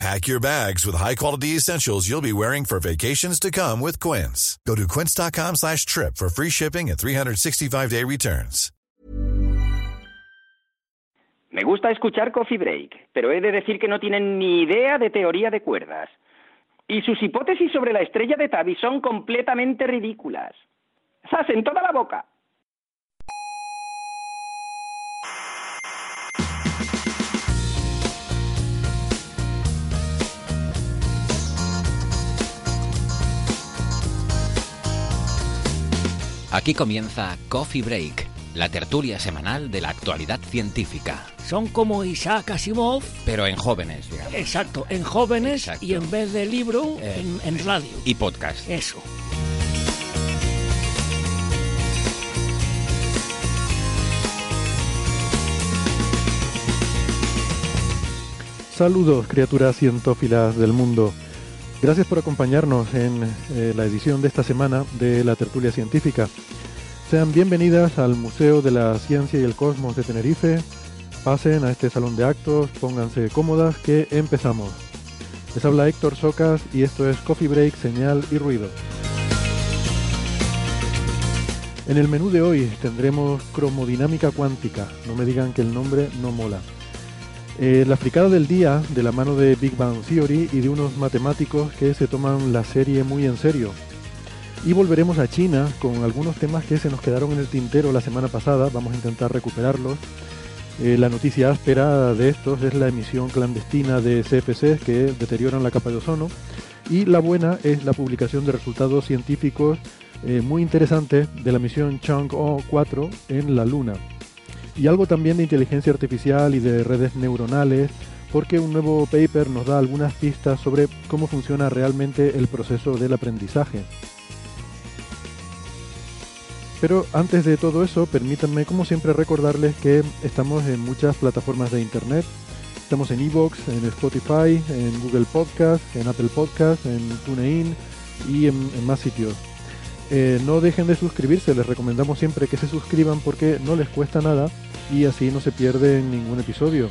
Pack your bags with high-quality essentials you'll be wearing for vacations to come with Quince. Go to quince.com slash trip for free shipping and 365-day returns. Me gusta escuchar Coffee Break, pero he de decir que no tienen ni idea de teoría de cuerdas. Y sus hipótesis sobre la estrella de Tabi son completamente ridículas. ¡Sas en toda la boca! Aquí comienza Coffee Break, la tertulia semanal de la actualidad científica. Son como Isaac Asimov, Pero en jóvenes, digamos. exacto, en jóvenes Exacto. y en vez de libro, Eh, en, en radio. Y podcast. Eso. Saludos, criaturas cientófilas del mundo. Gracias por acompañarnos en eh, la edición de esta semana de la tertulia científica. Sean bienvenidas al Museo de la Ciencia y el Cosmos de Tenerife. Pasen a este salón de actos, pónganse cómodas, que empezamos. Les habla Héctor Socas y esto es Coffee Break, Señal y Ruido. En el menú de hoy tendremos cromodinámica cuántica. No me digan que el nombre no mola. Eh, la fricada del día de la mano de Big Bang Theory y de unos matemáticos que se toman la serie muy en serio. Y volveremos a China con algunos temas que se nos quedaron en el tintero la semana pasada, vamos a intentar recuperarlos. Eh, la noticia áspera de estos es la emisión clandestina de CFCs que deterioran la capa de ozono. Y la buena es la publicación de resultados científicos eh, muy interesantes de la misión Chang'e 4 en la Luna y algo también de inteligencia artificial y de redes neuronales, porque un nuevo paper nos da algunas pistas sobre cómo funciona realmente el proceso del aprendizaje. Pero antes de todo eso, permítanme como siempre recordarles que estamos en muchas plataformas de internet. Estamos en Evox, en Spotify, en Google Podcast, en Apple Podcast, en TuneIn y en, en más sitios. Eh, no dejen de suscribirse, les recomendamos siempre que se suscriban porque no les cuesta nada y así no se pierden ningún episodio.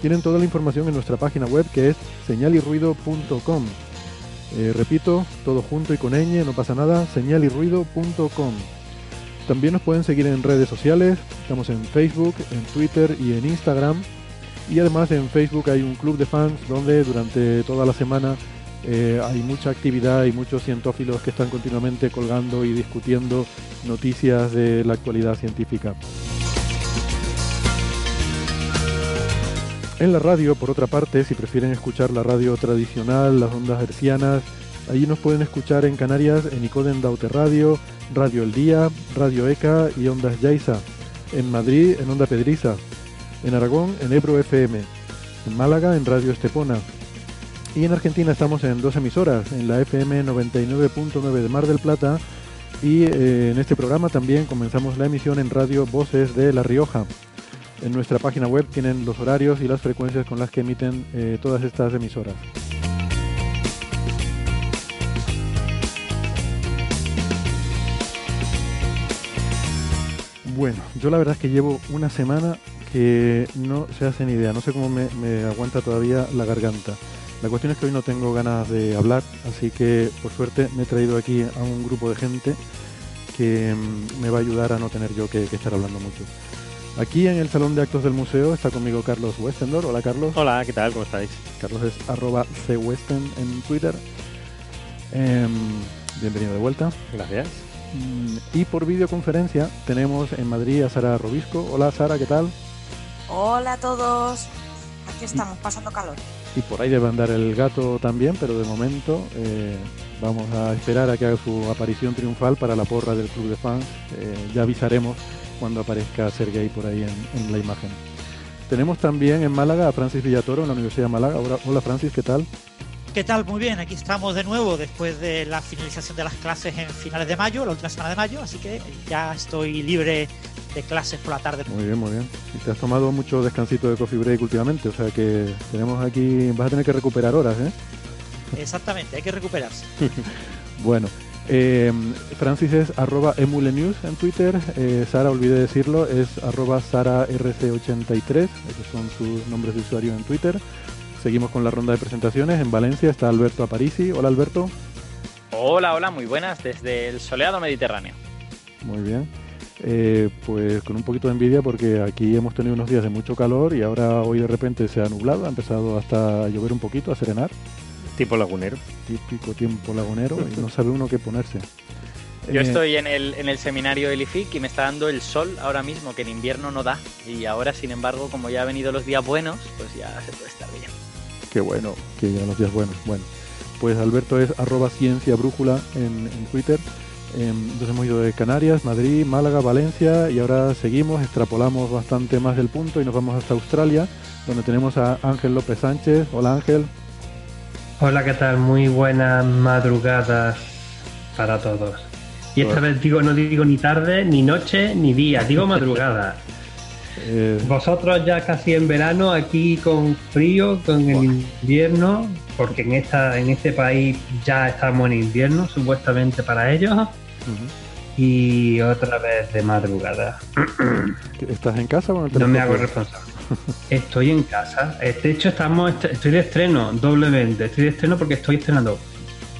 Tienen toda la información en nuestra página web que es señalirruido.com. Eh, repito, todo junto y con ñ, no pasa nada, señalirruido.com. También nos pueden seguir en redes sociales, estamos en Facebook, en Twitter y en Instagram. Y además en Facebook hay un club de fans donde durante toda la semana eh, hay mucha actividad y muchos cientófilos que están continuamente colgando y discutiendo noticias de la actualidad científica. En la radio, por otra parte, si prefieren escuchar la radio tradicional, las ondas hercianas, allí nos pueden escuchar en Canarias en Icoden Daute Radio, Radio El Día, Radio ECA y Ondas Yaiza. En Madrid en Onda Pedriza. En Aragón en Ebro FM. En Málaga en Radio Estepona. Y en Argentina estamos en dos emisoras, en la FM 99.9 de Mar del Plata y eh, en este programa también comenzamos la emisión en Radio Voces de La Rioja. En nuestra página web tienen los horarios y las frecuencias con las que emiten eh, todas estas emisoras. Bueno, yo la verdad es que llevo una semana que no se hace ni idea, no sé cómo me, me aguanta todavía la garganta. La cuestión es que hoy no tengo ganas de hablar, así que por suerte me he traído aquí a un grupo de gente que mm, me va a ayudar a no tener yo que, que estar hablando mucho. Aquí en el salón de actos del museo está conmigo Carlos Westendor. Hola Carlos. Hola, ¿qué tal? ¿Cómo estáis? Carlos es arroba cwesten en Twitter. Em, bienvenido de vuelta. Gracias. Mm, Y por videoconferencia tenemos en Madrid a Sara Robisco. Hola Sara, ¿qué tal? Hola a todos. Aquí estamos, pasando calor. Y por ahí debe andar el gato también, pero de momento eh, vamos a esperar a que haga su aparición triunfal para la porra del club de fans. Eh, ya avisaremos cuando aparezca Sergei por ahí en, en la imagen. Tenemos también en Málaga a Francis Villatoro, en la Universidad de Málaga. Hola, hola, Francis, ¿qué tal? ¿Qué tal? Muy bien, aquí estamos de nuevo después de la finalización de las clases en finales de mayo, la última semana de mayo, así que ya estoy libre de clases por la tarde. Muy bien, muy bien. Y te has tomado mucho descansito de coffee break últimamente, o sea que tenemos aquí, vas a tener que recuperar horas, ¿eh? Exactamente, hay que recuperarse. bueno, eh, Francis es arroba emulenews en Twitter, eh, Sara, olvidé decirlo, es arroba sararc83, esos son sus nombres de usuario en Twitter. Seguimos con la ronda de presentaciones. En Valencia está Alberto Aparici. Hola Alberto. Hola, hola, muy buenas desde el soleado Mediterráneo. Muy bien. Eh, pues con un poquito de envidia porque aquí hemos tenido unos días de mucho calor y ahora hoy de repente se ha nublado, ha empezado hasta a llover un poquito, a serenar. Tipo lagunero. Típico tiempo lagunero y no sabe uno qué ponerse. Yo Eh, estoy en el, en el seminario Elific y me está dando el sol ahora mismo, que en invierno no da. Y ahora, sin embargo, como ya han venido los días buenos, pues ya se puede estar bien. Qué bueno, que ya los días buenos. Bueno, pues Alberto es arroba ciencia brújula en, en Twitter. Em, Entonces hemos ido de Canarias, Madrid, Málaga, Valencia y ahora seguimos, extrapolamos bastante más del punto y nos vamos hasta Australia, donde tenemos a Ángel López Sánchez. Hola Ángel. Hola, ¿qué tal? Muy buenas madrugadas para todos. Y esta vez digo, no digo ni tarde, ni noche, ni día, digo madrugada. Eh, Vosotros ya casi en verano, aquí con frío, con el invierno, porque en esta, en este país ya estamos en invierno, supuestamente para ellos, y otra vez de madrugada. ¿Estás en casa o en el No me hago responsable. Estoy en casa. De hecho, estamos, est- estoy de estreno doblemente. Estoy de estreno porque estoy estrenando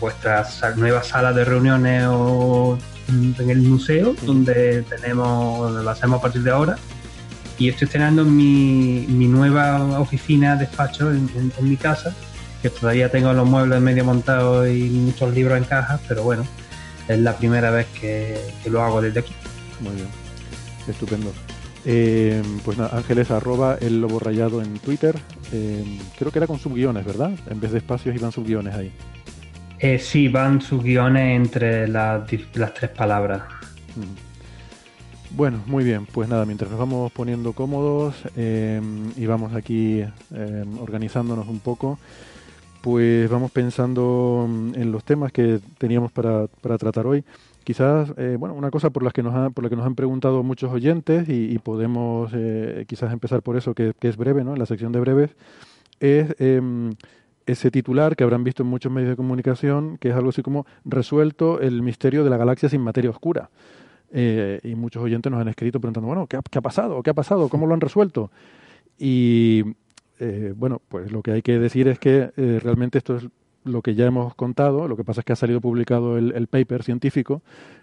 vuestra nueva sala de reuniones o en el museo, donde tenemos, lo hacemos a partir de ahora. Y estoy estrenando mi, mi nueva oficina, despacho en, en- en mi casa, que todavía tengo los muebles medio montados y muchos libros en cajas, pero bueno, es la primera vez que, que lo hago desde aquí. Muy bien, estupendo. Eh, pues nada, Ángel es arroba el lobo rayado en Twitter. Eh, creo que era con subguiones, ¿verdad? En vez de espacios iban subguiones ahí. Eh, sí, van sus guiones entre las, las tres palabras. Ujú. Bueno, muy bien, pues nada, mientras nos vamos poniendo cómodos eh, y vamos aquí eh, organizándonos un poco, pues vamos pensando mm, en los temas que teníamos para, para tratar hoy. Quizás, eh, bueno, una cosa por la que nos, ha- por la que nos han preguntado muchos oyentes y, podemos eh, quizás empezar por eso, que, que es breve, ¿no? En la sección de breves, es em, ese titular que habrán visto en muchos medios de comunicación, que es algo así como resuelto el misterio de la galaxia sin materia oscura. Eh, y muchos oyentes nos han escrito preguntando, bueno, ¿qué ha, qué ha pasado? ¿Qué ha pasado? ¿Cómo lo han resuelto? Y eh, bueno, pues lo que hay que decir es que eh, realmente esto es lo que ya hemos contado, lo que pasa es que ha salido publicado el, el paper científico,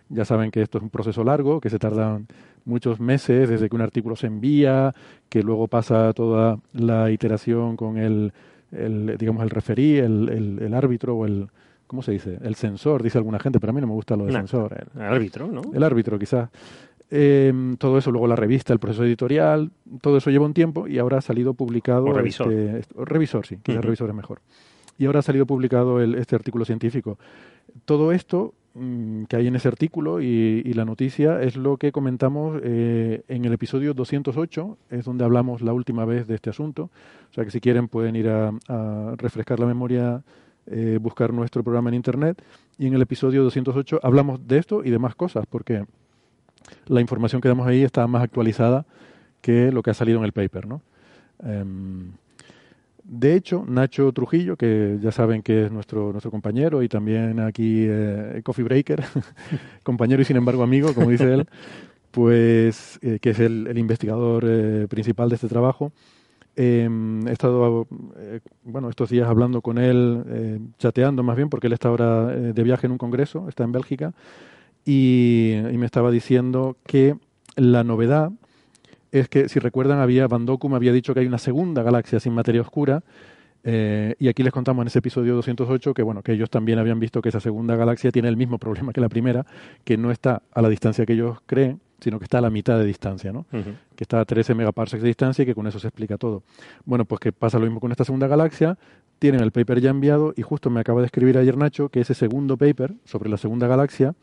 ya saben que esto es un proceso largo, que se tardan muchos meses desde que un artículo se envía, que luego pasa toda la iteración con el, el digamos, el referí, el, el, el árbitro o el, ¿cómo se dice? El censor, dice alguna gente, pero a mí no me gusta lo de No, censor. El, árbitro, ¿no? el árbitro, quizás. Eh, todo eso, luego la revista, el proceso editorial, todo eso lleva un tiempo y ahora ha salido publicado. O revisor. este- este- o revisor, sí, quizás revisor es mejor. Y ahora ha salido publicado el- este artículo científico. Todo esto mm, que hay en ese artículo y, y la noticia es lo que comentamos eh, en el episodio 208, es donde hablamos la última vez de este asunto. O sea que si quieren pueden ir a, a refrescar la memoria, eh, buscar nuestro programa en internet. Y en el episodio 208 hablamos de esto y de más cosas, porque la información que damos ahí está más actualizada que lo que ha salido en el paper, ¿no? Em, de hecho, Nacho Trujillo, que ya saben que es nuestro, nuestro compañero y también aquí eh, Coffee Breaker, compañero y sin embargo amigo, como dice él, pues eh, que es el, el investigador principal de este trabajo. Em, he estado, eh, bueno, estos días hablando con él, eh, chateando más bien, porque él está ahora eh, de viaje en un congreso, está en Bélgica, y, me estaba diciendo que la novedad es que, si recuerdan, había Van Dokum había dicho que hay una segunda galaxia sin materia oscura, y aquí les contamos en ese episodio 208 que, bueno, que ellos también habían visto que esa segunda galaxia tiene el mismo problema que la primera, que no está a la distancia que ellos creen, sino que está a la mitad de distancia, ¿no? Que está a 13 megaparsecs de distancia y que con eso se explica todo. Bueno, pues que pasa lo mismo con esta segunda galaxia, tienen el paper ya enviado y justo me acaba de escribir ayer Nacho que ese segundo paper sobre la segunda galaxia,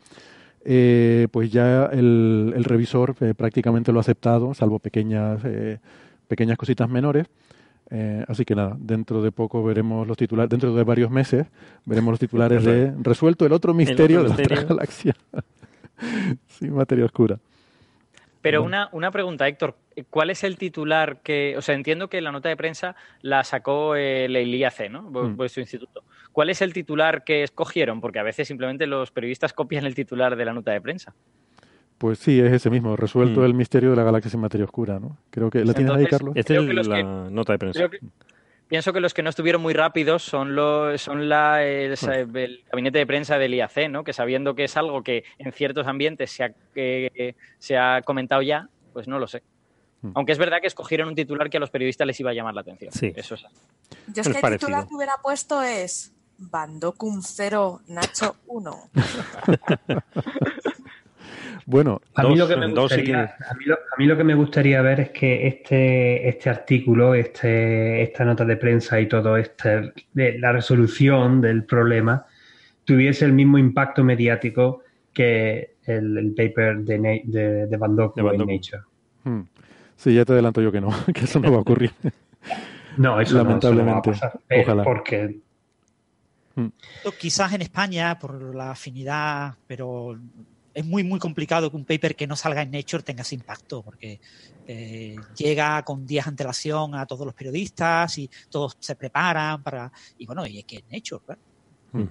eh, pues ya el, el revisor eh, prácticamente lo ha aceptado, salvo pequeñas, eh, pequeñas cositas menores. Eh, así que nada, dentro de poco veremos los titulares, dentro de varios meses veremos los titulares de resuelto el otro misterio de la otra misterio. galaxia sin materia oscura. Pero una, una pregunta, Héctor. ¿Cuál es el titular que.? O sea, entiendo que la nota de prensa la sacó el, el IAC, ¿no? Vu- Mm. Vuestro instituto. ¿Cuál es el titular que escogieron? Porque a veces simplemente los periodistas copian el titular de la nota de prensa. Pues sí, es ese mismo, resuelto Mm. el misterio de la galaxia sin materia oscura, ¿no? Creo que... ¿La tienes ahí, Carlos? Esta es la que- nota de prensa. Creo que- pienso que los que no estuvieron muy rápidos son los son la, el, el gabinete de prensa del IAC, ¿no? Que sabiendo que es algo que en ciertos ambientes se ha, que, se ha comentado ya, pues no lo sé. Hmm. Aunque es verdad que escogieron un titular que a los periodistas les iba a llamar la atención. Sí. Eso es. Yo es Es que el parecido. titular que hubiera puesto es Bandocum 0, Nacho 1. Bueno, A mí, Dos- lo que me gustaría, a, mí lo, a mí lo que me gustaría ver es que este, este artículo, este, esta nota de prensa y todo este, de la resolución del problema tuviese el mismo impacto mediático que el, el paper de, de, de Van Dock De Van en. Nature. hmm, sí, ya te adelanto yo que no, que eso no va a ocurrir. No, eso no- eso no, va a Lamentablemente. pasar. Pero Ojalá. Porque Quizás en España, por la afinidad, pero es muy, muy complicado que un paper que no salga en Nature tenga ese impacto, porque eh, llega con días de antelación a todos los periodistas y todos se preparan para. Y bueno, y es que es Nature, ¿verdad?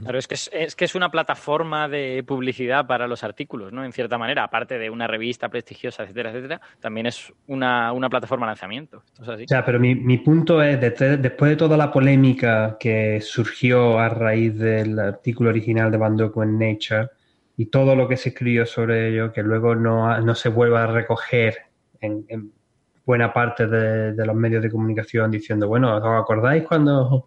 Claro, es que es, es que es una plataforma de publicidad para los artículos, ¿no? En cierta manera, aparte de una revista prestigiosa, etcétera, etcétera, también es una, una plataforma de lanzamiento. Esto es así. O sea, pero mi, mi punto es, desde- después de toda la polémica que surgió a raíz del artículo original de Van Dock en Nature y todo lo que se escribió sobre ello, que luego no, no se vuelva a recoger en, en buena parte de, de los medios de comunicación diciendo, bueno, ¿os acordáis cuando...?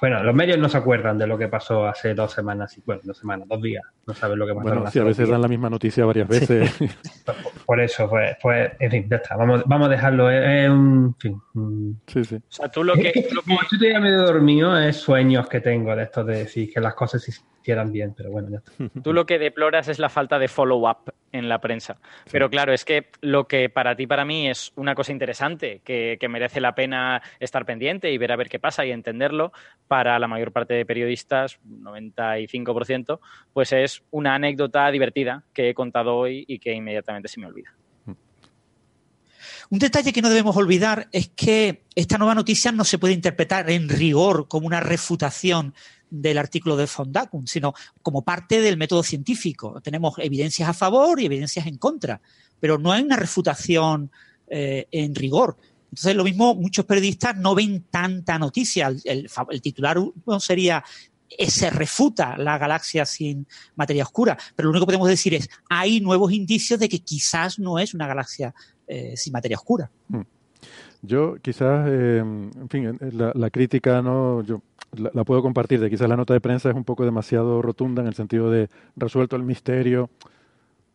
Bueno, los medios no se acuerdan de lo que pasó hace dos semanas, y- bueno, dos semanas, dos días, no saben lo que pasó. Bueno, sí, a veces dan la misma noticia varias veces. Por eso, pues, pues, en fin, ya está, vamos, vamos a dejarlo, es, es un... en fin, sí, sí. O sea, tú lo que, lo que- como estoy todavía medio dormido, es sueños que tengo de esto de decir que las cosas se hicieran bien, pero bueno, ya está. Tú lo que deploras es la falta de follow-up en la prensa. Pero claro, es que lo que para ti, para mí, es una cosa interesante, que, que merece la pena estar pendiente y ver a ver qué pasa y entenderlo, para la mayor parte de periodistas, 95%, pues es una anécdota divertida que he contado hoy y que inmediatamente se me olvida. Un detalle que no debemos olvidar es que esta nueva noticia no se puede interpretar en rigor como una refutación del artículo de Fondacum, sino como parte del método científico. Tenemos evidencias a favor y evidencias en contra, pero no hay una refutación eh, en rigor. Entonces, lo mismo, muchos periodistas no ven tanta noticia. El, titular sería eh, se refuta la galaxia sin materia oscura, pero lo único que podemos decir es hay nuevos indicios de que quizás no es una galaxia eh, sin materia oscura. Yo quizás, eh, en fin, la, la crítica no, yo la, la puedo compartir, de quizás la nota de prensa es un poco demasiado rotunda en el sentido de resuelto el misterio.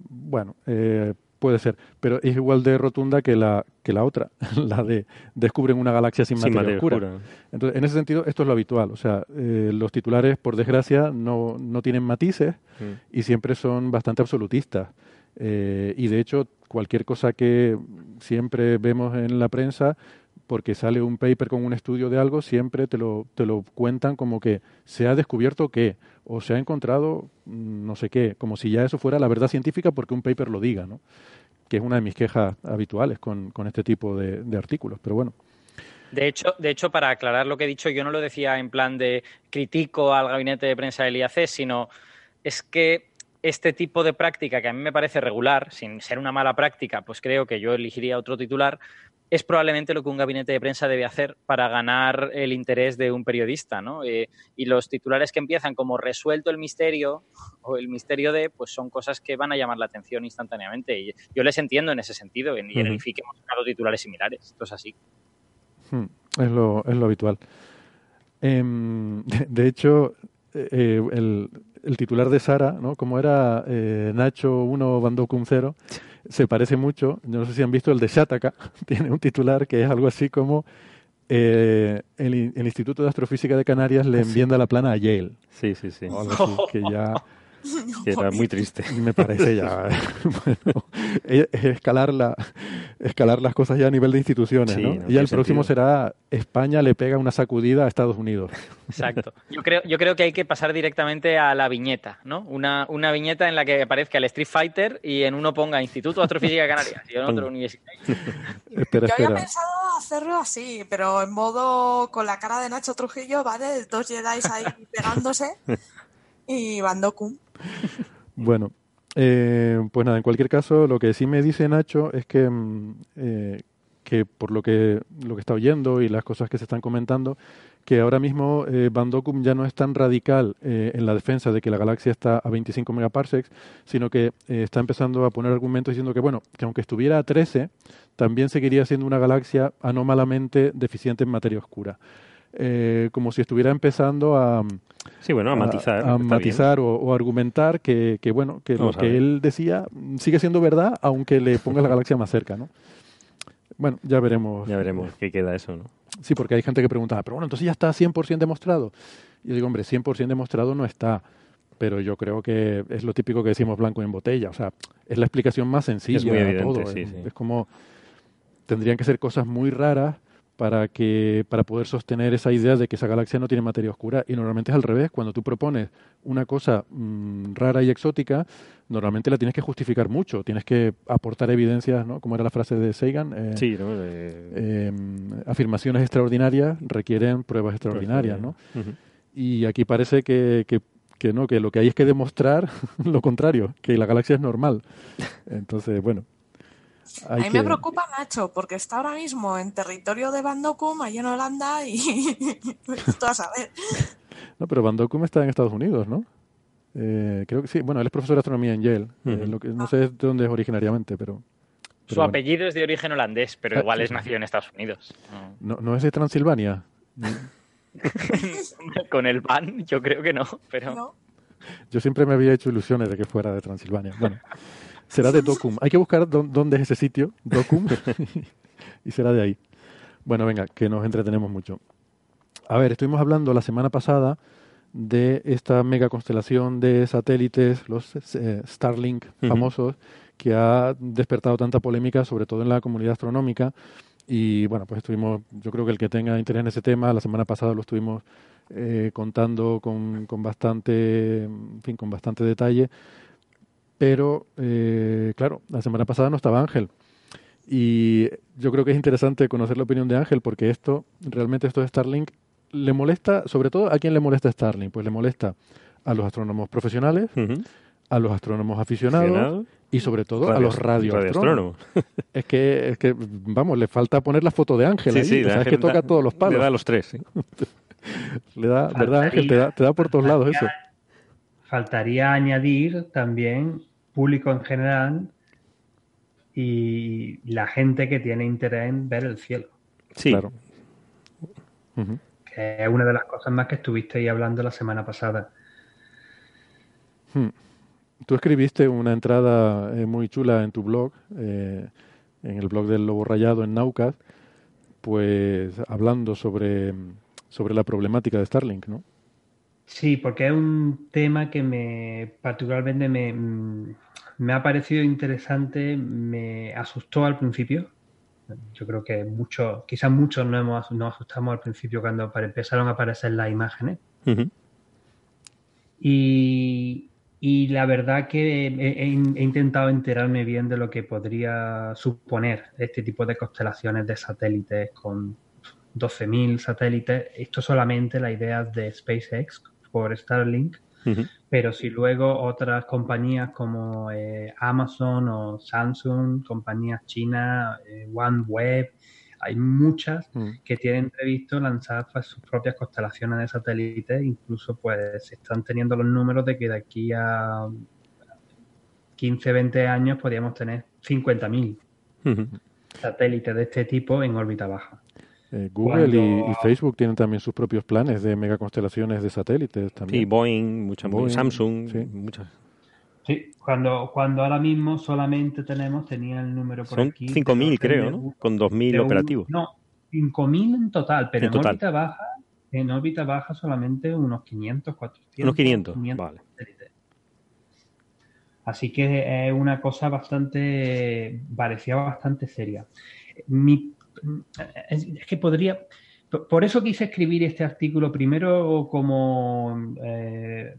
Bueno, eh, puede ser, pero es igual de rotunda que la que la otra, la de descubren una galaxia sin, Sin materia, materia oscura. oscura. Entonces, en ese sentido, esto es lo habitual. O sea, eh, los titulares, por desgracia, no, no tienen matices Mm. y siempre son bastante absolutistas. Eh, y de hecho, cualquier cosa que siempre vemos en la prensa, porque sale un paper con un estudio de algo, siempre te lo, te lo cuentan como que se ha descubierto que, o se ha encontrado mm, no sé qué, como si ya eso fuera la verdad científica porque un paper lo diga, ¿no? Que es una de mis quejas habituales con, con este tipo de, de artículos. Pero bueno, De hecho, de hecho, para aclarar lo que he dicho, yo no lo decía en plan de critico al gabinete de prensa del IAC, sino es que este tipo de práctica, que a mí me parece regular, sin ser una mala práctica, pues creo que yo elegiría otro titular, es probablemente lo que un gabinete de prensa debe hacer para ganar el interés de un periodista, ¿no? Eh, y los titulares que empiezan como resuelto el misterio o el misterio de, pues son cosas que van a llamar la atención instantáneamente. Y yo les entiendo en ese sentido, en, y en el hemos sacado titulares similares, esto es así. Hmm, Es lo, es lo habitual. Em, de, de hecho, eh, eh, el, el titular de Sara, ¿no? como era Nacho 1 Bandocum 0, se parece mucho. No sé si han visto el de Shataka. Tiene un titular que es algo así como eh, el, in- el Instituto de Astrofísica de Canarias le Ah, sí. envienda la plana a Yale. Sí, sí, sí. O algo así, que ya Que era muy triste. Me parece ya. bueno, es escalar, la, escalar las cosas ya a nivel de instituciones, Sí, ¿no? no y el próximo sentido. será España le pega una sacudida a Estados Unidos. Exacto. Yo creo, yo creo que hay que pasar directamente a la viñeta, ¿no? Una, una viñeta en la que aparezca el Street Fighter y en uno ponga Instituto de Astrofísica de Canarias y en otro Universidad. Espera, Yo había espera. pensado hacerlo así, pero en modo con la cara de Nacho Trujillo, ¿vale? Dos Jedi ahí pegándose y Bandokum. Bueno, eh, pues nada, en cualquier caso, lo que sí me dice Nacho es que, mm, eh, que por lo que, lo que está oyendo y las cosas que se están comentando, que ahora mismo eh, ya no es tan radical eh, en la defensa de que la galaxia está a 25 megaparsecs, sino que eh, está empezando a poner argumentos diciendo que, bueno, que aunque estuviera a 13, también seguiría siendo una galaxia anómalamente deficiente en materia oscura. Eh, como si estuviera empezando a, Sí, bueno, a matizar. a, o, o argumentar que, que, bueno que Vamos lo que él decía sigue siendo verdad aunque le pongas la galaxia más cerca no bueno ya veremos Ya veremos qué queda eso, ¿no? sí porque hay gente que pregunta "Ah, pero bueno entonces ya está 100% demostrado y yo digo hombre 100% demostrado no está pero yo creo que es lo típico que decimos blanco en botella o sea es la explicación más sencilla Es muy evidente, todo sí, es, sí. es como tendrían que ser cosas muy raras para que para poder sostener esa idea de que esa galaxia no tiene materia oscura. Y normalmente es al revés. Cuando tú propones una cosa mm, rara y exótica normalmente la tienes que justificar mucho. Tienes que aportar evidencias no como era la frase de Sagan Eh, Sí, ¿no? Eh, afirmaciones extraordinarias requieren pruebas extraordinarias no y aquí parece que, que, que no que lo que hay es que demostrar lo contrario que la galaxia es normal. Entonces bueno A mí que- me preocupa Nacho, porque está ahora mismo en territorio de Bandokum, allí en Holanda, y tú a saber. No, pero Van Dokum está en Estados Unidos, ¿no? Eh, creo que sí. Bueno, él es profesor de astronomía en Yale. eh, Ujú. lo que, no sé de dónde es originariamente, pero... Su bueno. apellido es de origen holandés, pero Ah, igual es nacido en Estados Unidos. No. No, no es de Transilvania. Con el van, yo creo que no, pero ¿no? Yo siempre me había hecho ilusiones de que fuera de Transilvania. Bueno, será de Dokum. Hay que buscar dó- dónde es ese sitio, Dokum, y será de ahí. Bueno, venga, que nos entretenemos mucho. A ver, estuvimos hablando la semana pasada de esta mega constelación de satélites, los eh, Starlink famosos, que ha despertado tanta polémica, sobre todo en la comunidad astronómica. Y bueno, pues estuvimos, yo creo que el que tenga interés en ese tema, la semana pasada lo estuvimos eh, contando con, con bastante, en fin, con bastante detalle. Pero, eh, claro, la semana pasada no estaba Ángel. Y yo creo que es interesante conocer la opinión de Ángel porque esto, realmente esto de Starlink, le molesta, sobre todo, ¿a quién le molesta Starlink? Pues le molesta a los astrónomos profesionales, a los astrónomos aficionados Aficionado. y sobre todo a los radioastrónomos. Es que, es que, vamos, le falta poner la foto de Ángel Sí, ahí, sí, o sea, es Ángel que toca da- todos los palos. Le da los tres, sí. Le da, ¿verdad, Ángel? Te da, te da por todos lados eso. Faltaría añadir también público en general y la gente que tiene interés en ver el cielo, Sí, Claro. Que es una de las cosas más que estuvisteis hablando la semana pasada. Hmm. Tú escribiste una entrada eh, muy chula en tu blog, eh, en el blog del Lobo Rayado en Naucas, pues hablando sobre, sobre la problemática de Starlink, ¿no? Sí, porque es un tema que me particularmente me, mm, me ha parecido interesante, me asustó al principio. Yo creo que muchos, quizás muchos nos, hemos, nos asustamos al principio cuando empezaron a aparecer las imágenes. Y, y la verdad que he, he intentado enterarme bien de lo que podría suponer este tipo de constelaciones de satélites con 12.000 satélites. Esto solamente la idea de SpaceX por Starlink, pero si luego otras compañías como eh, Amazon o Samsung, compañías chinas, eh, OneWeb, hay muchas Mm. que tienen previsto lanzar pues, sus propias constelaciones de satélites, incluso pues se están teniendo los números de que de aquí a 15, 20 años podríamos tener 50.000 Ujú. satélites de este tipo en órbita baja. Eh, Google y- Cuando- y, Facebook tienen también sus propios planes de megaconstelaciones de satélites Sí, también. Boeing, muchas, Boeing, Samsung, sí. muchas. Sí, cuando, cuando ahora mismo solamente tenemos, tenía el número por Son aquí. de 5.000, los creo, ¿no? un- Con 2.000 de un- operativos. No, 5.000 en total, pero En en, total. órbita baja, en órbita baja solamente unos 500, 400. Unos 500, 500 vale. satélites. Así que es una cosa bastante, parecía bastante seria. Mi, es, que podría, por eso quise escribir este artículo primero como eh,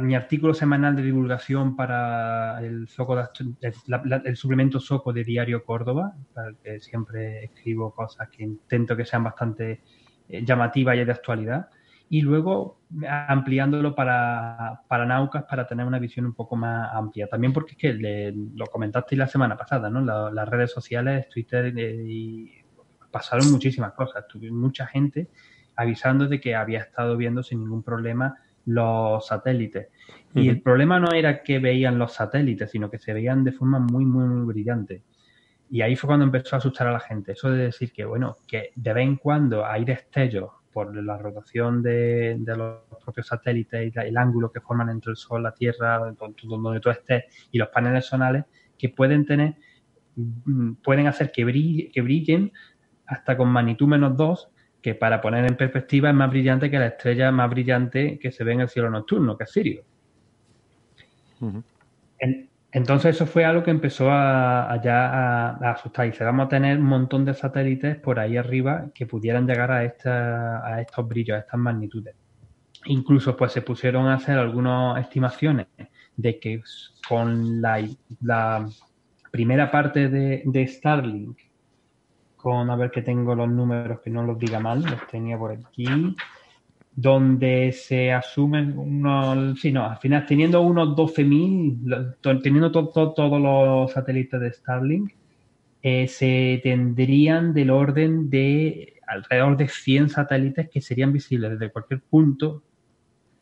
mi artículo semanal de divulgación para el, Soco el suplemento Soco de Diario Córdoba, para el que siempre escribo cosas que intento que sean bastante eh, llamativas y de actualidad y luego ampliándolo para, para Naucas para tener una visión un poco más amplia. También porque es que lo comentasteis la semana pasada, ¿no? las redes sociales, Twitter eh, y pasaron muchísimas cosas. Tuve mucha gente avisando de que había estado viendo sin ningún problema los satélites. Y el problema no era que veían los satélites, sino que se veían de forma muy, muy, muy brillante. Y ahí fue cuando empezó a asustar a la gente. Eso de decir que, bueno, que de vez en cuando hay destellos por la rotación de, los propios satélites y el ángulo que forman entre el Sol, la Tierra, donde tú estés, y los paneles sonales, que pueden tener, mm, pueden hacer que, que brillen hasta con magnitud menos 2, que para poner en perspectiva es más brillante que la estrella más brillante que se ve en el cielo nocturno, que es Sirio. Entonces eso fue algo que empezó a, asustar y se vamos a tener un montón de satélites por ahí arriba que pudieran llegar a, a estos brillos, a estas magnitudes. Incluso pues se pusieron a hacer algunas estimaciones de que con la, primera parte de, Starlink, con a ver que tengo los números que no los diga mal, los tenía por aquí, donde se asumen unos, sí, no, al final teniendo unos 12.000, teniendo todos los satélites de Starlink, eh, se tendrían del orden de alrededor de 100 satélites que serían visibles desde cualquier punto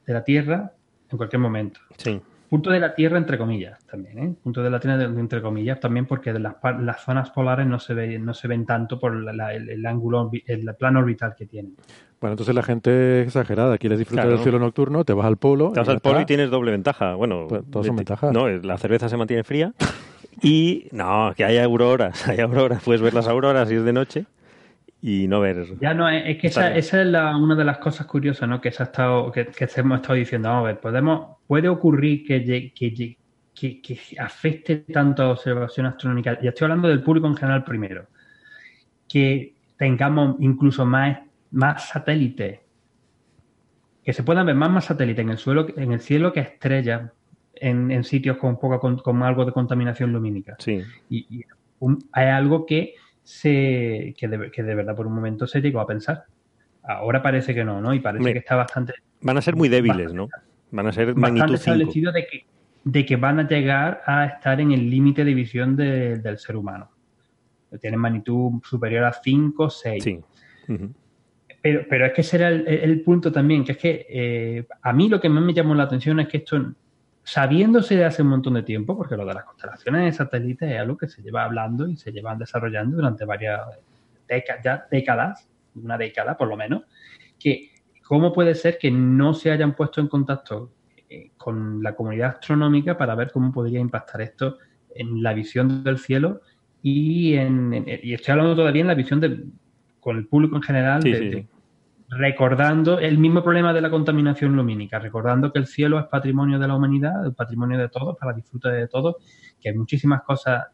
de la Tierra en cualquier momento. Sí. Punto de la Tierra, entre comillas, también, ¿eh? Punto de la Tierra, entre comillas, también porque las, las zonas polares no se, ve, no se ven tanto por el, ángulo, el plano orbital que tienen. Bueno, entonces la gente es exagerada. Quieres disfrutar del cielo nocturno, te vas al polo. Te vas al polo y tienes doble ventaja. Bueno, pues, todas son ventajas. No, la cerveza se mantiene fría. Y no, que hay auroras, hay auroras. Puedes ver las auroras si es de noche y no ver. Ya no, es que esa, es una de las cosas curiosas, ¿no? Que se ha estado, que, hemos estado diciendo. Vamos a ver, podemos, puede ocurrir que, que, que, afecte tanto a observación astronómica. Ya estoy hablando del público en general primero. Que tengamos incluso más más satélites, que se puedan ver más, más satélites en el suelo, en el cielo que estrellas en, sitios con poca con, algo de contaminación lumínica. Sí. Y, hay algo que se que de, que de, verdad por un momento se llegó a pensar. Ahora parece que no, ¿no? Y parece que está bastante. Van a ser muy débiles, ¿no? Van a ser bastante establecido de que, de que van a llegar a estar en el límite de visión del ser humano. Tienen magnitud superior a 5 o 6. Sí. Pero, pero es que ese era el, punto también, que es que eh, a mí lo que más me llamó la atención es que esto, sabiéndose de hace un montón de tiempo, porque lo de las constelaciones de satélites es algo que se lleva hablando y se llevan desarrollando durante varias décadas, ya décadas, una década por lo menos, que cómo puede ser que no se hayan puesto en contacto eh, con la comunidad astronómica para ver cómo podría impactar esto en la visión del cielo y en, y estoy hablando todavía en la visión de, con el público en general, recordando el mismo problema de la contaminación lumínica, recordando que el cielo es patrimonio de la humanidad, el patrimonio de todos, para disfrute de todos, que hay muchísimas cosas,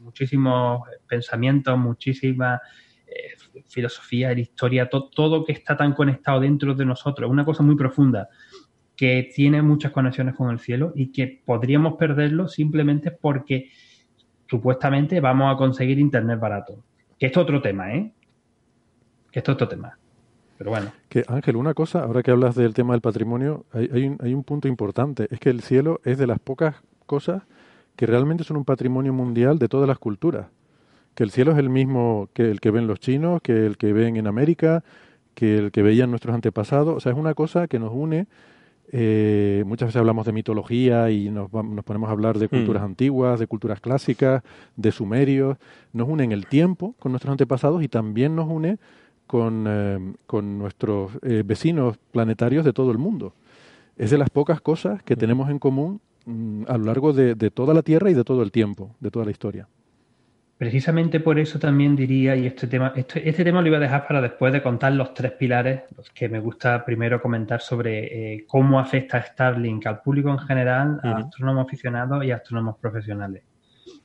muchísimos pensamientos, muchísimas eh, filosofía, historia, todo que está tan conectado dentro de nosotros, una cosa muy profunda que tiene muchas conexiones con el cielo y que podríamos perderlo simplemente porque supuestamente vamos a conseguir internet barato. Que esto es otro tema, ¿eh? que esto es otro tema. Pero bueno. Que Ángel, una cosa, ahora que hablas del tema del patrimonio, hay, hay, un, hay un punto importante, es que el cielo es de las pocas cosas que realmente son un patrimonio mundial de todas las culturas. Que el cielo es el mismo que el que ven los chinos, que el que ven en América, que el que veían nuestros antepasados. O sea, es una cosa que nos une. Eh, muchas veces hablamos de mitología y nos, nos ponemos a hablar de culturas hmm. antiguas, de culturas clásicas, de sumerios. Nos une en el tiempo con nuestros antepasados y también nos une con, eh, con nuestros eh, vecinos planetarios de todo el mundo. Es de las pocas cosas que tenemos en común mm, a lo largo de, toda la Tierra y de todo el tiempo, de toda la historia. precisamente por eso también diría, y este tema, este, este, tema lo iba a dejar para después de contar los tres pilares, los que me gusta primero comentar sobre eh, cómo afecta Starlink al público en general, a astrónomos aficionados y astrónomos profesionales.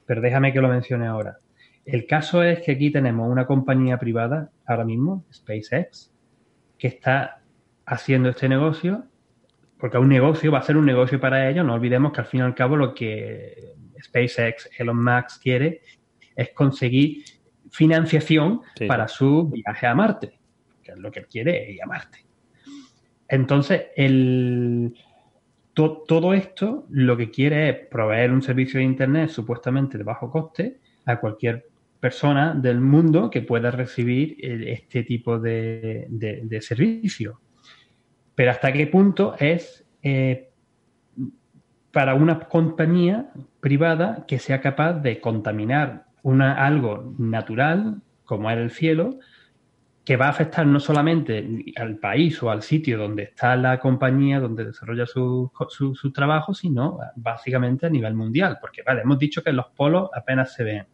Pero déjame que lo mencione ahora. El caso es que aquí tenemos una compañía privada, ahora mismo, SpaceX, que está haciendo este negocio, porque un negocio va a ser un negocio para ellos. No olvidemos que al fin y al cabo lo que SpaceX, Elon Musk quiere es conseguir financiación para su viaje a Marte, que es lo que él quiere, ir a Marte. Entonces, el, todo esto lo que quiere es proveer un servicio de Internet supuestamente de bajo coste a cualquier persona del mundo que pueda recibir eh, este tipo de, servicio. Pero hasta qué punto es eh, para una compañía privada que sea capaz de contaminar una, algo natural, como es el cielo, que va a afectar no solamente al país o al sitio donde está la compañía, donde desarrolla su, su, trabajo, sino básicamente a nivel mundial. Porque, vale, hemos dicho que los polos apenas se ven.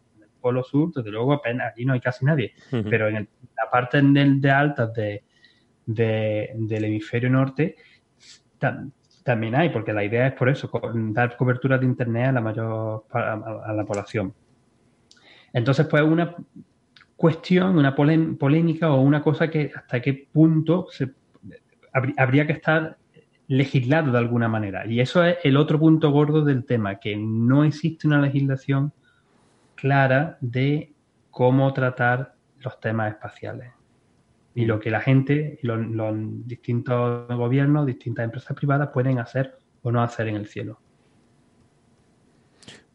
Polo sur, desde luego, apenas, allí no hay casi nadie. Pero en la parte de, altas de, del hemisferio norte también hay, porque la idea es por eso, dar cobertura de Internet a la mayor a la población. Entonces, pues una cuestión, una polémica o una cosa que hasta qué punto se, habría que estar legislado de alguna manera. Y eso es el otro punto gordo del tema, que no existe una legislación clara de cómo tratar los temas espaciales. Y lo que la gente, los, los distintos gobiernos, distintas empresas privadas pueden hacer o no hacer en el cielo.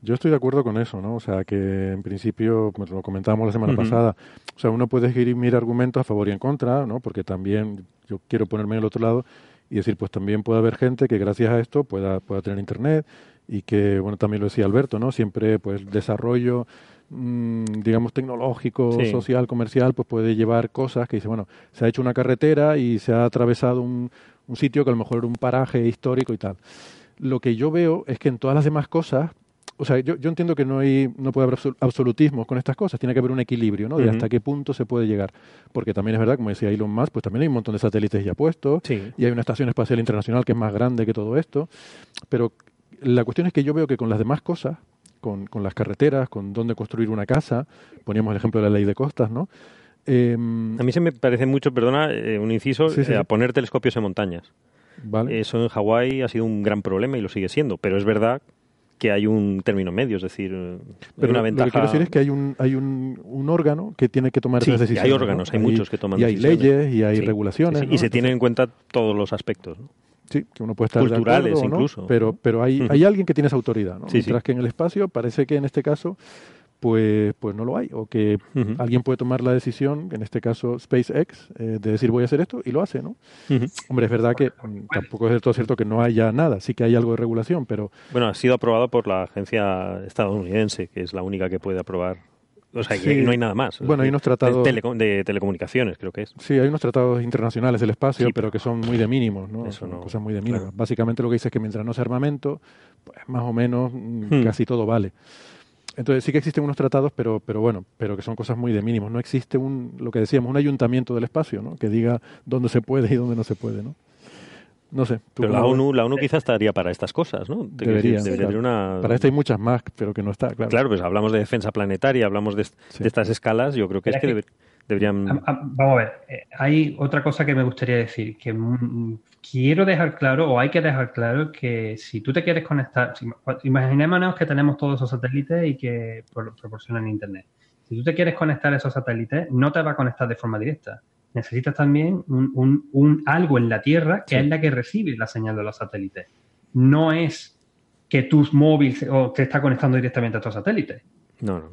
Yo estoy de acuerdo con eso, ¿no? O sea, que en principio, pues lo comentábamos la semana pasada, o sea, uno puede escribir argumentos a favor y en contra, ¿no? Porque también yo quiero ponerme en el otro lado y decir, pues también puede haber gente que gracias a esto pueda, pueda tener internet y que, bueno, también lo decía Alberto, ¿no? Siempre, pues, desarrollo, mmm, digamos, tecnológico, social, comercial, pues puede llevar cosas que dice, bueno, se ha hecho una carretera y se ha atravesado un, un sitio que a lo mejor era un paraje histórico y tal. Lo que yo veo es que en todas las demás cosas, o sea, yo, yo, entiendo que no hay, no puede haber absolutismo con estas cosas, tiene que haber un equilibrio, ¿no? De hasta qué punto se puede llegar. Porque también es verdad, como decía Elon Musk, pues también hay un montón de satélites ya puestos, y hay una estación espacial internacional que es más grande que todo esto. Pero la cuestión es que yo veo que con las demás cosas, con, con las carreteras, con dónde construir una casa, poníamos el ejemplo de la ley de costas, ¿no? Em, a mí se me parece mucho, perdona, eh, un inciso, eh, a poner telescopios en montañas. Vale. Eso en Hawái ha sido un gran problema y lo sigue siendo, pero es verdad que hay un término medio, es decir, Pero una ventaja. Lo que quiero decir es que hay un, hay un, un órgano que tiene que tomar esas decisiones. Hay órganos, hay, muchos que toman y decisiones. Y hay leyes y hay regulaciones. y se tienen en cuenta todos los aspectos. Sí, que uno puede estar culturales incluso. Pero, pero hay, hay alguien que tiene esa autoridad, ¿no? Mientras que en el espacio parece que en este caso pues, pues no lo hay. O que alguien puede tomar la decisión, en este caso SpaceX, eh, de decir voy a hacer esto y lo hace, ¿no? Hombre, es verdad que tampoco es todo cierto que no haya nada, sí que hay algo de regulación, pero... Bueno, ha sido aprobado por la agencia estadounidense, que es la única que puede aprobar o sea, que no hay nada más. Bueno, hay unos tratados... De, telecomunicaciones, creo que es. Sí, hay unos tratados internacionales del espacio, pero que son muy de mínimos, ¿no? Eso no cosas muy de mínimos. Básicamente lo que dice es que mientras no sea armamento, pues más o menos mm, hmm. casi todo vale. Entonces sí que existen unos tratados, pero, pero bueno, pero que son cosas muy de mínimos. No existe un, lo que decíamos, un ayuntamiento del espacio, ¿no? Que diga dónde se puede y dónde no se puede, ¿no? No sé. Pero la ONU, la ONU quizás estaría para estas cosas, ¿no? Debería, una... Para esto hay muchas más, pero que no está, claro. Claro, pues hablamos de defensa planetaria, hablamos de, estas escalas, yo creo que es que deberían... Vamos a ver, eh, hay otra cosa que me gustaría decir, que quiero dejar claro, o hay que dejar claro, que si tú te quieres conectar, imaginémonos que tenemos todos esos satélites y que proporcionan Internet. Si tú te quieres conectar a esos satélites, no te va a conectar de forma directa. Necesitas también un, algo en la Tierra que es la que recibe la señal de los satélites. No es que tus móviles o te está conectando directamente a estos satélites. No, no.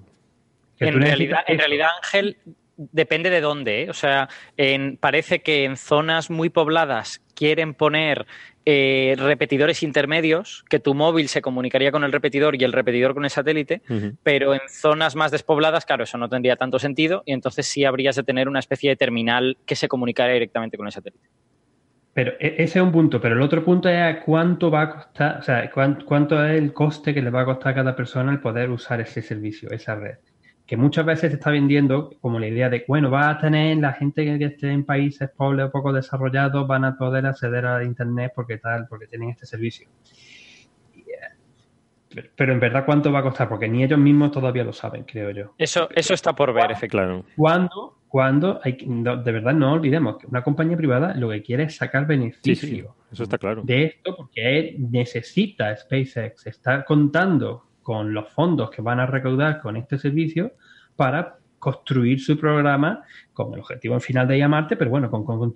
En realidad, en realidad, Ángel, depende de dónde. ¿eh? O sea, parece que en zonas muy pobladas quieren poner eh, repetidores intermedios, que tu móvil se comunicaría con el repetidor y el repetidor con el satélite, pero en zonas más despobladas, claro, eso no tendría tanto sentido y entonces sí habrías de tener una especie de terminal que se comunicara directamente con el satélite. Pero e, ese es un punto, pero el otro punto es cuánto va a costar, o sea, cuánto, cuánto es el coste que le va a costar a cada persona el poder usar ese servicio, esa red. Que muchas veces se está vendiendo como la idea de, bueno, va a tener la gente que esté en países pobres o poco desarrollados, van a poder acceder a Internet porque tal, porque tienen este servicio. Pero en verdad, ¿cuánto va a costar? Porque ni ellos mismos todavía lo saben, creo yo. Eso, eso está por ver, efectivamente. Cuando, cuando hay, de verdad no olvidemos que una compañía privada lo que quiere es sacar beneficio. eso está claro. De esto, porque necesita SpaceX estar contando con los fondos que van a recaudar con este servicio para construir su programa con el objetivo en final de llamarte, pero bueno, con, con,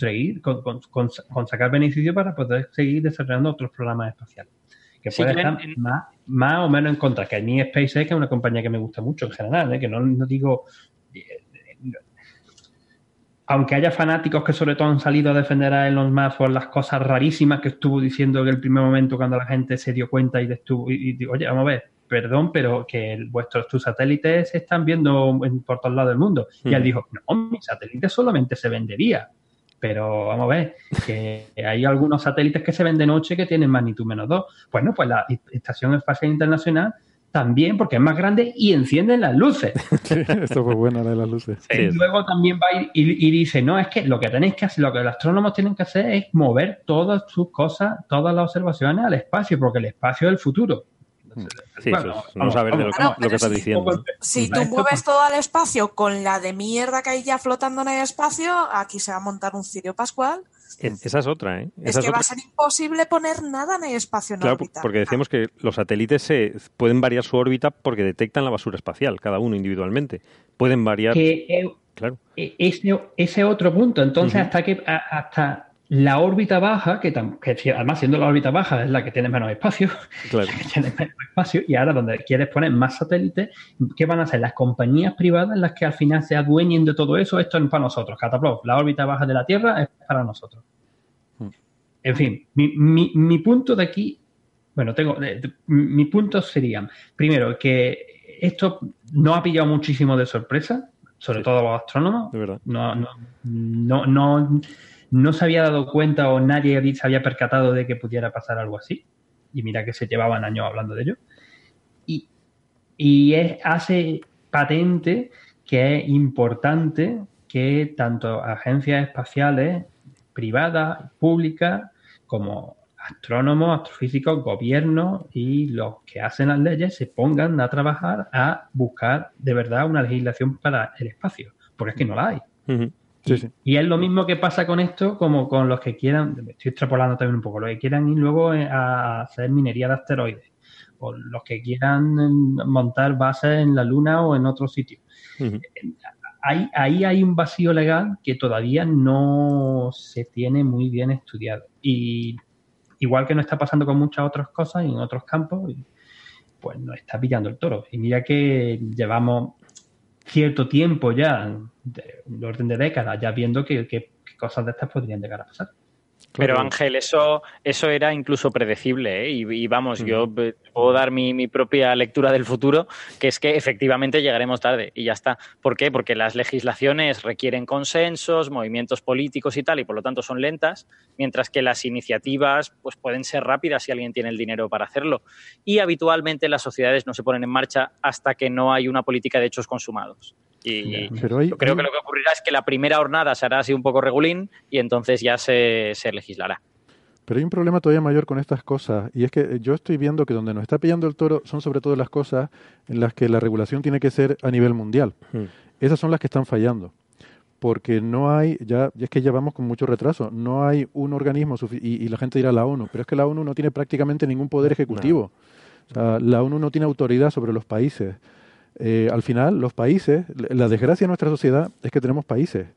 con, sacar beneficio para poder seguir desarrollando otros programas espaciales. Que puede estar más, más, o menos en contra. Que a mí SpaceX es una compañía que me gusta mucho en general, ¿eh? que no, no digo aunque haya fanáticos que sobre todo han salido a defender a Elon Musk por las cosas rarísimas que estuvo diciendo en el primer momento cuando la gente se dio cuenta y, estuvo, y, oye, vamos a ver, perdón, pero que vuestros tus satélites se están viendo por todos lados del mundo. Y él dijo, no, mi satélite solamente se vendería. Pero vamos a ver, que hay algunos satélites que se venden noche que tienen magnitud menos 2. Bueno, pues la Estación Espacial Internacional también, porque es más grande y encienden las luces. esto fue bueno de las luces. Y luego también va y, y, dice, no, es que lo que tenéis que hacer, lo que los astrónomos tienen que hacer es mover todas sus cosas, todas las observaciones al espacio, porque el espacio es el futuro. Sí, no saber de lo, que estás diciendo. Si tú mueves todo al espacio con la de mierda que hay ya flotando en el espacio, aquí se va a montar un cirio pascual. Esa es otra, ¿eh? es que va a ser imposible poner nada en el espacio en claro, Porque decíamos que los satélites se pueden variar su órbita porque detectan la basura espacial, cada uno individualmente. Pueden variar. Eh, claro. E, ese, ese otro punto. Entonces, hasta que hasta la órbita baja, que, además siendo la órbita baja es la que tiene menos espacio, claro. menos espacio, y ahora donde quieres poner más satélites, ¿qué van a hacer? Las compañías privadas las que al final se adueñen de todo eso, esto es para nosotros, Cataplop, la órbita baja de la Tierra es para nosotros. Mm. En fin, mi, punto de aquí, bueno, tengo, mi punto sería, primero, que esto no ha pillado muchísimo de sorpresa, sobre todo a los astrónomos. De verdad. no, no, no no se había dado cuenta o nadie se había percatado de que pudiera pasar algo así. Y mira que se llevaban años hablando de ello. Y, y es, hace patente que es importante que tanto agencias espaciales privadas, públicas, como astrónomos, astrofísicos, gobiernos y los que hacen las leyes se pongan a trabajar a buscar de verdad una legislación para el espacio, porque es que no la hay. Y es lo mismo que pasa con esto como con los que quieran, estoy extrapolando también un poco, los que quieran ir luego eh, a hacer minería de asteroides, o los que quieran mm, montar bases en la Luna o en otro sitio. ahí, ahí hay un vacío legal que todavía no se tiene muy bien estudiado. Y igual que no está pasando con muchas otras cosas en otros campos, pues nos está pillando el toro. Y mira que llevamos cierto tiempo ya, de, orden de décadas, ya viendo que, cosas de estas podrían llegar a pasar. Pero Ángel, eso, eso era incluso predecible, ¿eh? y, vamos, yo puedo dar mi, propia lectura del futuro, que es que efectivamente llegaremos tarde y ya está. ¿Por qué? Porque las legislaciones requieren consensos, movimientos políticos y tal, y por lo tanto son lentas, mientras que las iniciativas pues, pueden ser rápidas si alguien tiene el dinero para hacerlo. Y habitualmente las sociedades no se ponen en marcha hasta que no hay una política de hechos consumados. Y creo que lo que ocurrirá es que la primera jornada se hará así un poco regulín y entonces ya se, legislará. Pero hay un problema todavía mayor con estas cosas, y es que yo estoy viendo que donde nos está pillando el toro son sobre todo las cosas en las que la regulación tiene que ser a nivel mundial. Hmm. Esas son las que están fallando. Porque no hay, ya, es que ya vamos con mucho retraso, no hay un organismo, y, y, la gente dirá la ONU, pero es que la ONU no tiene prácticamente ningún poder ejecutivo. O sea, la ONU no tiene autoridad sobre los países. Eh, al final, los países, la desgracia de nuestra sociedad es que tenemos países.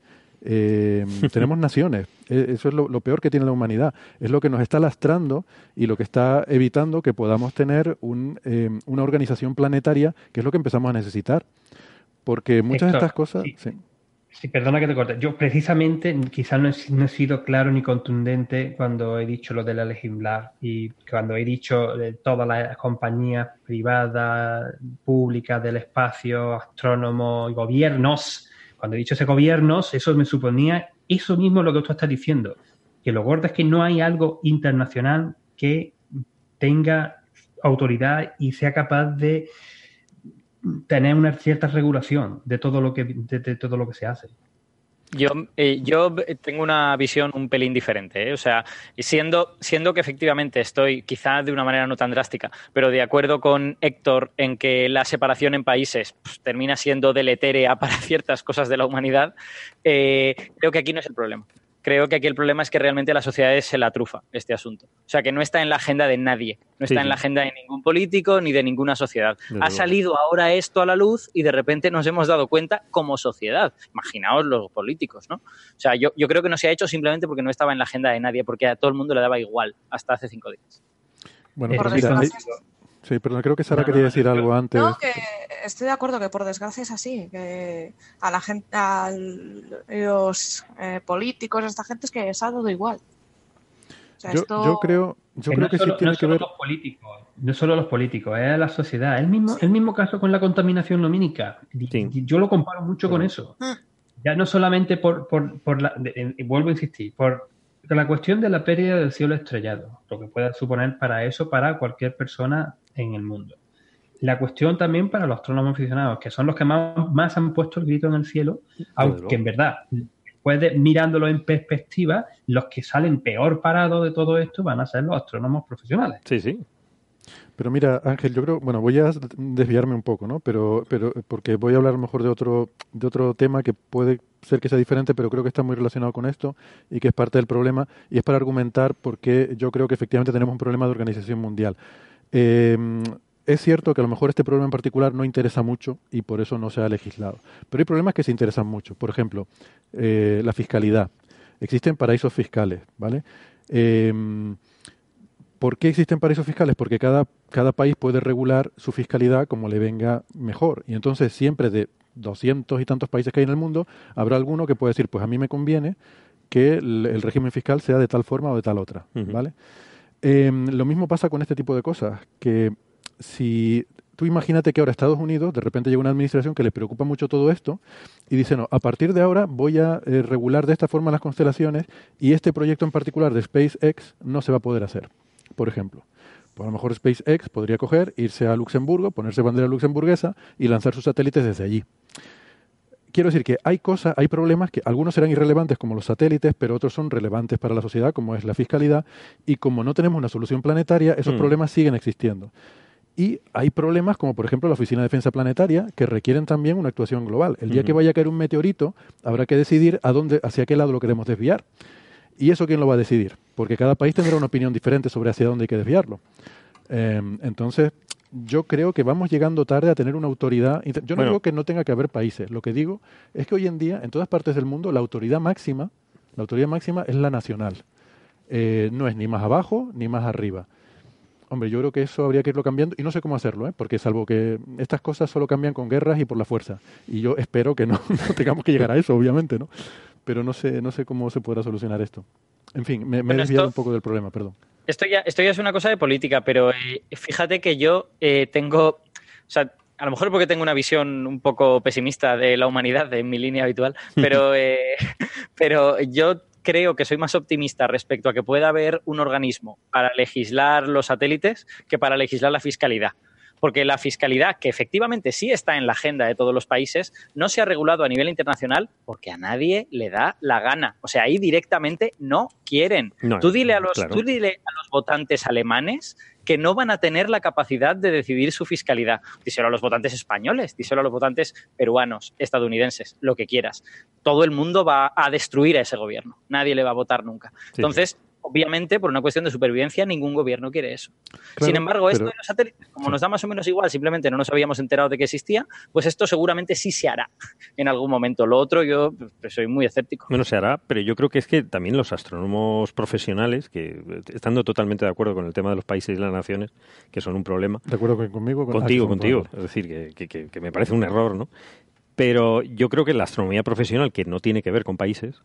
Eh, tenemos naciones. E, eso es lo, peor que tiene la humanidad. Es lo que nos está lastrando y lo que está evitando que podamos tener un, eh, una organización planetaria, que es lo que empezamos a necesitar. Porque muchas de estas cosas. Sí, perdona que te corte. Yo precisamente quizás no he, sido claro ni contundente cuando he dicho lo de la legislar y cuando he dicho de todas las compañías privadas, públicas del espacio, astrónomos, gobiernos. Cuando he dicho ese gobiernos, eso me suponía eso mismo lo que tú estás diciendo. Que lo gordo es que no hay algo internacional que tenga autoridad y sea capaz de tener una cierta regulación de todo lo que, de todo lo que se hace. Yo, eh, yo tengo una visión un pelín diferente. ¿eh? O sea, siendo, siendo que efectivamente estoy, quizás de una manera no tan drástica, pero de acuerdo con Héctor en que la separación en países pues, termina siendo deletérea para ciertas cosas de la humanidad, eh, creo que aquí no es el problema creo que aquí el problema es que realmente la sociedad se la trufa este asunto. O sea, que no está en la agenda de nadie, no está en la agenda de ningún político ni de ninguna sociedad. ha salido ahora esto a la luz y de repente nos hemos dado cuenta como sociedad. Imaginaos los políticos, ¿no? O sea, yo, yo creo que no se ha hecho simplemente porque no estaba en la agenda de nadie, porque a todo el mundo le daba igual hasta hace cinco días. Bueno, pero mira, Sí, pero creo que Sara quería decir algo antes. No, que estoy de acuerdo que por desgracia es así, que a la gente, a los eh, políticos, a esta gente es que les ha dado igual. yo, creo, yo creo que, sí tiene que ver. Los políticos, no solo los políticos, es la sociedad. El mismo, el mismo caso con la contaminación lumínica. Yo lo comparo mucho con eso. Mm. Ya no solamente por, por, por la, vuelvo a insistir, por la cuestión de la pérdida del cielo estrellado, lo que pueda suponer para eso, para cualquier persona en el mundo. La cuestión también para los astrónomos aficionados, que son los que más, han puesto el grito en el cielo, aunque en verdad, puede, mirándolo en perspectiva, los que salen peor parados de todo esto van a ser los astrónomos profesionales. Sí, sí. Pero mira, Ángel, yo creo, bueno, voy a desviarme un poco, ¿no? Pero, pero porque voy a hablar mejor de otro, de otro tema que puede ser que sea diferente, pero creo que está muy relacionado con esto y que es parte del problema, y es para argumentar por qué yo creo que efectivamente tenemos un problema de organización mundial. Eh, es cierto que a lo mejor este problema en particular no interesa mucho y por eso no se ha legislado. Pero hay problemas que se interesan mucho. Por ejemplo, eh, la fiscalidad. Existen paraísos fiscales, ¿vale? Em, ¿Por qué existen paraísos fiscales? Porque cada, cada país puede regular su fiscalidad como le venga mejor. Y entonces siempre de doscientos y tantos países que hay en el mundo, habrá alguno que puede decir, pues a mí me conviene que el, régimen fiscal sea de tal forma o de tal otra, ¿vale? Em, lo mismo pasa con este tipo de cosas, que si tú imagínate que ahora Estados Unidos, de repente llega una administración que le preocupa mucho todo esto y dice, no, a partir de ahora voy a eh, regular de esta forma las constelaciones y este proyecto en particular de SpaceX no se va a poder hacer, por ejemplo. Pues a lo mejor SpaceX podría coger, irse a Luxemburgo, ponerse bandera luxemburguesa y lanzar sus satélites desde allí quiero decir que hay cosas, hay problemas que algunos serán irrelevantes como los satélites, pero otros son relevantes para la sociedad, como es la fiscalidad, y como no tenemos una solución planetaria, esos mm. problemas siguen existiendo. Y hay problemas como, por ejemplo, la Oficina de Defensa Planetaria, que requieren también una actuación global. El día que vaya a caer un meteorito, habrá que decidir a dónde, hacia qué lado lo queremos desviar. ¿Y eso quién lo va a decidir? Porque cada país tendrá una opinión diferente sobre hacia dónde hay que desviarlo. Em, entonces, yo creo que vamos llegando tarde a tener una autoridad. Yo no digo que no tenga que haber países. Lo que digo es que hoy en día, en todas partes del mundo, la autoridad máxima, la autoridad máxima es la nacional. Eh, no es ni más abajo ni más arriba. Hombre, yo creo que eso habría que irlo cambiando y no sé cómo hacerlo, ¿eh? porque salvo que estas cosas solo cambian con guerras y por la fuerza. Y yo espero que no, tengamos que llegar a eso, obviamente, ¿no? Pero no sé, no sé cómo se podrá solucionar esto. En fin, me, he desviado un poco del problema, perdón. Esto ya, esto ya es una cosa de política, pero eh, fíjate que yo eh, tengo, o sea, a lo mejor porque tengo una visión un poco pesimista de la humanidad en mi línea habitual, pero, eh, pero yo creo que soy más optimista respecto a que pueda haber un organismo para legislar los satélites que para legislar la fiscalidad porque la fiscalidad, que efectivamente sí está en la agenda de todos los países, no se ha regulado a nivel internacional porque a nadie le da la gana. O sea, ahí directamente no quieren. tú, dile a los, tú dile a los votantes alemanes que no van a tener la capacidad de decidir su fiscalidad. Díselo a los votantes españoles, díselo a los votantes peruanos, estadounidenses, lo que quieras. Todo el mundo va a destruir a ese gobierno. Nadie le va a votar nunca. Entonces, obviamente, por una cuestión de supervivencia, ningún gobierno quiere eso. Sin embargo, esto de los satélites, como nos da más o menos igual, simplemente no nos habíamos enterado de que existía, pues esto seguramente sí se hará en algún momento. Lo otro, yo pues, soy muy escéptico. Bueno, se hará, pero yo creo que es que también los astrónomos profesionales, que estando totalmente de acuerdo con el tema de los países y las naciones, que son un problema. ¿De acuerdo conmigo? contigo, contigo. Es decir, que, que me parece un error, ¿no? Pero yo creo que la astronomía profesional, que no tiene que ver con países,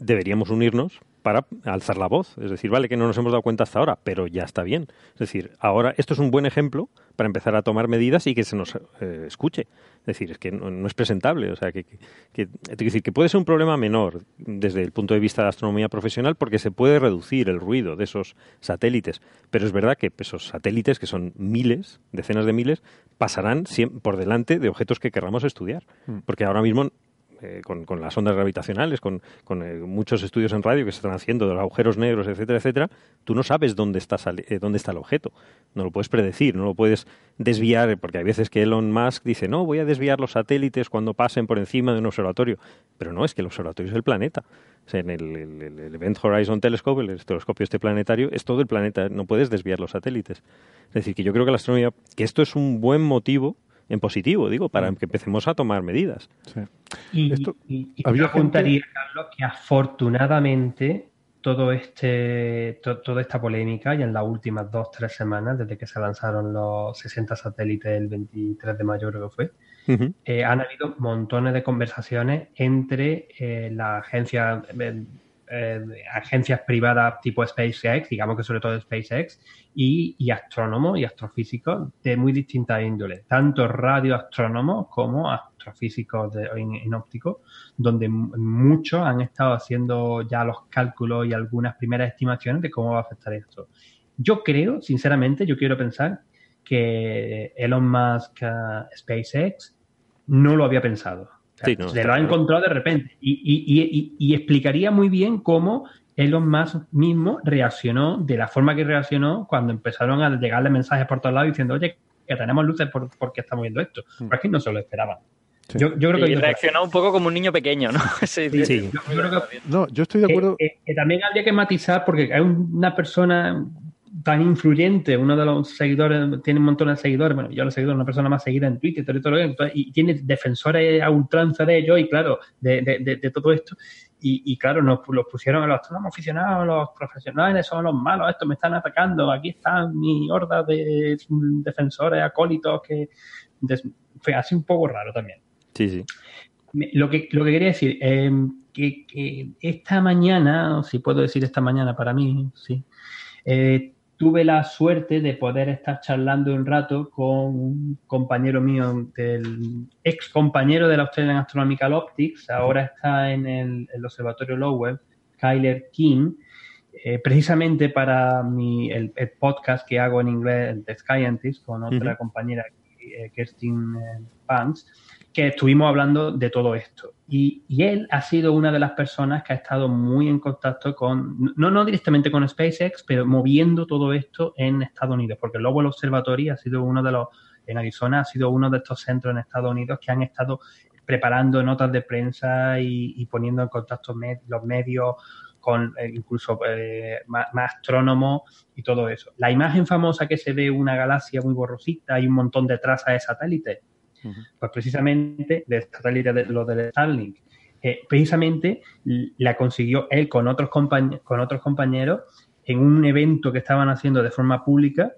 deberíamos unirnos para alzar la voz. Es decir, vale que no nos hemos dado cuenta hasta ahora, pero ya está bien. Es decir, ahora esto es un buen ejemplo para empezar a tomar medidas y que se nos eh, escuche. Es decir, es que no, es presentable. O sea, que, que, decir, que puede ser un problema menor desde el punto de vista de astronomía profesional porque se puede reducir el ruido de esos satélites. Pero es verdad que esos satélites, que son miles, decenas de miles, pasarán por delante de objetos que querramos estudiar. Mm. Porque ahora mismo eh, con, las ondas gravitacionales, con, eh, muchos estudios en radio que se están haciendo de los agujeros negros, etcétera, etcétera, tú no sabes dónde está, eh, dónde está el objeto. No lo puedes predecir, no lo puedes desviar, porque hay veces que Elon Musk dice, no, voy a desviar los satélites cuando pasen por encima de un observatorio. Pero no, es que el observatorio es el planeta. En el, Event Horizon Telescope, el telescopio este planetario, es todo el planeta, no puedes desviar los satélites. Es decir, que yo creo que la astronomía, que esto es un buen motivo en positivo, digo, para mm. que empecemos a tomar medidas. Y, Esto, yo Carlos, que afortunadamente todo este, toda esta polémica y en las últimas dos, tres semanas, desde que se lanzaron los 60 satélites el 23 de mayo, creo que fue, eh, han habido montones de conversaciones entre eh, la agencia eh, agencias privadas tipo SpaceX, digamos que sobre todo SpaceX, y, astrónomos y astrofísicos de muy distintas índoles, tanto radioastrónomos como astrofísicos de, en, óptico, donde muchos han estado haciendo ya los cálculos y algunas primeras estimaciones de cómo va a afectar esto. Yo creo, sinceramente, yo quiero pensar que Elon Musk, uh, SpaceX, no lo había pensado se lo ha encontrado de repente. Y, explicaría muy bien cómo Elon Musk mismo reaccionó de la forma que reaccionó cuando empezaron a llegarle mensajes por todos lados diciendo, oye, que tenemos luces porque estamos viendo esto. Mm. Porque no se lo esperaban. Yo, creo que reaccionó un poco como un niño pequeño, ¿no? sí, sí. Yo, creo que, no, yo estoy de acuerdo. que, también habría que matizar porque hay una persona tan influyente, uno de los seguidores, tiene un montón de seguidores, bueno, yo lo seguidor, una persona más seguida en Twitter, y tiene defensores a ultranza de ellos y claro, de, de, todo esto. Y, claro, nos los pusieron a los astrónomos aficionados, los profesionales son los malos, estos me están atacando, aquí están mi horda de defensores, acólitos, que fue así un poco raro también. Sí, sí. Lo que, lo que quería decir, eh, que, que, esta mañana, si puedo decir esta mañana para mí, sí, eh, tuve la suerte de poder estar charlando un rato con un compañero mío, del ex compañero de la Australian Astronomical Optics, ahora está en el, Observatorio Lowell, Kyler King, eh, precisamente para mi, el, podcast que hago en inglés, The Scientist, con otra compañera, eh, Kerstin Banks que estuvimos hablando de todo esto. Y, él ha sido una de las personas que ha estado muy en contacto con, no, no directamente con SpaceX, pero moviendo todo esto en Estados Unidos, porque el Observatory ha sido uno de los, en Arizona, ha sido uno de estos centros en Estados Unidos que han estado preparando notas de prensa y, poniendo en contacto los medios con eh, incluso eh, más, astrónomos y todo eso. La imagen famosa que se ve una galaxia muy borrosita y un montón de trazas de satélites, pues precisamente de satélite de lo del Starlink, eh, precisamente la consiguió él con otros, con otros compañeros en un evento que estaban haciendo de forma pública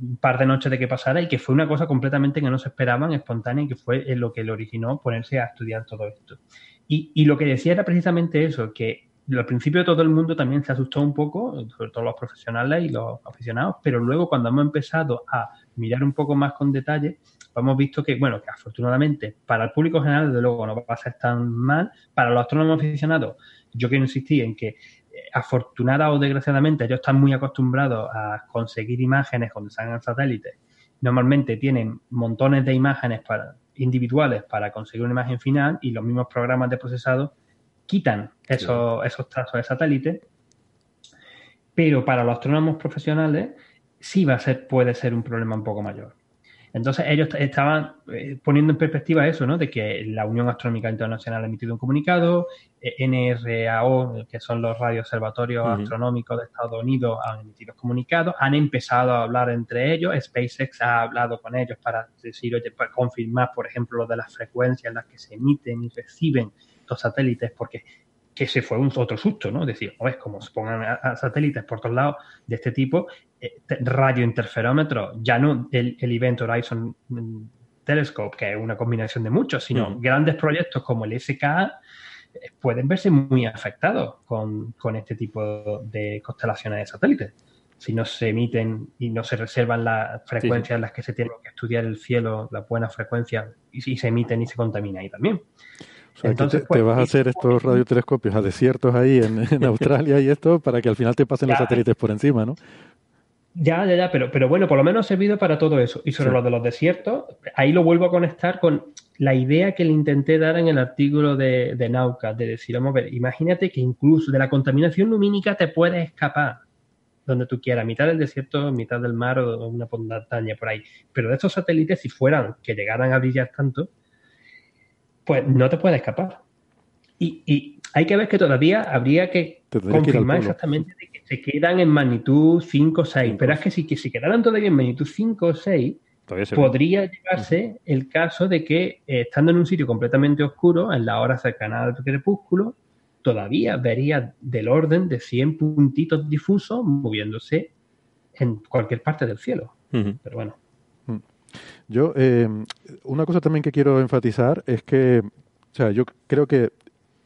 un par de noches de que pasara y que fue una cosa completamente que no se esperaban, espontánea y que fue lo que le originó ponerse a estudiar todo esto. Y, y lo que decía era precisamente eso, que al principio todo el mundo también se asustó un poco, sobre todo los profesionales y los aficionados, pero luego cuando hemos empezado a mirar un poco más con detalle, hemos visto que, bueno, que afortunadamente para el público general, desde luego, no va a ser tan mal. Para los astrónomos aficionados, yo quiero insistir en que, eh, afortunada o desgraciadamente, ellos están muy acostumbrados a conseguir imágenes cuando salgan satélites. Normalmente tienen montones de imágenes para, individuales para conseguir una imagen final y los mismos programas de procesado quitan esos, esos trazos de satélite. Pero para los astrónomos profesionales sí va a ser, puede ser un problema un poco mayor. Entonces ellos estaban eh, poniendo en perspectiva eso, ¿no? De que la Unión Astronómica Internacional ha emitido un comunicado, eh, NRAO, que son los radioobservatorios astronómicos de Estados Unidos, han emitido comunicados, han empezado a hablar entre ellos, SpaceX ha hablado con ellos para decir, oye, para confirmar, por ejemplo, lo de las frecuencias en las que se emiten y reciben los satélites, porque que se fue un otro susto, ¿no? Es decir, o es como se pongan satélites por todos lados de este tipo, eh, radiointerferómetro, ya no el, el, Event Horizon mm, Telescope, que es una combinación de muchos, sino grandes proyectos como el SKA, pueden verse muy afectados con, este tipo de constelaciones de satélites. Si no se emiten y no se reservan las frecuencias en las que se tiene que estudiar el cielo, las buenas frecuencias, y, si se emiten y se contamina ahí también. Entonces, te, pues, vas a hacer estos radiotelescopios a desiertos ahí en, Australia y esto para que al final te pasen los satélites por encima, ¿no? Ya, ya, ya, pero, pero bueno, por lo menos ha servido para todo eso. Y sobre lo de los desiertos, ahí lo vuelvo a conectar con la idea que le intenté dar en el artículo de, de Nauca, de decir, vamos a ver, imagínate que incluso de la contaminación lumínica te puedes escapar donde tú quieras, mitad del desierto, mitad del mar o una montaña por ahí. Pero de estos satélites, si fueran que llegaran a brillar tanto, pues no te puedes escapar. Y, y hay que ver que todavía habría que confirmar exactamente de que se quedan en magnitud 5 o 6. Pero es que si, que si quedaran todavía en magnitud 5 o 6, podría llegarse el caso de que eh, estando en un sitio completamente oscuro, en la hora cercana al crepúsculo, todavía vería del orden de 100 puntitos difusos moviéndose en cualquier parte del cielo. Pero bueno. Yo, eh, una cosa también que quiero enfatizar es que, o sea, yo creo que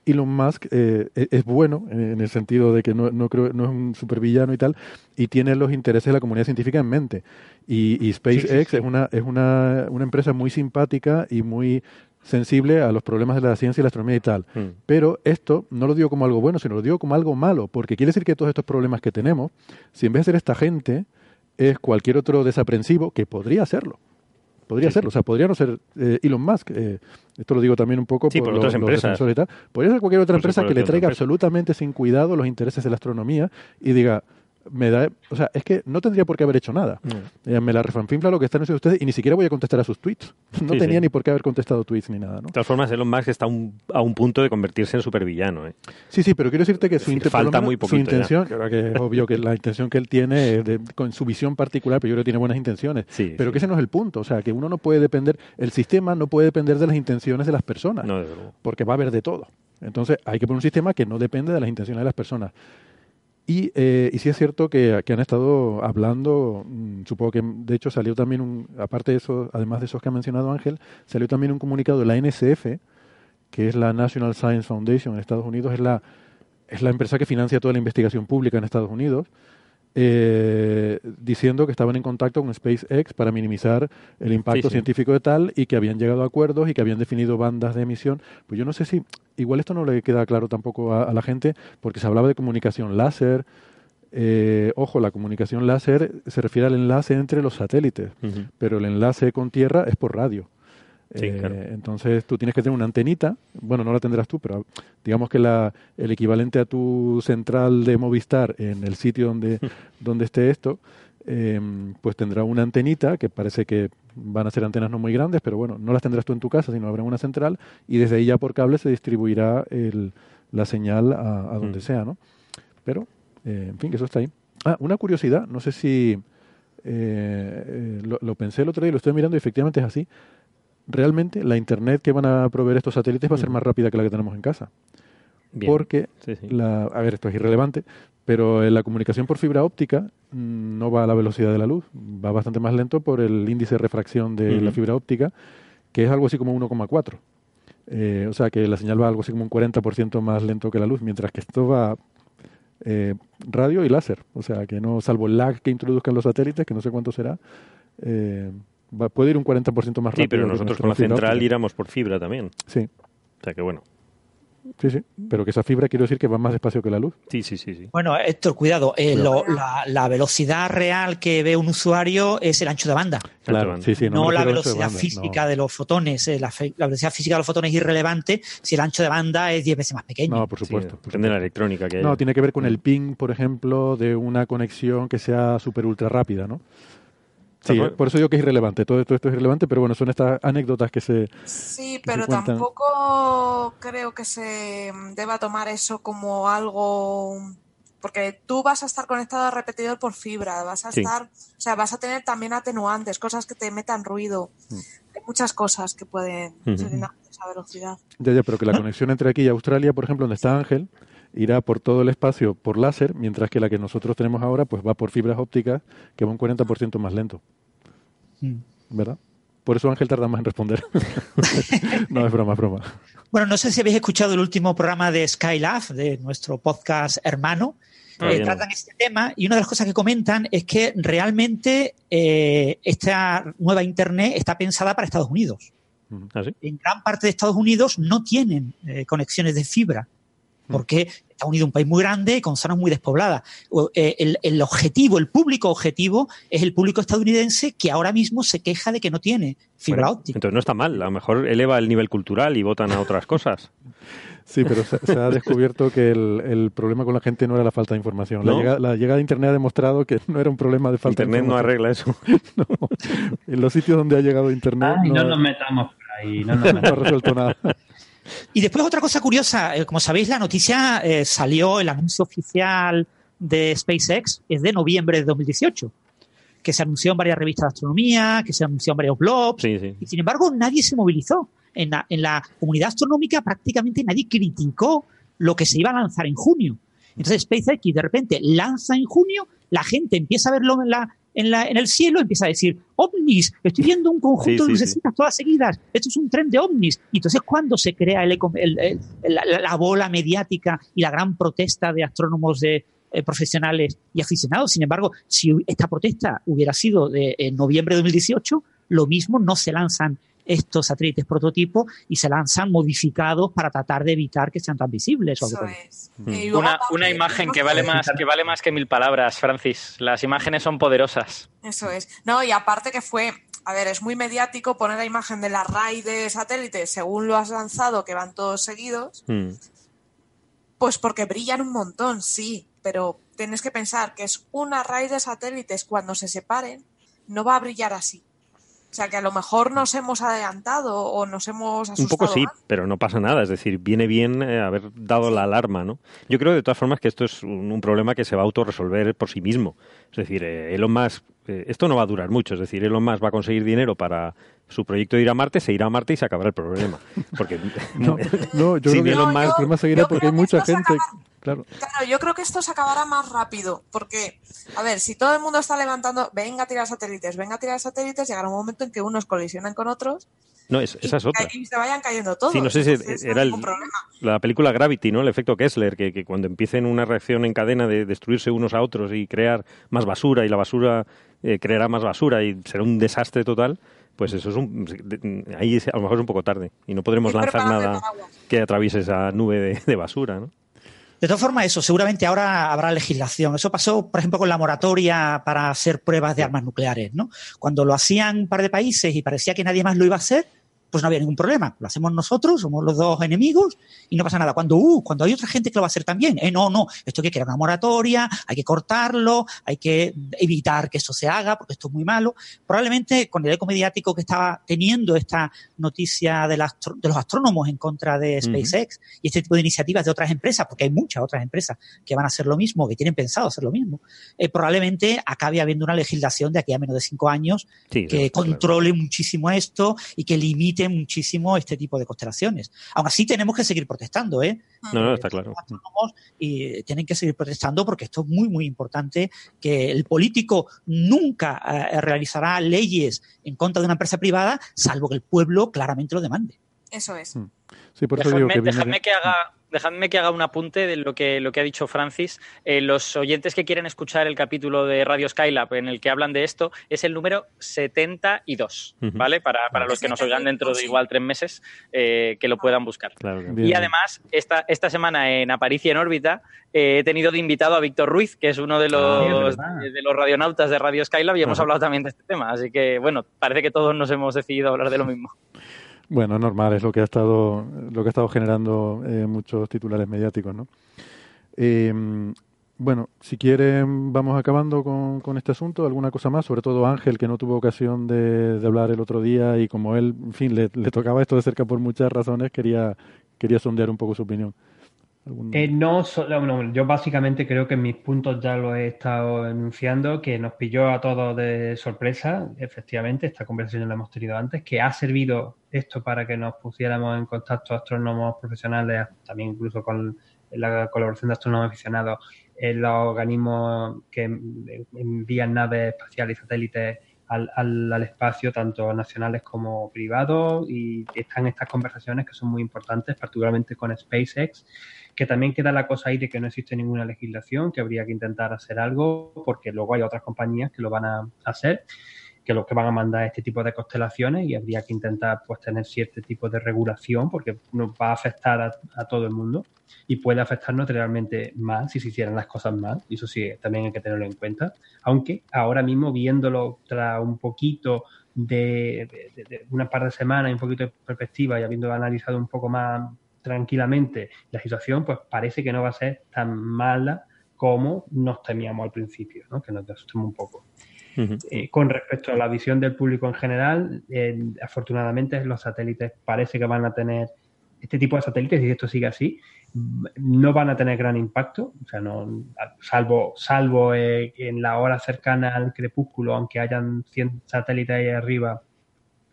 Elon Musk eh, e-, es bueno en el sentido de que no, no, creo, no es un supervillano y tal, y tiene los intereses de la comunidad científica en mente. Y, SpaceX es, una, es una, una, empresa muy simpática y muy sensible a los problemas de la ciencia y la astronomía y tal. Mm. Pero esto no lo digo como algo bueno, sino lo digo como algo malo, porque quiere decir que todos estos problemas que tenemos, si en vez de ser esta gente, es cualquier otro desaprensivo, que podría serlo, Podría ser, o sea, podría no ser eh, Elon Musk. Eh, esto lo digo también un poco por, otras empresas. y tal. Podría ser cualquier otra empresa que le traiga absolutamente sin cuidado los intereses de la astronomía y diga, me da, o sea, es que no tendría por qué haber hecho nada. Eh, me la refanfinfla lo que están haciendo ustedes y ni siquiera voy a contestar a sus tweets. No tenía ni por qué haber contestado tweets ni nada, ¿no? De todas formas, Elon Musk está a un punto de convertirse en supervillano, ¿eh? Sí, sí, pero quiero decirte que su, falta muy su intención, que es obvio que la intención que él tiene con su visión particular, pero yo creo que tiene buenas intenciones. pero que ese no es el punto, o sea, que uno no puede depender, el sistema no puede depender de las intenciones de las personas, porque va a haber de todo. Entonces, hay que poner un sistema que no depende de las intenciones de las personas. Y, eh, y sí es cierto que, que han estado hablando, mm, supongo que de hecho salió también, un, aparte de eso, además de esos que ha mencionado Ángel, salió también un comunicado de la NSF, que es la National Science Foundation en Estados Unidos, es la, es la empresa que financia toda la investigación pública en Estados Unidos, eh, diciendo que estaban en contacto con SpaceX para minimizar el impacto científico de tal y que habían llegado a acuerdos y que habían definido bandas de emisión. Pues yo no sé si, igual esto no le queda claro tampoco a, la gente, porque se hablaba de comunicación láser. Eh, ojo, la comunicación láser se refiere al enlace entre los satélites, pero el enlace con Tierra es por radio. Eh, entonces tú tienes que tener una antenita, bueno, no la tendrás tú, pero digamos que la, el equivalente a tu central de Movistar en el sitio donde, donde esté esto, em, pues tendrá una antenita que parece que van a ser antenas no muy grandes, pero bueno, no las tendrás tú en tu casa, sino habrá una central y desde ahí ya por cable se distribuirá el, la señal a, donde mm. sea, ¿no? Pero, eh, en fin, que eso está ahí. Ah, una curiosidad, no sé si eh, lo, lo, pensé el otro día y lo estoy mirando y efectivamente es así realmente la internet que van a proveer estos satélites va a ser más rápida que la que tenemos en casa. Porque, La, a ver, esto es irrelevante, pero la comunicación por fibra óptica mm, no va a la velocidad de la luz, va bastante más lento por el índice de refracción de la fibra óptica, que es algo así como 1,4. Eh, o sea que la señal va algo así como un 40% más lento que la luz, mientras que esto va eh, radio y láser. O sea que no, salvo el lag que introduzcan los satélites, que no sé cuánto será, eh, puede ir un 40% más rápido. Sí, pero nosotros con la central iramos por fibra también. Sí. O sea que bueno. Sí, sí, pero que esa fibra quiero decir que va más despacio que la luz. Sí, sí, sí. sí. Bueno, Héctor, cuidado, eh, la, velocidad real que ve un usuario es el ancho de banda. Claro, sí, sí, no, la velocidad física de los fotones. Eh, la, velocidad física de los fotones es irrelevante si el ancho de banda es 10 veces más pequeño. No, por supuesto. depende de la electrónica que No, tiene que ver con el ping, por ejemplo, de una conexión que sea súper ultra rápida, ¿no? Sí, por eso digo que es irrelevante. Todo esto, esto es irrelevante, pero bueno, son estas anécdotas que se. Sí, pero tampoco creo que se deba tomar eso como algo. Porque tú vas a estar conectado al repetidor por fibra, vas a estar. O sea, vas a tener también atenuantes, cosas que te metan ruido. Mm. Hay muchas cosas que pueden ser en esa velocidad. Ya, ya, pero que la conexión entre aquí y Australia, por ejemplo, donde está Ángel, irá por todo el espacio por láser, mientras que la que nosotros tenemos ahora pues va por fibras ópticas que va un 40% más lento. Mm. ¿Verdad? Por eso Ángel tarda más en responder. no, es broma, es broma. Bueno, no sé si habéis escuchado el último programa de Skylab, de nuestro podcast hermano. Ah, eh, tratan este tema y una de las cosas que comentan es que realmente eh, esta nueva Internet está pensada para Estados Unidos. ¿Ah, en gran parte de Estados Unidos no tienen eh, conexiones de fibra porque Estados Unidos es un país muy grande con zonas muy despobladas. El, el, objetivo, el público objetivo es el público estadounidense que ahora mismo se queja de que no tiene fibra óptica. Entonces no está mal, a lo mejor eleva el nivel cultural y votan a otras cosas. Sí, pero se, ha descubierto que el, problema con la gente no era la falta de información. La, llegada, de Internet ha demostrado que no era un problema de falta de información. Internet no arregla eso. En los sitios donde ha llegado Internet... no, no nos metamos por ahí. No, nos ha resuelto nada. Y después otra cosa curiosa, eh, como sabéis, la noticia eh, salió, el anuncio oficial de SpaceX es de noviembre de 2018, que se anunció en varias revistas de astronomía, que se anunció en varios blogs, y sin embargo nadie se movilizó. En la, en la comunidad astronómica prácticamente nadie criticó lo que se iba a lanzar en junio. Entonces SpaceX de repente lanza en junio, la gente empieza a verlo en la, en, la, en el cielo empieza a decir, ovnis, estoy viendo un conjunto de lucecitas todas seguidas, esto es un tren de ovnis. Y entonces cuando se crea el, la, bola mediática y la gran protesta de astrónomos de, eh, profesionales y aficionados. Sin embargo, si esta protesta hubiera sido de en noviembre de 2018, lo mismo no se lanzan estos satélites prototipo y se lanzan modificados para tratar de evitar que sean tan visibles. Mm. Una, imagen que vale más que vale más que mil palabras, Francis. Las imágenes son poderosas. Eso es. No, y aparte que fue a ver, es muy mediático poner la imagen de la RAI de satélites según lo has lanzado, que van todos seguidos. Mm. Pues porque brillan un montón, sí, pero tienes que pensar que es una RAI de satélites cuando se separen, no va a brillar así. O sea, que a lo mejor nos hemos adelantado o nos hemos asustado. Un poco sí, pero no pasa nada. Es decir, viene bien eh, haber dado la alarma, ¿no? Yo creo de todas formas que esto es un, problema que se va a autorresolver por sí mismo. Es decir, eh, Elon Musk, eh, esto no va a durar mucho. Es decir, Elon Musk va a conseguir dinero para su proyecto de ir a Marte, se irá a Marte y se acabará el problema. Porque no, no yo creo que Elon Musk seguirá porque hay mucha gente. Claro. claro, yo creo que esto se acabará más rápido, porque, a ver, si todo el mundo está levantando, venga a tirar satélites, venga a tirar satélites, llegará un momento en que unos colisionan con otros. No, es otra. Y se vayan cayendo todos. Sí, no sé si era la película Gravity, ¿no? El efecto Kessler, que, que, cuando empiecen una reacción en cadena de destruirse unos a otros y crear más basura, y la basura eh, creará más basura y será un desastre total, pues eso es un, ahí a lo mejor es un poco tarde y no podremos lanzar nada que atraviese esa nube de basura, ¿no? De todas formas, eso, seguramente ahora habrá legislación. Eso pasó, por ejemplo, con la moratoria para hacer pruebas de armas nucleares, ¿no? Cuando lo hacían un par de países y parecía que nadie más lo iba a hacer, pues no había ningún problema. Lo hacemos nosotros, somos los dos enemigos y no pasa nada. Cuando, uh, cuando hay otra gente que lo va a hacer también, eh, no, no, esto hay que crear una moratoria, hay que cortarlo, hay que evitar que eso se haga porque esto es muy malo. Probablemente con el eco mediático que estaba teniendo esta noticia de, de los astrónomos en contra de SpaceX y este tipo de iniciativas de otras empresas, porque hay muchas otras empresas que van a hacer lo mismo, que tienen pensado hacer lo mismo, eh, probablemente acabe habiendo una legislación de aquí a menos de cinco años que controle muchísimo esto y que limite muchísimo este tipo de constelaciones. Aún así tenemos que seguir protestando, ¿eh? No, no, está claro. Y tienen que seguir protestando porque esto es muy, muy importante, que el político nunca eh, realizará leyes en contra de una empresa privada, salvo que el pueblo claramente lo demande. Eso es. Mm. Sí, por eso digo que, que haga dejadme que haga un apunte de lo que, lo que ha dicho Francis. Eh, los oyentes que quieren escuchar el capítulo de Radio Skylab en el que hablan de esto es el número 72, ¿vale? Para, para los que nos oigan dentro de igual tres meses, eh, que lo puedan buscar. y además, esta, esta semana en Aparicia en órbita eh, he tenido de invitado a Víctor Ruiz, que es uno de los, de los radionautas de Radio Skylab y hemos hablado también de este tema. Así que, bueno, parece que todos nos hemos decidido hablar de lo mismo. Bueno, es normal, es lo que ha estado, lo que ha estado generando eh, muchos titulares mediáticos, ¿no? Eh, bueno, si quieren, vamos acabando con, con, este asunto. ¿Alguna cosa más? Sobre todo Ángel, que no tuvo ocasión de, hablar el otro día y como él, en fin, le, le, tocaba esto de cerca por muchas razones, quería, quería sondear un poco su opinión. Eh, no, yo básicamente creo que en mis puntos ya lo he estado enunciando, que nos pilló a todos de sorpresa, efectivamente, esta conversación la hemos tenido antes, que ha servido esto para que nos pusiéramos en contacto astrónomos profesionales, también incluso con la colaboración de astrónomos aficionados, en los organismos que envían naves espaciales y satélites al, al, espacio, tanto nacionales como privados, y están estas conversaciones que son muy importantes, particularmente con SpaceX, que también queda la cosa ahí de que no existe ninguna legislación, que habría que intentar hacer algo, porque luego hay otras compañías que lo van a hacer que los que van a mandar este tipo de constelaciones y habría que intentar pues tener cierto tipo de regulación porque nos va a afectar a, todo el mundo y puede afectarnos realmente más si se hicieran las cosas mal y eso sí también hay que tenerlo en cuenta. Aunque ahora mismo viéndolo tras un poquito de, una par de semanas un poquito de perspectiva y habiendo analizado un poco más tranquilamente la situación pues parece que no va a ser tan mala como nos temíamos al principio, ¿no? que nos asustemos un poco. Eh, con respecto a la visión del público en general, afortunadamente los satélites parece que van a tener este tipo de satélites, y si esto sigue así, no van a tener gran impacto, o sea, no, salvo, salvo eh, en la hora cercana al crepúsculo, aunque hayan 100 satélites ahí arriba,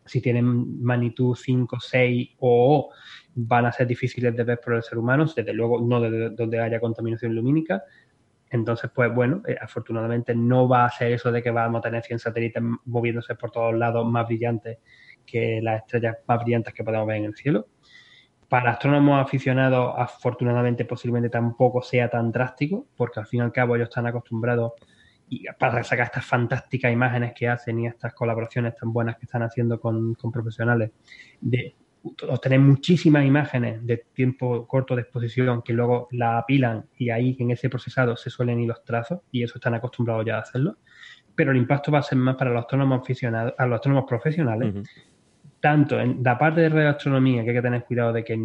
si tienen magnitud 5, 6 o van a ser difíciles de ver por el ser humano, desde luego no desde donde haya contaminación lumínica, entonces, pues bueno, eh, afortunadamente no va a ser eso de que vamos a tener 100 satélites moviéndose por todos lados más brillantes que las estrellas más brillantes que podemos ver en el cielo. Para astrónomos aficionados, afortunadamente, posiblemente tampoco sea tan drástico, porque al fin y al cabo ellos están acostumbrados y para sacar estas fantásticas imágenes que hacen y estas colaboraciones tan buenas que están haciendo con, con profesionales de obtener muchísimas imágenes de tiempo corto de exposición que luego la apilan y ahí en ese procesado se suelen ir los trazos y eso están acostumbrados ya a hacerlo. Pero el impacto va a ser más para los astrónomos aficionados, a los astrónomos profesionales, tanto en la parte de radioastronomía, que hay que tener cuidado de que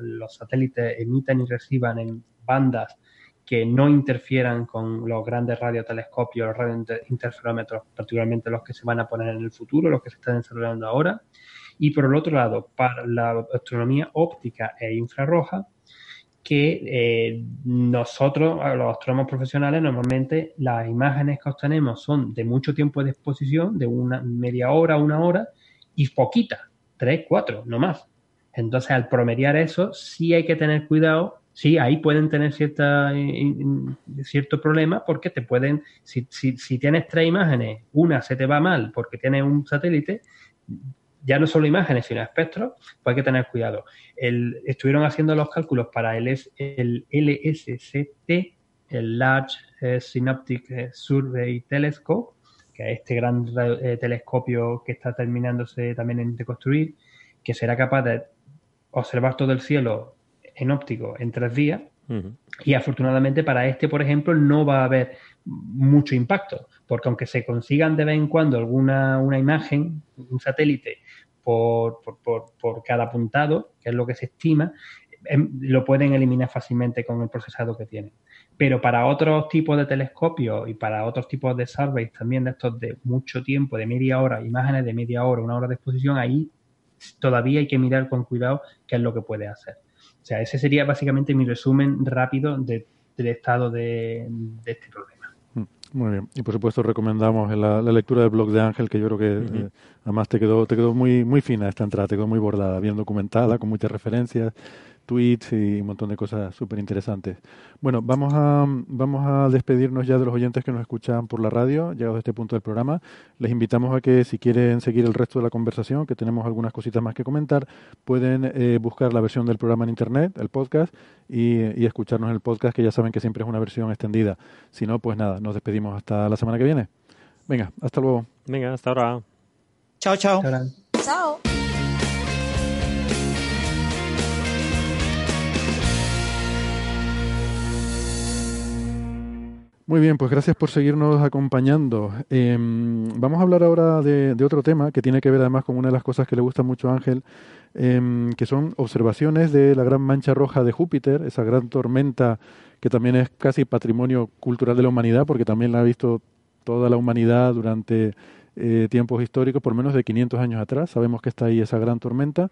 los satélites emiten y reciban en bandas que no interfieran con los grandes radiotelescopios, los radiointerferómetros, particularmente los que se van a poner en el futuro, los que se están desarrollando ahora y por el otro lado, para la astronomía óptica e infrarroja, que eh, nosotros, los astrónomos profesionales, normalmente las imágenes que obtenemos son de mucho tiempo de exposición, de una media hora, una hora, y poquitas, tres, cuatro, no más. Entonces, al promediar eso, sí hay que tener cuidado. Sí, ahí pueden tener cierta, cierto problema porque te pueden, si, si, si tienes tres imágenes, una se te va mal porque tienes un satélite, ya no solo imágenes, sino espectros, pues hay que tener cuidado. estuvieron haciendo los cálculos para el, el LSCT, el Large eh, Synoptic eh, Survey Telescope, que es este gran eh, telescopio que está terminándose también de construir, que será capaz de observar todo el cielo en óptico en tres días. Y afortunadamente para este, por ejemplo, no va a haber mucho impacto, porque aunque se consigan de vez en cuando alguna una imagen, un satélite por, por, cada apuntado, que es lo que se estima, em, lo pueden eliminar fácilmente con el procesado que tienen. Pero para otros tipos de telescopios y para otros tipos de surveys también de estos de mucho tiempo, de media hora, imágenes de media hora, una hora de exposición, ahí todavía hay que mirar con cuidado qué es lo que puede hacer. O sea, ese sería básicamente mi resumen rápido del estado de este problema. Muy bien. Y por supuesto recomendamos la, lectura del blog de Ángel, que yo creo que eh, además te quedó, te quedó muy, muy fina esta entrada, te quedó muy bordada, bien documentada, con muchas referencias tweets y un montón de cosas súper interesantes. Bueno, vamos a, vamos a despedirnos ya de los oyentes que nos escuchan por la radio, llegados a este punto del programa. Les invitamos a que si quieren seguir el resto de la conversación, que tenemos algunas cositas más que comentar, pueden eh, buscar la versión del programa en internet, el podcast, y, y escucharnos en el podcast, que ya saben que siempre es una versión extendida. Si no, pues nada, nos despedimos hasta la semana que viene. Venga, hasta luego. Venga, hasta ahora. Chao, chao. Chao. Muy bien, pues gracias por seguirnos acompañando. Em, vamos a hablar ahora de, otro tema que tiene que ver además con una de las cosas que le gusta mucho a Ángel, em, que son observaciones de la gran mancha roja de Júpiter, esa gran tormenta que también es casi patrimonio cultural de la humanidad, porque también la ha visto toda la humanidad durante eh, tiempos históricos, por menos de 500 años atrás. Sabemos que está ahí esa gran tormenta.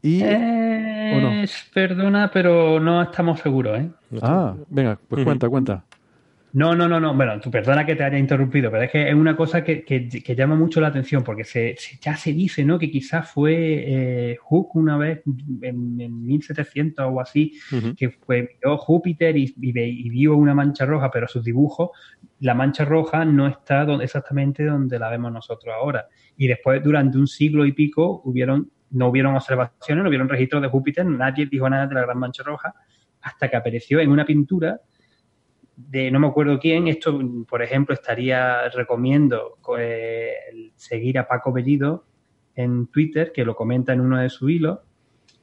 Y, eh, Perdona, pero no estamos seguros. ¿eh? Ah, venga, pues cuenta, cuenta. No, no, no, no. Bueno, tú perdona que te haya interrumpido, pero es que es una cosa que, llama mucho la atención porque se, ya se dice, ¿no? Que quizás fue eh, Hook una vez en, 1700 o así, que fue vio Júpiter y, vio una mancha roja, pero sus dibujos, la mancha roja no está exactamente donde la vemos nosotros ahora. Y después, durante un siglo y pico, hubieron, no hubieron observaciones, no hubieron registros de Júpiter, nadie dijo nada de la gran mancha roja, hasta que apareció en una pintura de no me acuerdo quién, esto, por ejemplo, estaría recomiendo eh, seguir a Paco Bellido en Twitter, que lo comenta en uno de sus hilos,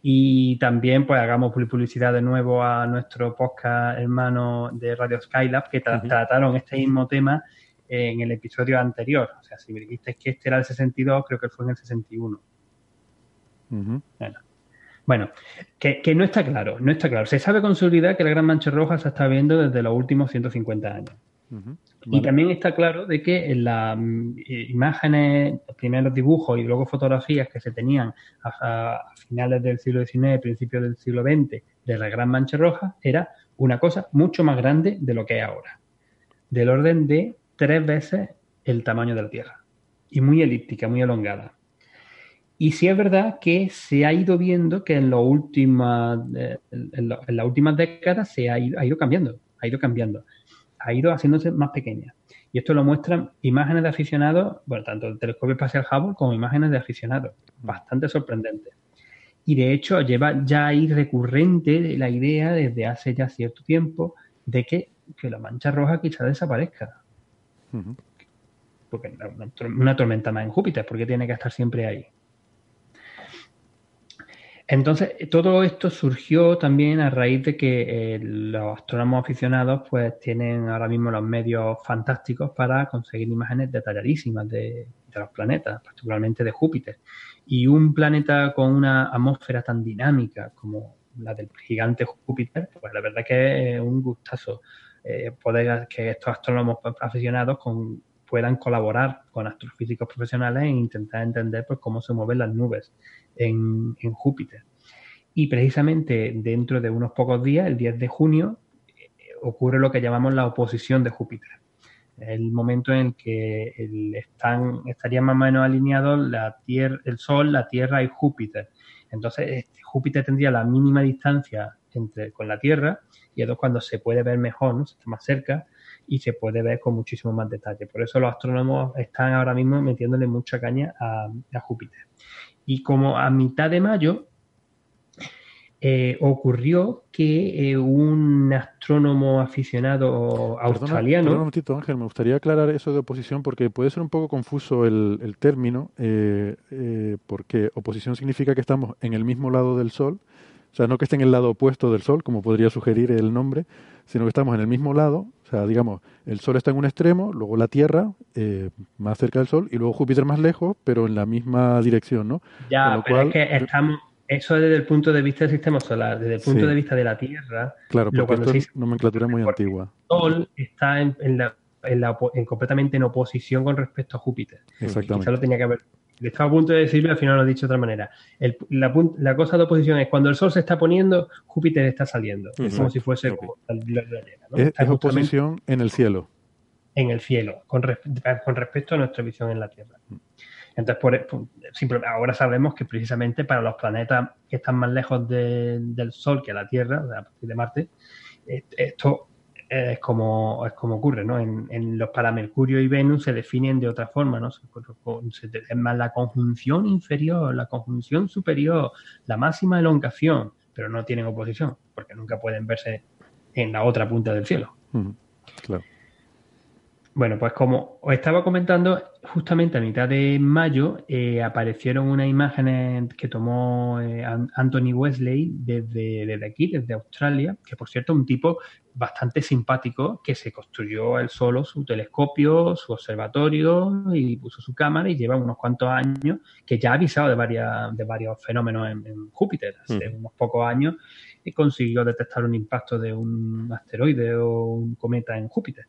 y también pues hagamos publicidad de nuevo a nuestro podcast hermano de Radio Skylab, que trataron este mismo tema en el episodio anterior. O sea, si me dijiste que este era el 62, creo que fue en el 61. Bueno. Bueno, que, no está claro, no está claro. Se sabe con seguridad que la gran mancha roja se está viendo desde los últimos 150 años. Y también está claro de que en las mm, imágenes, primeros dibujos y luego fotografías que se tenían a, finales del siglo XIX, principios del siglo XX, de la gran mancha roja, era una cosa mucho más grande de lo que es ahora. Del orden de tres veces el tamaño de la Tierra. Y muy elíptica, muy elongada. Y sí es verdad que se ha ido viendo que en, últimas, eh, en, las últimas décadas se ha ido, cambiando, ha ido cambiando, ha ido haciéndose más pequeña. Y esto lo muestran imágenes de aficionados, bueno, tanto el telescopio espacial Hubble como imágenes de aficionados, bastante sorprendentes. Y de hecho lleva ya ahí recurrente la idea desde hace ya cierto tiempo de que, la mancha roja quizá desaparezca. Porque una, una tormenta más en Júpiter, porque tiene que estar siempre ahí. Entonces, todo esto surgió también a raíz de que eh, los astrónomos aficionados pues tienen ahora mismo los medios fantásticos para conseguir imágenes detalladísimas de, los planetas, particularmente de Júpiter. Y un planeta con una atmósfera tan dinámica como la del gigante Júpiter, pues la verdad que es un gustazo eh, poder que estos astrónomos aficionados puedan colaborar con astrofísicos profesionales e intentar entender pues, cómo se mueven las nubes en, Júpiter. Y precisamente dentro de unos pocos días, el 10 de junio, eh, ocurre lo que llamamos la oposición de Júpiter. El momento en que están, estarían más o menos alineados la tierra, el Sol, la Tierra y Júpiter. Entonces, este, Júpiter tendría la mínima distancia entre, con la Tierra y es cuando se puede ver mejor, se está más cerca y se puede ver con muchísimo más detalle. Por eso los astrónomos están ahora mismo metiéndole mucha caña a Júpiter. Y como a mitad de mayo eh, ocurrió que eh, un astrónomo aficionado australiano. Perdona, un momentito, Ángel, me gustaría aclarar eso de oposición porque puede ser un poco confuso el, término, eh, porque oposición significa que estamos en el mismo lado del Sol, o sea, no que esté en el lado opuesto del Sol, como podría sugerir el nombre, sino que estamos en el mismo lado, o sea, digamos, el Sol está en un extremo, luego la Tierra eh, más cerca del Sol y luego Júpiter más lejos, pero en la misma dirección, ¿no? Ya, pero es que estamos, eso es desde el punto de vista del sistema solar, desde el punto de vista de la Tierra. Claro, porque esto es nomenclatura muy antigua. El Sol está en, la, en, completamente en oposición con respecto a Júpiter. Exactamente. Quizá lo tenía que haber estaba a punto de decirlo y al final lo he dicho de otra manera. la, cosa de oposición es cuando el Sol se está poniendo, Júpiter está saliendo. Es como si fuese Es, oposición en el cielo. En el cielo, con, respecto a nuestra visión en la Tierra. Mm. Entonces, por, ahora sabemos que precisamente para los planetas que están más lejos del Sol que la Tierra, a partir de Marte, eh, esto es como, es como ocurre, ¿no? En, los para Mercurio y Venus se definen de otra forma, ¿no? Es más la conjunción inferior, la conjunción superior, la máxima elongación, pero no tienen oposición, porque nunca pueden verse en la otra punta del cielo. claro. Bueno, pues como os estaba comentando, justamente a mitad de mayo eh, aparecieron unas imágenes que tomó eh, Anthony Wesley desde, desde, aquí, desde Australia, que por cierto un tipo bastante simpático que se construyó él solo su telescopio, su observatorio y puso su cámara y lleva unos cuantos años que ya ha avisado de, varias, de varios fenómenos en, Júpiter. Hace unos pocos años y consiguió detectar un impacto de un asteroide o un cometa en Júpiter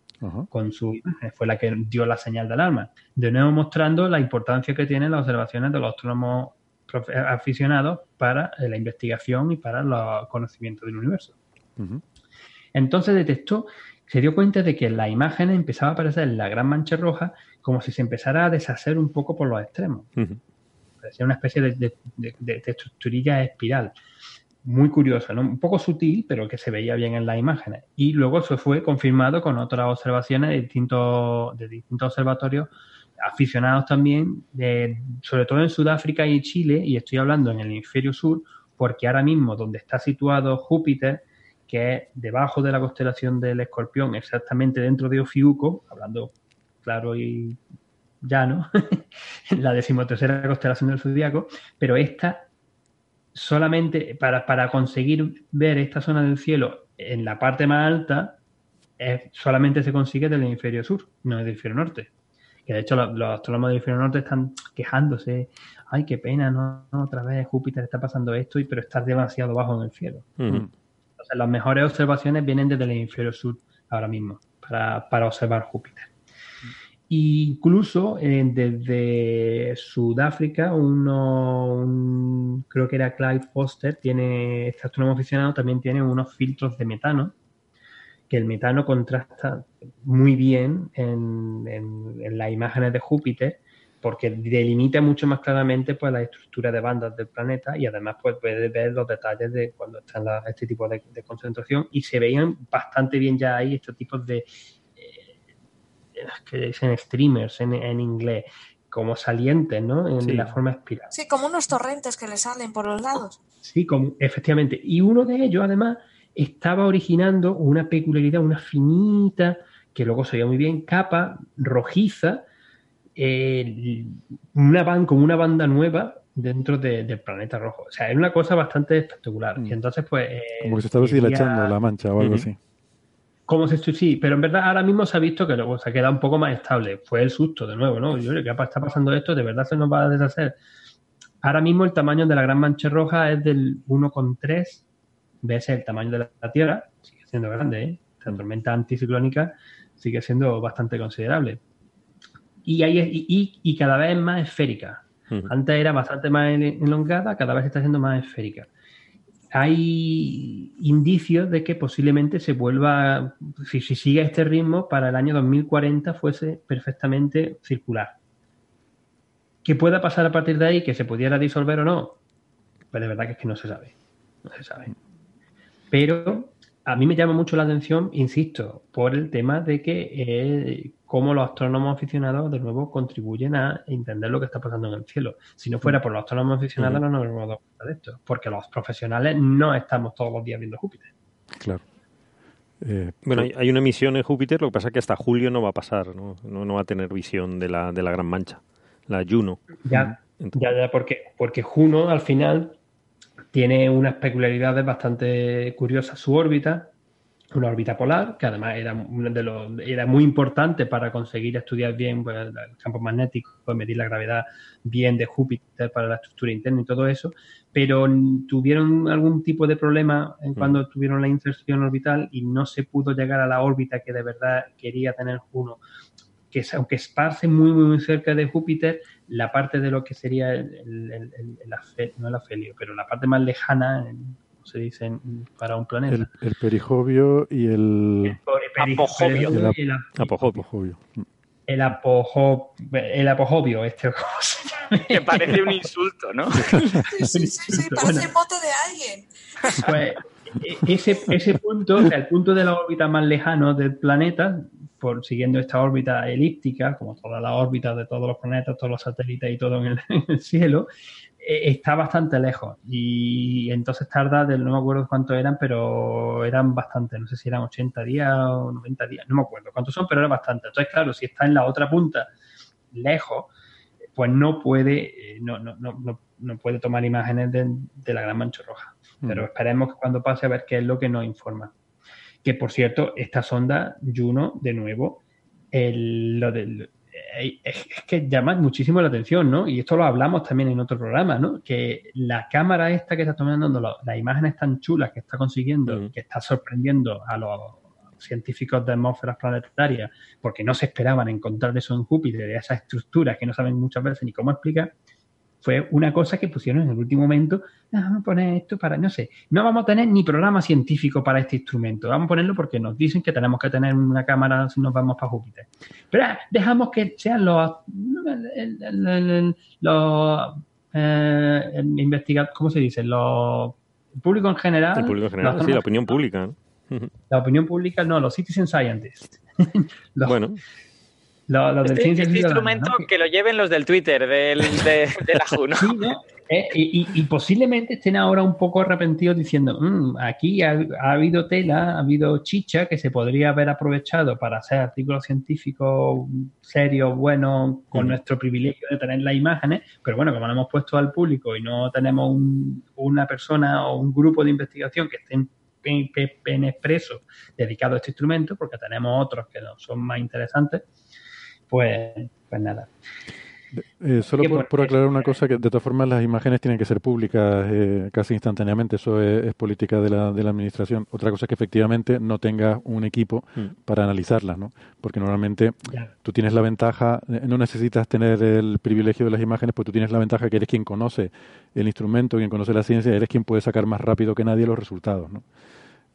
con su. Fue la que dio la señal de alarma. De nuevo mostrando la importancia que tienen las observaciones de los astrónomos aficionados para eh, la investigación y para los conocimientos del universo. Entonces detectó, se dio cuenta de que la imagen empezaba a aparecer en la gran mancha roja como si se empezara a deshacer un poco por los extremos. Parecía una especie de, de, estructurilla espiral. Muy curiosa, ¿no? Un poco sutil, pero que se veía bien en las imágenes. Y luego se fue confirmado con otras observaciones de distintos, de distintos observatorios aficionados también, sobre todo en Sudáfrica y Chile, y estoy hablando en el hemisferio sur, porque ahora mismo donde está situado Júpiter, que es debajo de la constelación del Escorpión, exactamente dentro de Ofiuco, hablando claro y llano, la decimotercera constelación del zodiaco, pero esta solamente para, para, conseguir ver esta zona del cielo en la parte más alta, solamente se consigue del hemisferio sur, no del hemisferio norte. Que de hecho los, astrónomos del hemisferio norte están quejándose, ay, qué pena, no, otra vez Júpiter está pasando esto, y, pero está demasiado bajo en el cielo. Las mejores observaciones vienen desde el hemisferio sur ahora mismo, para, para observar Júpiter. Incluso eh, desde Sudáfrica, uno, creo que era Clive Foster, tiene, este astrónomo aficionado también tiene unos filtros de metano, que el metano contrasta muy bien en, en, las imágenes de Júpiter, porque delimita mucho más claramente pues, la estructura de bandas del planeta y además pues, puede ver los detalles de cuando está en este tipo de, de, concentración y se veían bastante bien ya ahí estos tipos de que dicen streamers en, inglés, como salientes, ¿no? En la forma espiral. Sí, como unos torrentes que le salen por los lados. Sí, como, efectivamente. Y uno de ellos, además, estaba originando una peculiaridad, una finita, que luego se veía muy bien, capa rojiza, eh, una banda, como una banda nueva dentro del planeta rojo. O sea, es una cosa bastante espectacular. Y mm. entonces, pues. como que se estaba deshilachando la mancha o algo así. Como se sí, pero en verdad ahora mismo se ha visto que luego se ha quedado un poco más estable. Fue el susto de nuevo, ¿no? Yo creo que está pasando esto, de verdad se nos va a deshacer. Ahora mismo el tamaño de la gran mancha roja es del 1,3 veces el tamaño de la Tierra. Sigue siendo grande, ¿eh? La tormenta anticiclónica sigue siendo bastante considerable. Y, y, y, cada vez más esférica. Antes era bastante más elongada, cada vez está siendo más esférica hay indicios de que posiblemente se vuelva, si, sigue este ritmo, para el año 2040 fuese perfectamente circular. ¿Qué pueda pasar a partir de ahí? ¿Que se pudiera disolver o no? Pues de verdad que es que no se sabe. No se sabe. Pero a mí me llama mucho la atención, insisto, por el tema de que eh, cómo los astrónomos aficionados, de nuevo, contribuyen a entender lo que está pasando en el cielo. Si no fuera por los astrónomos aficionados, no nos habríamos dado cuenta de esto, porque los profesionales no estamos todos los días viendo Júpiter. Claro. Eh, bueno, hay, una misión en Júpiter, lo que pasa es que hasta julio no va a pasar, no, no, va a tener visión de la, de la Gran Mancha, la Juno. Ya, ya, ya, porque, porque Juno al final tiene unas peculiaridades bastante curiosas. Su órbita, una órbita polar, que además era, de era muy importante para conseguir estudiar bien pues, el campo magnético, medir la gravedad bien de Júpiter para la estructura interna y todo eso, pero tuvieron algún tipo de problema en cuando tuvieron la inserción orbital y no se pudo llegar a la órbita que de verdad quería tener Juno. Que aunque esparce muy, muy, cerca de Júpiter, la parte de lo que sería el, el, no el afelio, pero la parte más lejana, se dice para un planeta. El, perijovio y el, apojobio. El, apojobio. El, el apojobio, este Que parece un insulto, ¿no? Sí, sí, sí, parece el bote de alguien. Pues e, ese, ese punto, o sea, el punto de la órbita más lejano del planeta, por siguiendo esta órbita elíptica, como todas las órbitas de todos los planetas, todos los satélites y todo en el, cielo, está bastante lejos. Y entonces tarda, no me acuerdo cuántos eran, pero eran bastante, no sé si eran 80 días o 90 días, no me acuerdo cuántos son, pero era bastante. Entonces, claro, si está en la otra punta, lejos, pues no puede, eh, no, no, no, no puede tomar imágenes de, de la gran mancha roja. Pero mm. esperemos que cuando pase a ver qué es lo que nos informa. Que por cierto, esta sonda Juno, de nuevo, lo del, es, que llama muchísimo la atención, ¿no? Y esto lo hablamos también en otro programa, ¿no? Que la cámara esta que está tomando las imágenes tan chulas que está consiguiendo, mm. que está sorprendiendo a los científicos de atmósferas planetarias, porque no se esperaban encontrar eso en Júpiter, esas estructuras que no saben muchas veces ni cómo explicar, fue una cosa que pusieron en el último momento. Ah, vamos a poner esto para, no sé, no vamos a tener ni programa científico para este instrumento. Vamos a ponerlo porque nos dicen que tenemos que tener una cámara si nos vamos para Júpiter. Pero ah, dejamos que sean los, los eh, investigar, ¿cómo se dice? Los el público en general. El público en general, sí, la opinión pública. La opinión pública, no, los citizen scientists. bueno. Este, instrumento que lo lleven los del Twitter, del, de, la JUNO. Eh, y, posiblemente estén ahora un poco arrepentidos diciendo, mm, aquí ha, habido tela, ha habido chicha que se podría haber aprovechado para hacer artículos científicos serios, buenos, con nuestro privilegio de tener las imágenes, pero bueno, como lo hemos puesto al público y no tenemos una persona o un grupo de investigación que estén en expreso dedicado a este instrumento, porque tenemos otros que son más interesantes, pues, pues nada. Eh, solo por, aclarar una cosa, que de todas formas las imágenes tienen que ser públicas eh, casi instantáneamente, eso es, política de la, de la, administración. Otra cosa es que efectivamente no tengas un equipo mm. para analizarlas, ¿no? Porque normalmente tú tienes la ventaja, eh, no necesitas tener el privilegio de las imágenes, pues tú tienes la ventaja que eres quien conoce el instrumento, quien conoce la ciencia, eres quien puede sacar más rápido que nadie los resultados, ¿no?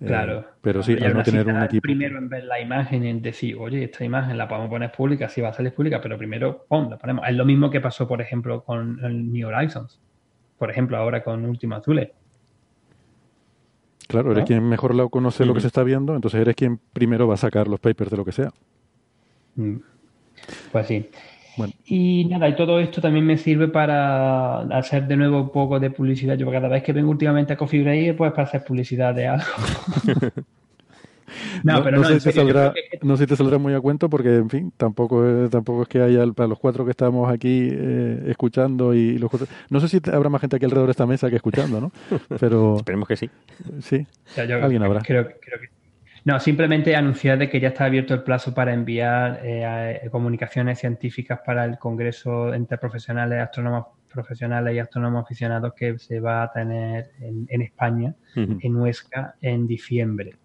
Eh, claro. pero sí, al no tener un equipo. Primero en ver la imagen en decir, oye, esta imagen la podemos poner pública, sí va a salir pública, pero primero, pon, la ponemos. Es lo mismo que pasó, por ejemplo, con el New Horizons. Por ejemplo, ahora con Última Azul. Claro, eres quien mejor lo conoce lo que se está viendo, entonces eres quien primero va a sacar los papers de lo que sea. Mm. Pues sí. Y nada, y todo esto también me sirve para hacer de nuevo un poco de publicidad. Yo cada vez que vengo últimamente a Coffee Break, pues para hacer publicidad de algo. no, pero no, sé si te saldrá, no sé si te saldrá muy a cuento porque, en fin, tampoco, es, tampoco es que haya para los cuatro que estamos aquí eh, escuchando y los No sé si habrá más gente aquí alrededor de esta mesa que escuchando, ¿no? Pero... Esperemos que sí. Sí, alguien habrá. Creo, creo que no, simplemente anunciar de que ya está abierto el plazo para enviar eh, eh, comunicaciones científicas para el Congreso entre profesionales, astrónomos profesionales y astrónomos aficionados que se va a tener en, España, en Huesca, en diciembre.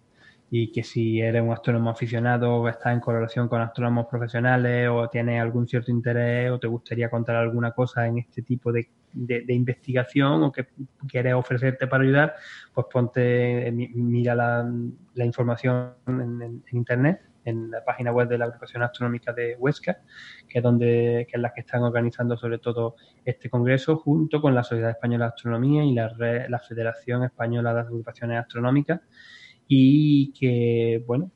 Y que si eres un astrónomo aficionado o estás en colaboración con astrónomos profesionales o tienes algún cierto interés o te gustaría contar alguna cosa en este tipo de de, investigación o que quieres ofrecerte para ayudar, pues ponte, mira la, información en, Internet, en la página web de la Agrupación Astronómica de Huesca, que es, donde, que es la que están organizando sobre todo este congreso, junto con la Sociedad Española de Astronomía y la, la Federación Española de Agrupaciones Astronómicas, y que, bueno,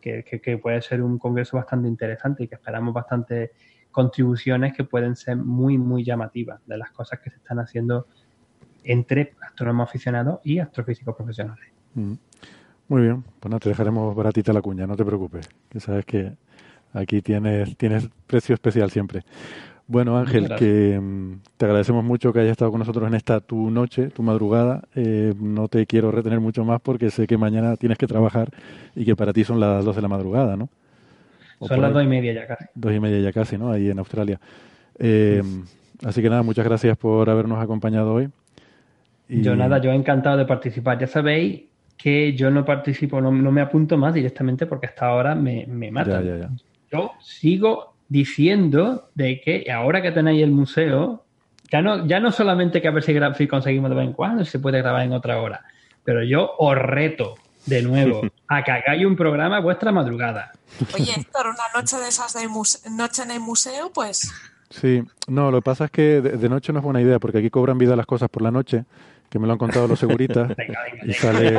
que, que, puede ser un congreso bastante interesante y que esperamos bastante contribuciones que pueden ser muy, muy llamativas de las cosas que se están haciendo entre astrónomos aficionados y astrofísicos profesionales. Mm. Muy bien, pues no, te dejaremos baratita la cuña, no te preocupes, que sabes que aquí tienes, tienes precio especial siempre. Bueno, Ángel, que mm, te agradecemos mucho que hayas estado con nosotros en esta tu noche, tu madrugada. Eh, no te quiero retener mucho más porque sé que mañana tienes que trabajar y que para ti son las dos de la madrugada, ¿no? Son las dos y media ya casi. Dos y media ya casi, ¿no? Ahí en Australia. Eh, así que nada, muchas gracias por habernos acompañado hoy. Yo nada, yo he encantado de participar. Ya sabéis que yo no participo, no, me apunto más directamente porque hasta ahora me, me matan. Yo sigo diciendo de que ahora que tenéis el museo, ya no, ya no solamente que a ver si, si conseguimos de vez en cuando, si se puede grabar en otra hora, pero yo os reto de nuevo, a que hagáis un programa vuestra madrugada. Oye, Héctor, una noche de esas de noche en el museo, pues... Sí, no, lo que pasa es que de, noche no es buena idea, porque aquí cobran vida las cosas por la noche, que me lo han contado los seguritas. venga, venga, y sale...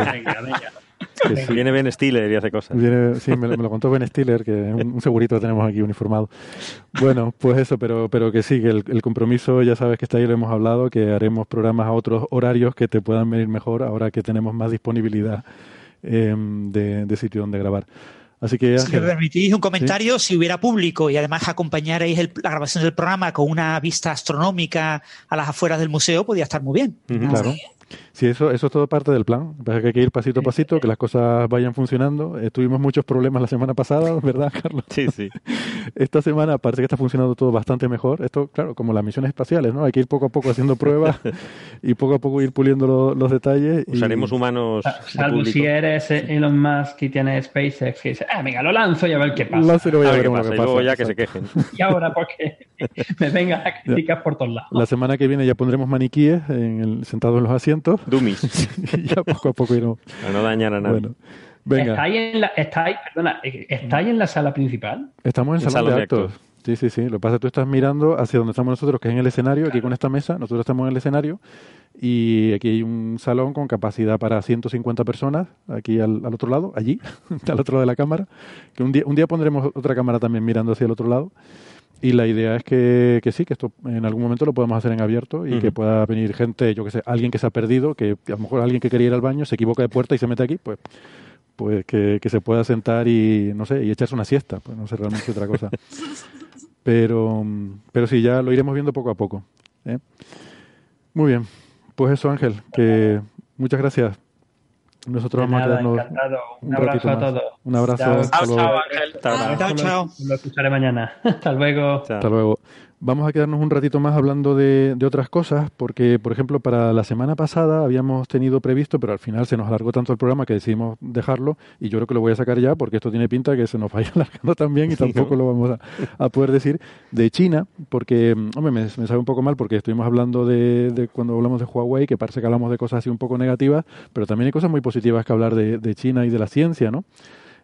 Viene Ben Stiller y hace cosas. sí, me, lo contó Ben Stiller, que es un, segurito que tenemos aquí uniformado. Bueno, pues eso, pero, pero que sí, que el, el, compromiso ya sabes que está ahí, lo hemos hablado, que haremos programas a otros horarios que te puedan venir mejor ahora que tenemos más disponibilidad Em, de, sitio donde grabar. Así que, si me permitís un comentario, si hubiera público y además acompañarais la grabación del programa con una vista astronómica a las afueras del museo, podría estar muy bien. Claro, Sí, eso, eso es todo parte del plan. Parece que hay que ir pasito a pasito, que las cosas vayan funcionando. Eh, tuvimos muchos problemas la semana pasada, ¿verdad, Carlos? Sí, sí. Esta semana parece que está funcionando todo bastante mejor. Esto, claro, como las misiones espaciales, ¿no? Hay que ir poco a poco haciendo pruebas y poco a poco ir puliendo los detalles. Usaremos humanos. Salvo si eres Elon Musk y tienes SpaceX y dices, ah, venga, lo lanzo y a ver qué pasa. Lanzo y, a ver qué pasa. Y luego ya que se quejen. Y ahora, porque me vengan a criticar por todos lados. La semana que viene ya pondremos maniquíes en el, sentados en los asientos. Dummies. y ya poco a poco iremos. A no dañar a nadie. venga. ¿Estáis en, la, estáis, perdona, ¿estáis en la sala principal? Estamos en, el salón de, actos. Sí, sí, sí. Lo que pasa es que tú estás mirando hacia donde estamos nosotros, que es en el escenario, aquí con esta mesa. Nosotros estamos en el escenario y aquí hay un salón con capacidad para 150 personas, aquí al, otro lado, allí, al otro lado de la cámara. Que un día, un día pondremos otra cámara también mirando hacia el otro lado. Y la idea es que, que, sí, que esto en algún momento lo podamos hacer en abierto y que pueda venir gente, yo que sé, alguien que se ha perdido, que a lo mejor alguien que quería ir al baño se equivoca de puerta y se mete aquí, pues pues que, que se pueda sentar y, no sé, y echarse una siesta, pues no sé realmente otra cosa. Pero, pero sí, ya lo iremos viendo poco a poco. ¿eh? Muy bien, pues eso Ángel, que muchas gracias nosotros vamos a quedarnos un, abrazo a todos. Un abrazo. Chao, chao, Ángel. Chao, chao. Lo escucharé mañana. Hasta luego. Hasta luego. Vamos a quedarnos un ratito más hablando de, otras cosas, porque, por ejemplo, para la semana pasada habíamos tenido previsto, pero al final se nos alargó tanto el programa que decidimos dejarlo, y yo creo que lo voy a sacar ya, porque esto tiene pinta que se nos vaya alargando también y tampoco lo vamos a, poder decir, de China, porque, hombre, me, sabe un poco mal porque estuvimos hablando de, cuando hablamos de Huawei, que parece que hablamos de cosas así un poco negativas, pero también hay cosas muy positivas que hablar de, de China y de la ciencia, ¿no?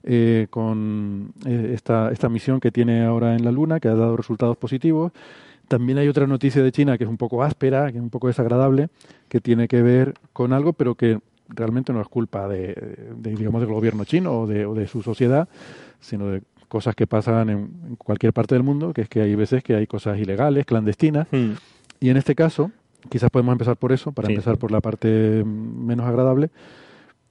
Eh, con eh, esta, esta misión que tiene ahora en la Luna, que ha dado resultados positivos. También hay otra noticia de China que es un poco áspera, que es un poco desagradable, que tiene que ver con algo, pero que realmente no es culpa de, digamos, del gobierno chino o de, o de, su sociedad, sino de cosas que pasan en, cualquier parte del mundo, que es que hay veces que hay cosas ilegales, clandestinas, hmm. y en este caso, quizás podemos empezar por eso, para empezar por la parte menos agradable,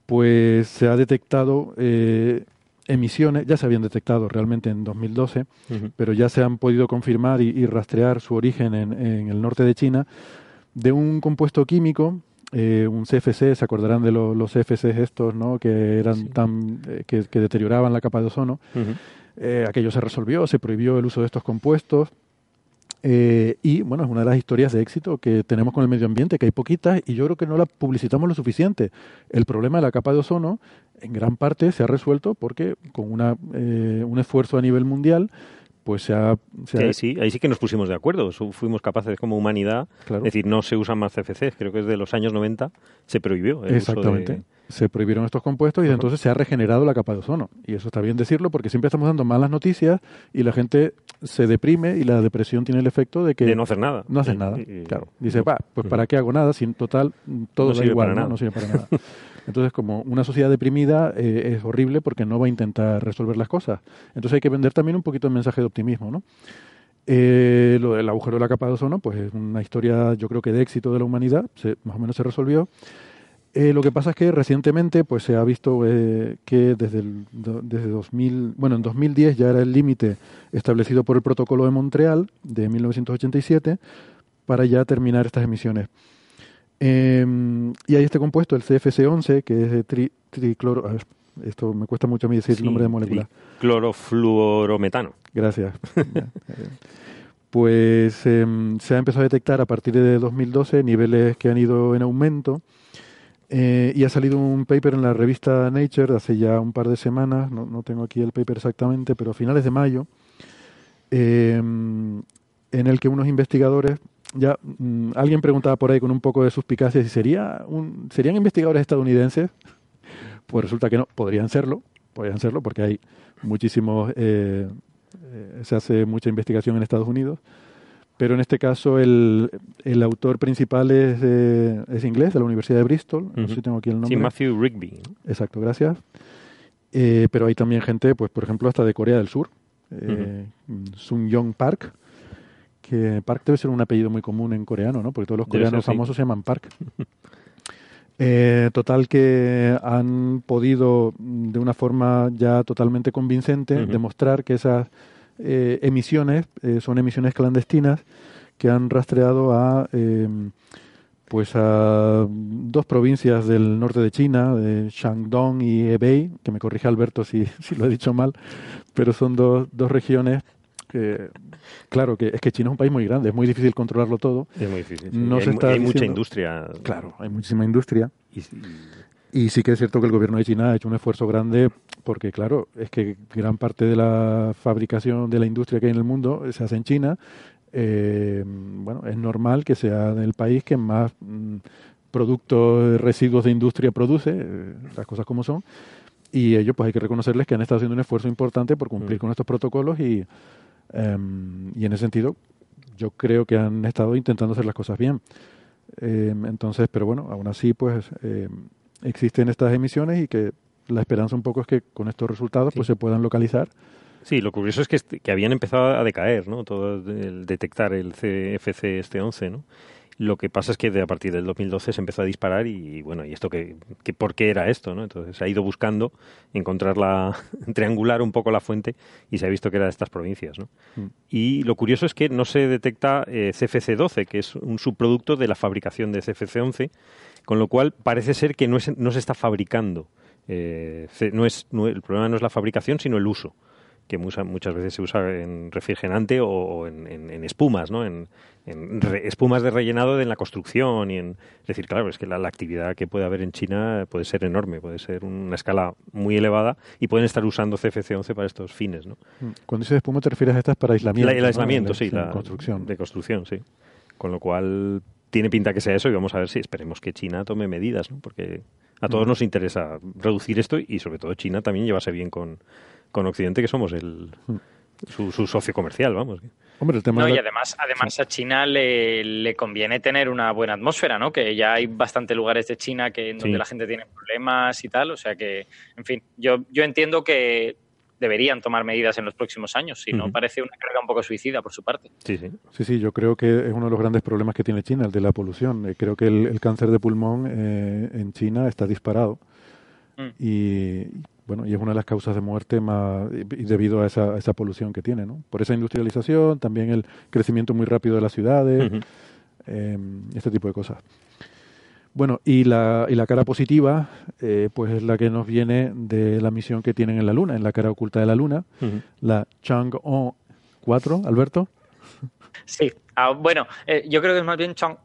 pues se ha detectado eh, emisiones, ya se habían detectado realmente en 2012, pero ya se han podido confirmar y, rastrear su origen en, el norte de China, de un compuesto químico, eh, un CFC, se acordarán de los CFC estos, ¿no? que eran tan eh, que, deterioraban la capa de ozono. Eh, aquello se resolvió, se prohibió el uso de estos compuestos. Y bueno, es una de las historias de éxito que tenemos con el medio ambiente, que hay poquitas y yo creo que no la publicitamos lo suficiente. El problema de la capa de ozono en gran parte se ha resuelto porque con una, eh, un esfuerzo a nivel mundial pues se ha, ahí, sí, ahí sí que nos pusimos de acuerdo. Fuimos capaces como humanidad. Es decir, no se usan más CFCs. Creo que desde los años 90 se prohibió. Exactamente. Se prohibieron estos compuestos y entonces se ha regenerado la capa de ozono. Y eso está bien decirlo porque siempre estamos dando malas noticias y la gente se deprime y la depresión tiene el efecto de que... De no hacer nada. No hacer nada, claro. Dice, va, pues ¿para qué hago nada? Si en total todo da igual, ¿no? no sirve para nada. Entonces, como una sociedad deprimida eh, es horrible porque no va a intentar resolver las cosas. Entonces hay que vender también un poquito el mensaje de optimismo, ¿no? Eh, lo del agujero de la capa de ozono, pues es una historia, yo creo que de éxito de la humanidad, se, más o menos se resolvió. Eh, lo que pasa es que recientemente, pues se ha visto que desde, el, desde 2000, bueno, en 2010 ya era el límite establecido por el Protocolo de Montreal de 1987 para ya terminar estas emisiones. Em, y hay este compuesto, el CFC11, que es de tricloro... esto me cuesta mucho a mí decir el nombre de molécula. Clorofluorometano. Gracias. pues em, se ha empezado a detectar a partir de 2012 niveles que han ido en aumento. Eh, y ha salido un paper en la revista Nature hace ya un par de semanas, no, no tengo aquí el paper exactamente, pero a finales de mayo, em, en el que unos investigadores ya mm, alguien preguntaba por ahí con un poco de suspicacia si sería un, serían investigadores estadounidenses. Pues resulta que no, podrían serlo, podrían serlo porque hay muchísimos, eh, eh, se hace mucha investigación en Estados Unidos. Pero en este caso el, el autor principal es, es inglés, de la Universidad de Bristol. No sé si tengo aquí el nombre. Sí, Matthew Rigby. Exacto, gracias. Eh, pero hay también gente, pues por ejemplo, hasta de Corea del Sur. Sun Young Park, que Park debe ser un apellido muy común en coreano, ¿no? Porque todos los coreanos famosos se llaman Park. Eh, total que han podido, de una forma ya totalmente convincente, demostrar que esas eh, emisiones eh, son emisiones clandestinas que han rastreado a pues a dos provincias del norte de China, de Shandong y Hebei, que me corrige Alberto si, si lo he dicho mal, pero son dos, dos regiones que, claro, que es que China es un país muy grande, es muy difícil controlarlo todo. Es muy difícil. No se está hay mucha industria. Claro, hay muchísima industria. Y, y sí que es cierto que el gobierno de China ha hecho un esfuerzo grande porque, claro, es que gran parte de la fabricación de la industria que hay en el mundo se hace en China eh, bueno, es normal que sea el país que más mm, productos, residuos de industria produce, eh, las cosas como son, y ellos pues hay que reconocerles que han estado haciendo un esfuerzo importante por cumplir mm. con estos protocolos y, em, y en ese sentido yo creo que han estado intentando hacer las cosas bien. Em, entonces, pero bueno, aún así pues em, existen estas emisiones y que la esperanza un poco es que con estos resultados pues se puedan localizar Sí, lo curioso es que, que habían empezado a decaer, ¿no? Todo el detectar el CFC este 11, ¿no? Lo que pasa es que de, a partir del 2012 se empezó a disparar y, bueno, ¿y esto qué, por qué era esto? ¿no? Entonces se ha ido buscando encontrarla, triangular un poco la fuente y se ha visto que era de estas provincias. ¿no? Mm. Y lo curioso es que no se detecta eh, CFC12, que es un subproducto de la fabricación de CFC11, con lo cual parece ser que no, es, no se está fabricando. Eh, no es, el problema no es la fabricación, sino el uso que muchas veces se usa en refrigerante o, en, espumas, ¿no? En, espumas de rellenado en la construcción y en... Es decir, claro, es que la, actividad que puede haber en China puede ser enorme, puede ser una escala muy elevada y pueden estar usando CFC-11 para estos fines, ¿no? Mm. Cuando dices espuma te refieres a estas para aislamiento, El aislamiento, sí. La construcción. De construcción, sí. Con lo cual tiene pinta que sea eso y vamos a ver si esperemos que China tome medidas, ¿no? Porque a todos mm. nos interesa reducir esto y sobre todo China también llevase bien con con Occidente, que somos el, su, socio comercial, vamos. Hombre, el tema y además, además a China le, le, conviene tener una buena atmósfera, ¿no? Que ya hay bastantes lugares de China que donde la gente tiene problemas y tal, o sea que, en fin, yo, yo entiendo que deberían tomar medidas en los próximos años, si no parece una carga un poco suicida por su parte. Sí, sí. Sí, sí, yo creo que es uno de los grandes problemas que tiene China, el de la polución. Eh, creo que el, cáncer de pulmón eh, en China está disparado. Mm. Y bueno, y es una de las causas de muerte más y debido a esa, esa polución que tiene, ¿no? Por esa industrialización, también el crecimiento muy rápido de las ciudades, em, este tipo de cosas. Bueno, y la, y la cara positiva, eh, pues es la que nos viene de la misión que tienen en la Luna, en la cara oculta de la Luna, la Chang'e 4, Alberto. Sí, ah, bueno, eh, yo creo que es más bien Chang'e.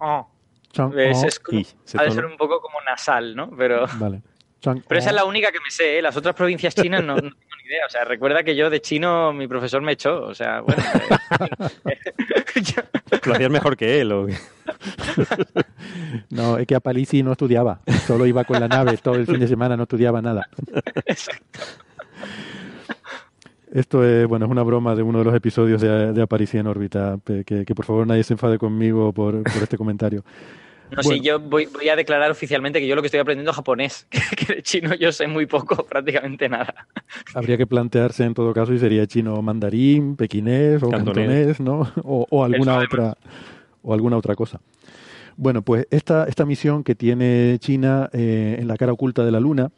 Chang'e. Es, es ha de ser un poco como nasal, ¿no? Pero... Vale. Pero esa es la única que me sé, ¿eh? las otras provincias chinas no, tengo ni idea. O sea, recuerda que yo de chino mi profesor me echó. O sea, bueno. Eh, ¿Lo hacías mejor que él? ¿o? no, es que a Palisi no estudiaba. Solo iba con la nave todo el fin de semana, no estudiaba nada. Exacto. Esto es, bueno, es una broma de uno de los episodios de, de en órbita. Que, que, por favor nadie se enfade conmigo por, por este comentario. No sé, yo voy, a declarar oficialmente que yo lo que estoy aprendiendo es japonés, que de chino yo sé muy poco, prácticamente nada. Habría que plantearse en todo caso si sería chino mandarín, pequinés o cantonés, ¿no? O, alguna otra o alguna otra cosa. Bueno, pues esta, esta misión que tiene China eh, en la cara oculta de la Luna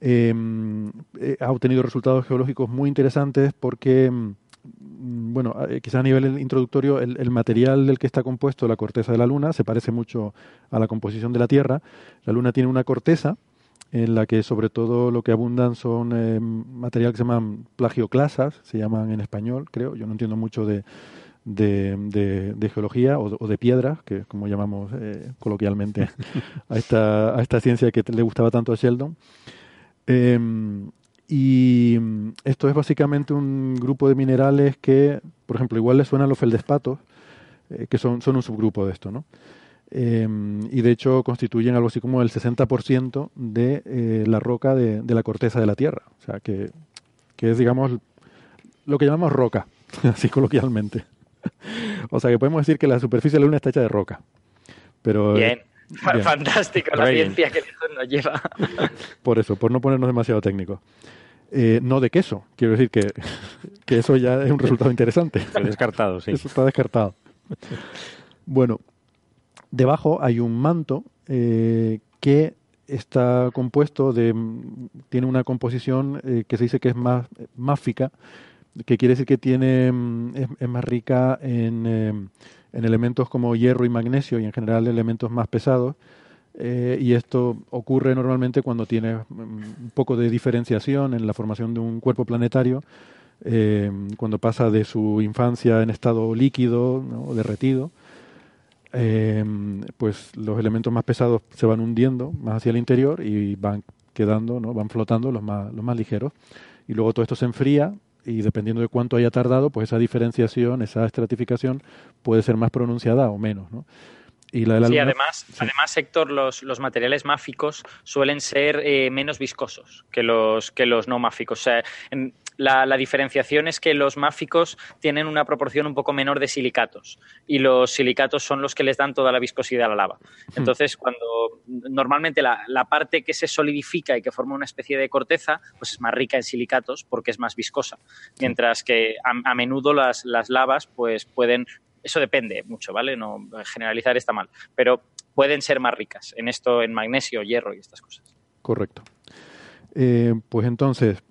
em, eh, ha obtenido resultados geológicos muy interesantes porque Mm, bueno, eh, quizá a nivel introductorio, el, material del que está compuesto la corteza de la Luna se parece mucho a la composición de la Tierra. La Luna tiene una corteza en la que sobre todo lo que abundan son eh, material que se llaman plagioclasas, se llaman en español, creo. Yo no entiendo mucho de, de, geología o, de piedras, que es como llamamos eh, coloquialmente a esta, a esta ciencia que le gustaba tanto a Sheldon. Em, y mm, esto es básicamente un grupo de minerales que, por ejemplo, igual le suenan los feldespatos, eh, que son, son un subgrupo de esto, ¿no? Em, y de hecho constituyen algo así como el 60% de eh, la roca de, de, la corteza de la Tierra. O sea, que, que es, digamos, lo que llamamos roca, así coloquialmente. o sea, que podemos decir que la superficie de la Luna está hecha de roca. Pero, bien. Fantástico la ciencia que nos lleva. Por eso, por no ponernos demasiado técnicos. Eh, no de queso. Quiero decir que, que, eso ya es un resultado interesante. Está descartado, sí. Eso está descartado. Bueno, debajo hay un manto eh, que está compuesto de. tiene una composición eh, que se dice que es más máfica, que quiere decir que tiene es, más rica en, en elementos como hierro y magnesio y en general elementos más pesados. Eh, y esto ocurre normalmente cuando tienes mm, un poco de diferenciación en la formación de un cuerpo planetario, eh, cuando pasa de su infancia en estado líquido o derretido, eh, pues los elementos más pesados se van hundiendo más hacia el interior y van quedando, ¿no? van flotando los más, los más ligeros. Y luego todo esto se enfría y dependiendo de cuánto haya tardado, pues esa diferenciación, esa estratificación puede ser más pronunciada o menos. ¿no? Y la sí, además, además, Héctor, los, los materiales máficos suelen ser eh, menos viscosos que los, que los no máficos. O sea, la, la, diferenciación es que los máficos tienen una proporción un poco menor de silicatos y los silicatos son los que les dan toda la viscosidad a la lava. Hmm. Entonces, cuando normalmente la, la, parte que se solidifica y que forma una especie de corteza, pues es más rica en silicatos porque es más viscosa. Mientras que a, a menudo las, las lavas pues pueden eso depende mucho, ¿vale? No generalizar está mal, pero pueden ser más ricas en esto, en magnesio, hierro y estas cosas. Correcto. Eh, pues entonces,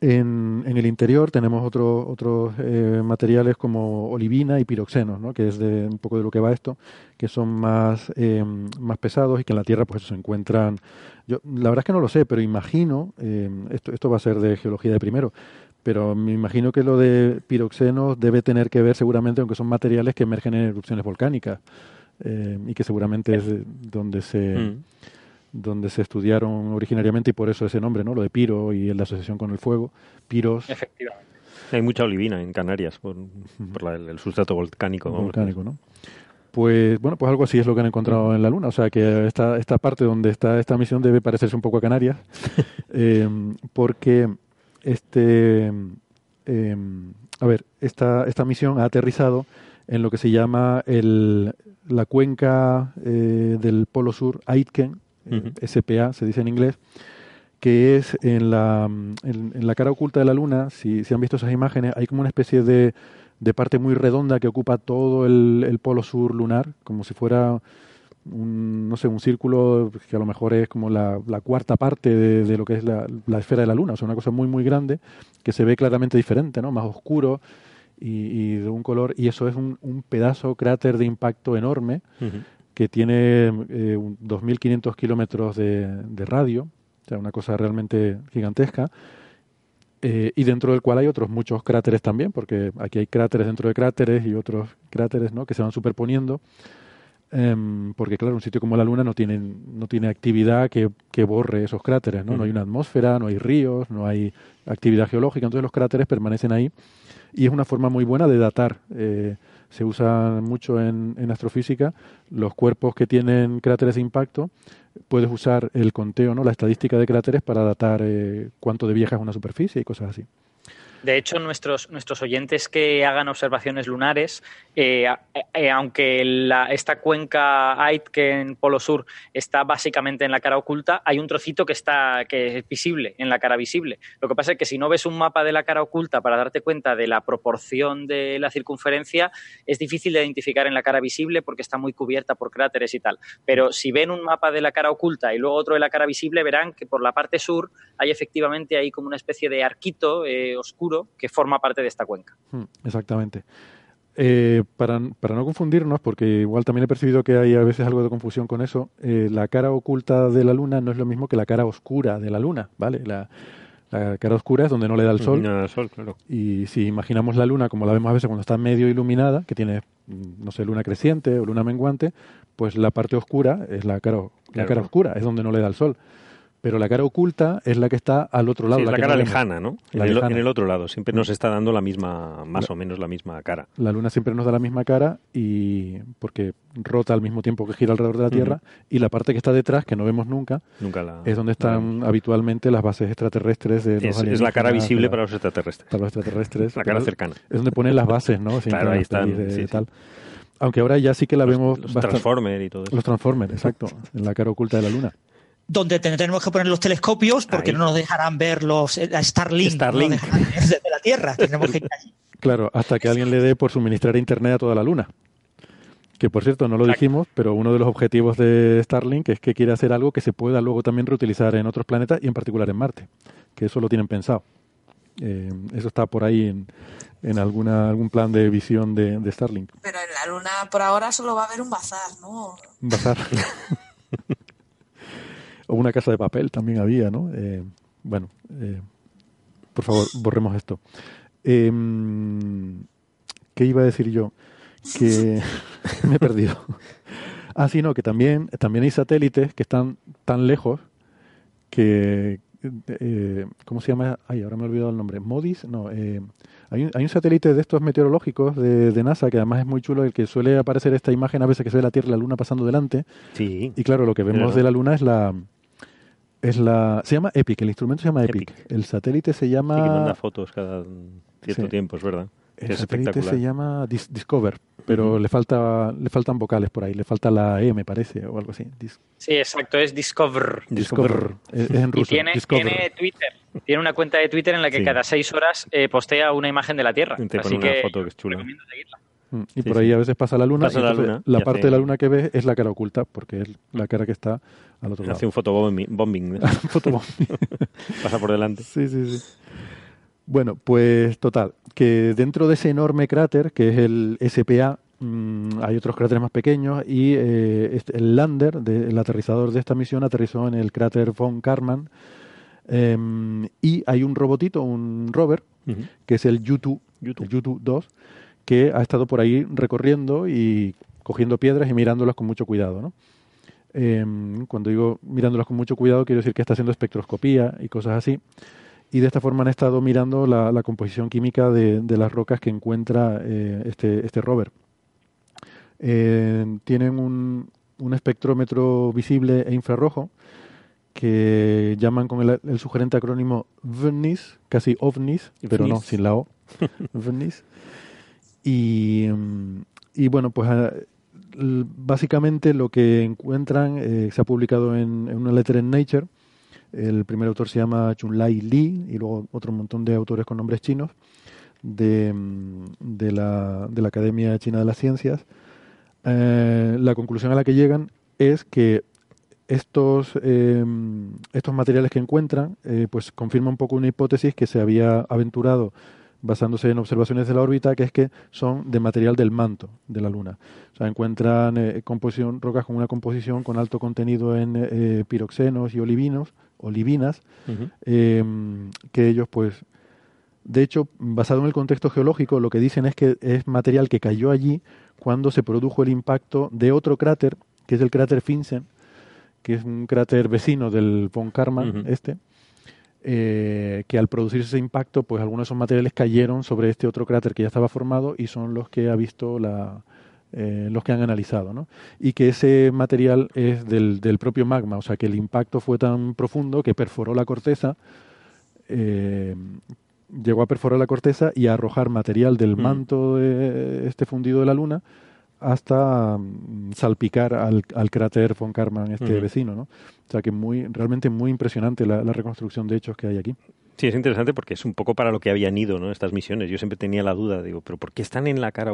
en, en, el interior tenemos otros otros eh, materiales como olivina y piroxenos, ¿no? que es de un poco de lo que va esto, que son más, eh, más pesados y que en la Tierra pues se encuentran. Yo la verdad es que no lo sé, pero imagino, esto, esto va a ser de geología de primero, pero me imagino que lo de piroxenos debe tener que ver seguramente, aunque son materiales que emergen en erupciones volcánicas eh, y que seguramente es donde se mm. donde se estudiaron originariamente y por eso ese nombre, ¿no? Lo de piro y la asociación con el fuego, piros. Efectivamente. Hay mucha olivina en Canarias por, el sustrato volcánico. Volcánico, ¿no? Pues bueno, pues algo así es lo que han encontrado en la Luna. O sea que esta, esta parte donde está esta misión debe parecerse un poco a Canarias, eh, porque este, em, a ver, esta, esta misión ha aterrizado en lo que se llama el, la cuenca eh, del Polo Sur, Aitken, eh, SPA se dice en inglés, que es en la, en, la cara oculta de la Luna, si, si, han visto esas imágenes, hay como una especie de, de parte muy redonda que ocupa todo el, el Polo Sur lunar, como si fuera un, no sé, un círculo que a lo mejor es como la, cuarta parte de, lo que es la, esfera de la Luna, o sea, una cosa muy, muy grande que se ve claramente diferente, ¿no? Más oscuro y, de un color, y eso es un, un pedazo cráter de impacto enorme que tiene eh, 2.500 kilómetros de, de radio, o sea, una cosa realmente gigantesca. Eh, y dentro del cual hay otros muchos cráteres también, porque aquí hay cráteres dentro de cráteres y otros cráteres ¿no? que se van superponiendo. Em, porque claro, un sitio como la Luna no tiene, no tiene actividad que, que borre esos cráteres, ¿no? No hay una atmósfera, no hay ríos, no hay actividad geológica, entonces los cráteres permanecen ahí y es una forma muy buena de datar. Eh, se usa mucho en, en, astrofísica los cuerpos que tienen cráteres de impacto. Puedes usar el conteo, ¿no? la estadística de cráteres para datar eh, cuánto de vieja es una superficie y cosas así. De hecho, nuestros, nuestros oyentes que hagan observaciones lunares, eh, eh, aunque la, esta cuenca Aitken Polo Sur está básicamente en la cara oculta, hay un trocito que está que es visible en la cara visible. Lo que pasa es que si no ves un mapa de la cara oculta para darte cuenta de la proporción de la circunferencia, es difícil de identificar en la cara visible porque está muy cubierta por cráteres y tal. Pero si ven un mapa de la cara oculta y luego otro de la cara visible, verán que por la parte sur hay efectivamente ahí como una especie de arquito eh, oscuro que forma parte de esta cuenca. Hmm, exactamente. Eh, para, para, no confundirnos, porque igual también he percibido que hay a veces algo de confusión con eso, eh, la cara oculta de la luna no es lo mismo que la cara oscura de la luna, ¿vale? La, cara oscura es donde no le da el sol. No sol, claro. Y si imaginamos la luna como la vemos a veces cuando está medio iluminada, que tiene, mm, no sé, luna creciente o luna menguante, pues la parte oscura es la cara, la cara oscura, es donde no le da el sol pero la cara oculta es la que está al otro lado. la, cara lejana, ¿no? en, El, otro lado, siempre nos está dando la misma, más o menos la misma cara. La luna siempre nos da la misma cara y porque rota al mismo tiempo que gira alrededor de la Tierra y la parte que está detrás, que no vemos nunca, nunca es donde están habitualmente las bases extraterrestres de los es, es la cara visible para los extraterrestres. Para los extraterrestres. la cara cercana. Es donde ponen las bases, ¿no? claro, ahí están. tal. Aunque ahora ya sí que la vemos... Los Transformers y todo eso. Los Transformers, exacto, en la cara oculta de la luna donde tenemos que poner los telescopios porque no nos dejarán ver los eh, Starlink, Starlink. desde la Tierra. Tenemos que Claro, hasta que alguien le dé por suministrar internet a toda la Luna. Que por cierto, no lo dijimos, pero uno de los objetivos de Starlink es que quiere hacer algo que se pueda luego también reutilizar en otros planetas y en particular en Marte. Que eso lo tienen pensado. Eh, eso está por ahí en, en alguna, algún plan de visión de, Starlink. Pero en la la luna por ahora solo va a haber un bazar, ¿no? Un bazar. o una casa de papel también había, ¿no? Eh, bueno, eh, por favor, borremos esto. Em, ¿Qué iba a decir yo? Que me he perdido. Ah, sí, no, que también, también hay satélites que están tan lejos que, eh, ¿cómo se llama? Ay, ahora me he olvidado el nombre. ¿Modis? No, hay, un, hay un satélite de estos meteorológicos de, de, NASA que además es muy chulo, el que suele aparecer esta imagen a veces que se ve la Tierra y la Luna pasando delante. Sí. Y claro, lo que vemos de la Luna es la... Es la, se llama EPIC, el instrumento se llama EPIC. El satélite se llama... Sí, que manda fotos cada cierto tiempo, es verdad. El satélite se llama Discover, pero le falta le faltan vocales por ahí, le falta la E, me parece, o algo así. sí, exacto, es Discover. Discover, Es, en ruso. Y tiene, tiene, Twitter, tiene una cuenta de Twitter en la que cada seis horas eh, postea una imagen de la Tierra. así que foto que es chula. Mm, y por ahí a veces pasa la luna. la, luna, la parte de la luna que ves es la cara oculta, porque es la cara que está al otro lado. Hace un fotobombing. fotobombing. Pasa por delante. Sí, sí, sí. Bueno, pues total, que dentro de ese enorme cráter, que es el SPA, mm, hay otros cráteres más pequeños y eh, este, el lander, el aterrizador de esta misión, aterrizó en el cráter von Karman. Em, y hay un robotito, un rover, que es el U-2, el 2, que ha estado por ahí recorriendo y cogiendo piedras y mirándolas con mucho cuidado. ¿no? Em, cuando digo mirándolas con mucho cuidado, quiero decir que está haciendo espectroscopía y cosas así y de esta forma han estado mirando la, composición química de, las rocas que encuentra eh, este, este rover. Eh, tienen un, un, espectrómetro visible e infrarrojo que llaman con el, sugerente acrónimo VNIS, casi OVNIS, pero no, sin la O, VNIS. Y, y bueno, pues ah, básicamente lo que encuentran eh, se ha publicado en, una letra en Nature el primer autor se llama Chunlai Li y luego otro montón de autores con nombres chinos de, de, la, de la, Academia China de las Ciencias. Eh, la conclusión a la que llegan es que estos, em, estos materiales que encuentran eh, pues confirman un poco una hipótesis que se había aventurado basándose en observaciones de la órbita, que es que son de material del manto de la Luna. O sea, encuentran eh, composición, rocas con una composición con alto contenido en eh, piroxenos y olivinos, olivinas, em, que ellos, pues, de hecho, basado en el contexto geológico, lo que dicen es que es material que cayó allí cuando se produjo el impacto de otro cráter, que es el cráter Finsen, que es un cráter vecino del Von Karman, este, eh, que al producirse ese impacto, pues algunos de esos materiales cayeron sobre este otro cráter que ya estaba formado y son los que ha visto la, eh, los que han analizado, ¿no? Y que ese material es del, del, propio magma, o sea que el impacto fue tan profundo que perforó la corteza, eh, llegó a perforar la corteza y a arrojar material del mm. manto de este fundido de la Luna hasta mm, salpicar al, al, cráter von Karman, este vecino, ¿no? O sea que muy, realmente muy impresionante la, reconstrucción de hechos que hay aquí. Sí, es interesante porque es un poco para lo que habían ido, ¿no? Estas misiones. Yo siempre tenía la duda, digo, pero ¿por qué están en la cara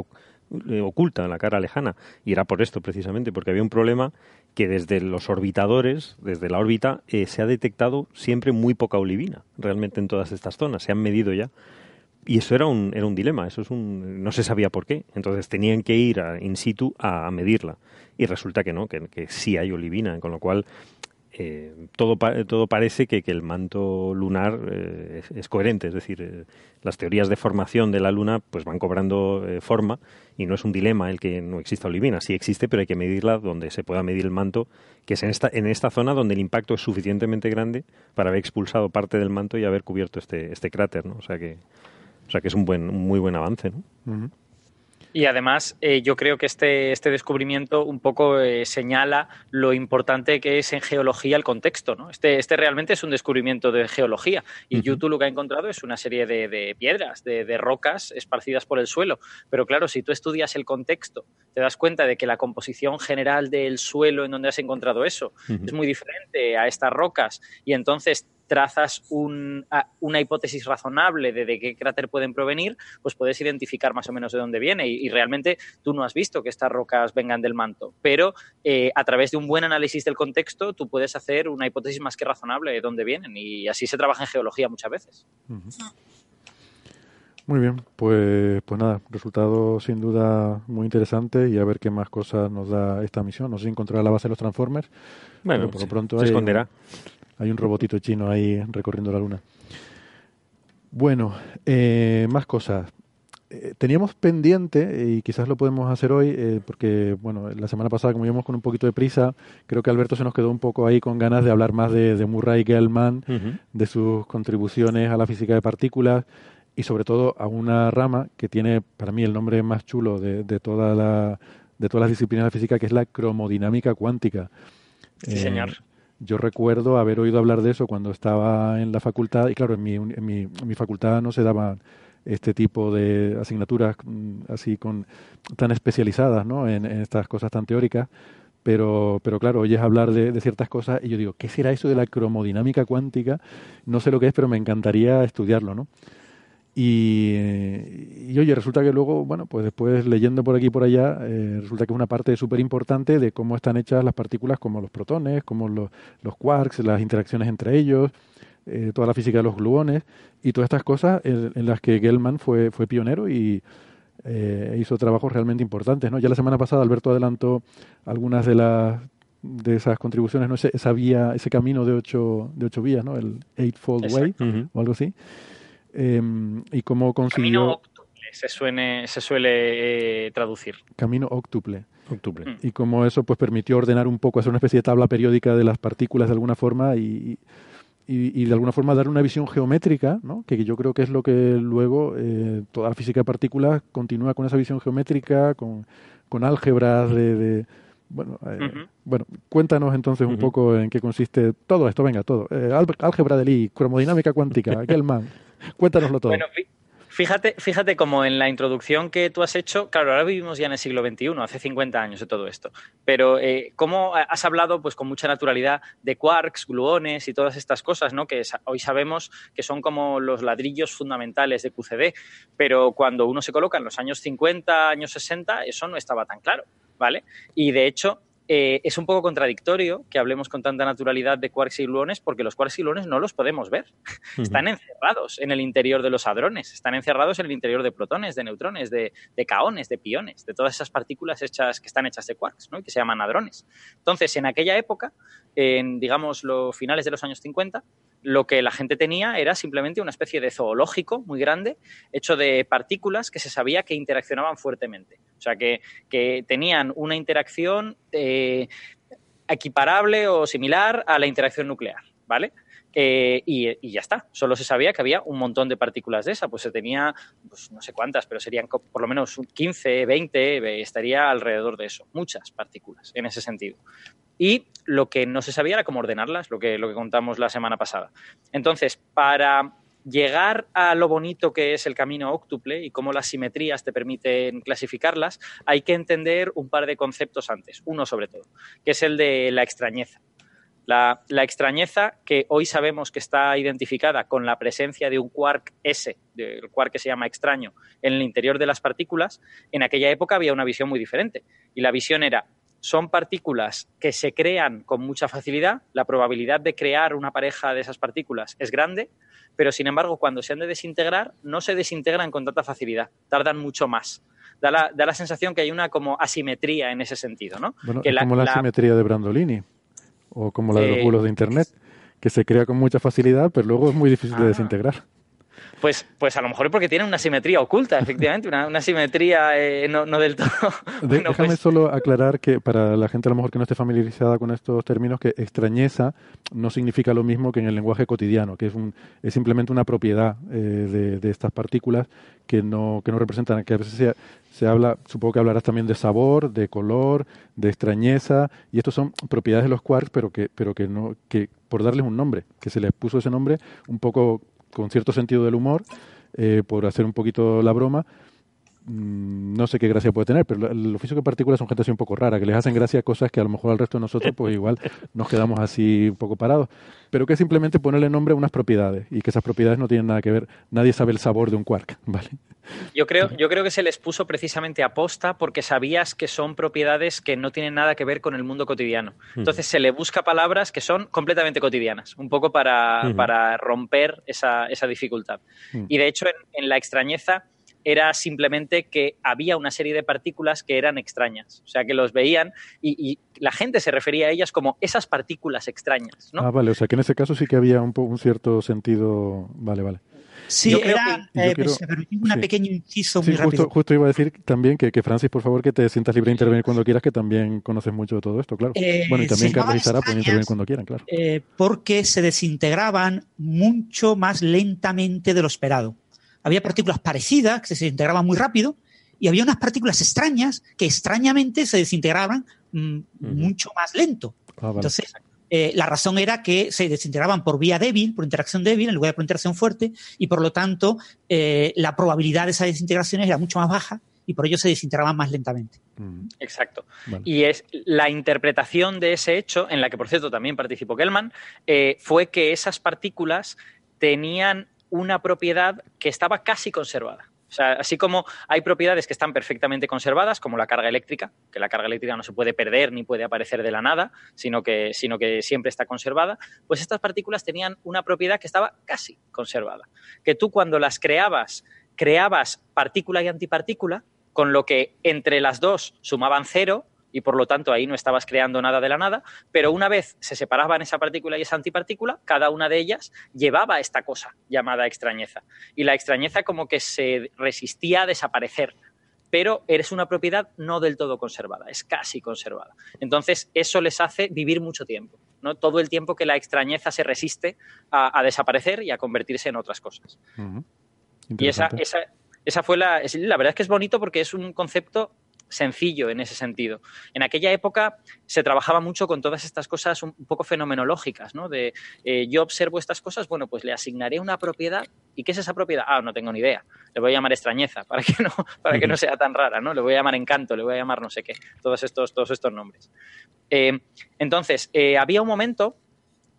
eh, oculta, en la cara lejana? Y era por esto precisamente, porque había un problema que desde los orbitadores, desde la órbita, eh, se ha detectado siempre muy poca olivina, realmente en todas estas zonas. Se han medido ya y eso era un, era un dilema, eso es un, no se sabía por qué. Entonces tenían que ir in situ a, medirla. Y resulta que no, que, sí hay olivina, con lo cual eh, todo, todo parece que, que, el manto lunar eh, es, coherente. Es decir, eh, las teorías de formación de la luna pues van cobrando forma y no es un dilema el que no exista olivina. Sí existe, pero hay que medirla donde se pueda medir el manto, que es en esta, en esta zona donde el impacto es suficientemente grande para haber expulsado parte del manto y haber cubierto este, este cráter. ¿no? O sea que sea que es un buen, muy buen avance, ¿no? Y además, eh, yo creo que este, este descubrimiento un poco eh, señala lo importante que es en geología el contexto. ¿no? Este, este realmente es un descubrimiento de geología. Y YouTube lo que ha encontrado es una serie de, piedras, de, rocas esparcidas por el suelo. Pero claro, si tú estudias el contexto, te das cuenta de que la composición general del suelo en donde has encontrado eso es muy diferente a estas rocas. Y entonces trazas una hipótesis razonable de, de, qué cráter pueden provenir, pues puedes identificar más o menos de dónde viene. Y, realmente tú no has visto que estas rocas vengan del manto, pero eh, a través de un buen análisis del contexto tú puedes hacer una hipótesis más que razonable de dónde vienen. Y así se trabaja en geología muchas veces. Muy bien, pues, pues nada, resultado sin duda muy interesante y a ver qué más cosas nos da esta misión. No sé si encontrará la base de los Transformers. Bueno, por lo pronto se esconderá. Hay un robotito chino ahí recorriendo la luna. Bueno, eh, más cosas. Eh, teníamos pendiente, y quizás lo podemos hacer hoy, eh, porque bueno, la semana pasada, como íbamos con un poquito de prisa, creo que Alberto se nos quedó un poco ahí con ganas de hablar más de, Murray Gell-Mann, de sus contribuciones a la física de partículas y sobre todo a una rama que tiene para mí el nombre más chulo de, de toda la, de todas las disciplinas de física, que es la cromodinámica cuántica. Sí, señor. Yo recuerdo haber oído hablar de eso cuando estaba en la facultad y claro, en mi, en mi, en mi facultad no se daban este tipo de asignaturas mm, así con tan especializadas ¿no? en, estas cosas tan teóricas, pero, pero claro, oyes hablar de, de, ciertas cosas y yo digo, ¿qué será eso de la cromodinámica cuántica? No sé lo que es, pero me encantaría estudiarlo, ¿no? Y, y, oye, resulta que luego, bueno, pues después leyendo por aquí y por allá, eh, resulta que es una parte súper importante de cómo están hechas las partículas como los protones, como los, los quarks, las interacciones entre ellos, eh, toda la física de los gluones y todas estas cosas en, las que Gell-Mann fue, fue pionero y eh, hizo trabajos realmente importantes. ¿no? Ya la semana pasada Alberto adelantó algunas de las de esas contribuciones, ¿no? ese, esa vía, ese camino de ocho, de ocho vías, ¿no? el Eightfold Way o algo así. Em, y cómo consiguió... Camino octuple se, suene, se suele eh, traducir. Camino octuple. octuple. Y cómo eso pues permitió ordenar un poco, hacer una especie de tabla periódica de las partículas de alguna forma y, y, de alguna forma dar una visión geométrica, ¿no? que yo creo que es lo que luego eh, toda la física de partículas continúa con esa visión geométrica, con, con álgebras de, bueno, eh, bueno, cuéntanos entonces un poco en qué consiste todo esto, venga, todo. álgebra de Lie, cromodinámica cuántica, Gell-Mann. Cuéntanoslo todo. Bueno, fíjate, fíjate como en la introducción que tú has hecho, claro, ahora vivimos ya en el siglo XXI, hace 50 años de todo esto, pero eh, cómo has hablado pues con mucha naturalidad de quarks, gluones y todas estas cosas, ¿no? Que hoy sabemos que son como los ladrillos fundamentales de QCD, pero cuando uno se coloca en los años 50, años 60, eso no estaba tan claro, ¿vale? Y de hecho, eh, es un poco contradictorio que hablemos con tanta naturalidad de quarks y gluones porque los quarks y gluones no los podemos ver. Están encerrados en el interior de los hadrones, están encerrados en el interior de protones, de neutrones, de, de caones, de piones, de todas esas partículas hechas que están hechas de quarks, ¿no? que se llaman hadrones. Entonces, en aquella época, en digamos los finales de los años 50, lo que la gente tenía era simplemente una especie de zoológico muy grande, hecho de partículas que se sabía que interaccionaban fuertemente. O sea, que, tenían una interacción eh, equiparable o similar a la interacción nuclear, ¿vale? Y, ya está. Solo se sabía que había un montón de partículas de esa. Pues se tenía, pues no sé cuántas, pero serían por lo menos 15, 20, eh, estaría alrededor de eso. Muchas partículas en ese sentido y lo que no se sabía era cómo ordenarlas, lo que, lo que contamos la semana pasada. Entonces, para llegar a lo bonito que es el camino óctuple y cómo las simetrías te permiten clasificarlas, hay que entender un par de conceptos antes, uno sobre todo, que es el de la extrañeza. La, la, extrañeza que hoy sabemos que está identificada con la presencia de un quark S, del quark que se llama extraño, en el interior de las partículas, en aquella época había una visión muy diferente. Y la visión era son partículas que se crean con mucha facilidad, la probabilidad de crear una pareja de esas partículas es grande, pero sin embargo cuando se han de desintegrar no se desintegran con tanta facilidad, tardan mucho más. Da la, sensación que hay una como asimetría en ese sentido, ¿no? como la, asimetría de Brandolini o como la de los eh, bulos de Internet, que se crea con mucha facilidad, pero luego es muy difícil de ah. desintegrar. Pues, pues a lo mejor porque tiene una simetría oculta, efectivamente, una, una simetría eh, no, no, del todo. déjame pues solo aclarar que para la gente a lo mejor que no esté familiarizada con estos términos, que extrañeza no significa lo mismo que en el lenguaje cotidiano, que es, un, es simplemente una propiedad eh, de, de, estas partículas que no, que no representan, que a veces se, se habla, supongo que hablarás también de sabor, de color, de extrañeza, y estos son propiedades de los quarks, pero que, pero que no, que por darles un nombre, que se les puso ese nombre un poco con cierto sentido del humor, eh, por hacer un poquito la broma, no sé qué gracia puede tener, pero el oficio de partículas son gente así un poco rara, que les hacen gracia cosas que a lo mejor al resto de nosotros pues igual nos quedamos así un poco parados, pero que es simplemente ponerle nombre a unas propiedades y que esas propiedades no tienen nada que ver, nadie sabe el sabor de un quark, ¿vale? Yo creo, yo creo que se les puso precisamente a posta porque sabías que son propiedades que no tienen nada que ver con el mundo cotidiano. Entonces se le busca palabras que son completamente cotidianas, un poco para, para romper esa, esa dificultad. Y de hecho, en, la extrañeza era simplemente que había una serie de partículas que eran extrañas. O sea, que los veían y, la gente se refería a ellas como esas partículas extrañas. ¿no? Ah, vale, o sea que en ese caso sí que había un, un cierto sentido. Vale, vale. Sí, era, eh, pues, una pequeña inciso muy justo, justo, iba a decir también que, que, Francis, por favor, que te sientas libre de intervenir cuando quieras, que también conoces mucho de todo esto, claro. Eh, bueno, y también Carlos y Sara pueden intervenir cuando quieran, claro. Eh, porque se desintegraban mucho más lentamente de lo esperado. Había partículas parecidas que se desintegraban muy rápido y había unas partículas extrañas que extrañamente se desintegraban mm, mucho más lento. Ah, Entonces, eh, la razón era que se desintegraban por vía débil, por interacción débil, en lugar de por interacción fuerte, y por lo tanto eh, la probabilidad de esas desintegraciones era mucho más baja y por ello se desintegraban más lentamente. Mm. Exacto. Y es la interpretación de ese hecho, en la que por cierto también participó Kellman, eh, fue que esas partículas tenían una propiedad que estaba casi conservada. O sea, así como hay propiedades que están perfectamente conservadas, como la carga eléctrica, que la carga eléctrica no se puede perder ni puede aparecer de la nada, sino que, sino que siempre está conservada, pues estas partículas tenían una propiedad que estaba casi conservada. Que tú cuando las creabas, creabas partícula y antipartícula, con lo que entre las dos sumaban cero, y por lo tanto ahí no estabas creando nada de la nada, pero una vez se separaban esa partícula y esa antipartícula, cada una de ellas llevaba esta cosa llamada extrañeza. Y la extrañeza como que se resistía a desaparecer, pero eres una propiedad no del todo conservada, es casi conservada. Entonces eso les hace vivir mucho tiempo, ¿no? todo el tiempo que la extrañeza se resiste a, desaparecer y a convertirse en otras cosas. Y esa, esa, esa fue la... La verdad es que es bonito porque es un concepto sencillo en ese sentido. En aquella época se trabajaba mucho con todas estas cosas un poco fenomenológicas, ¿no? De eh, yo observo estas cosas, bueno, pues le asignaré una propiedad. ¿Y qué es esa propiedad? Ah, no tengo ni idea. Le voy a llamar extrañeza para que no, para que no sea tan rara, ¿no? Le voy a llamar encanto, le voy a llamar no sé qué. Todos estos, todos estos nombres. Eh, entonces, eh, había un momento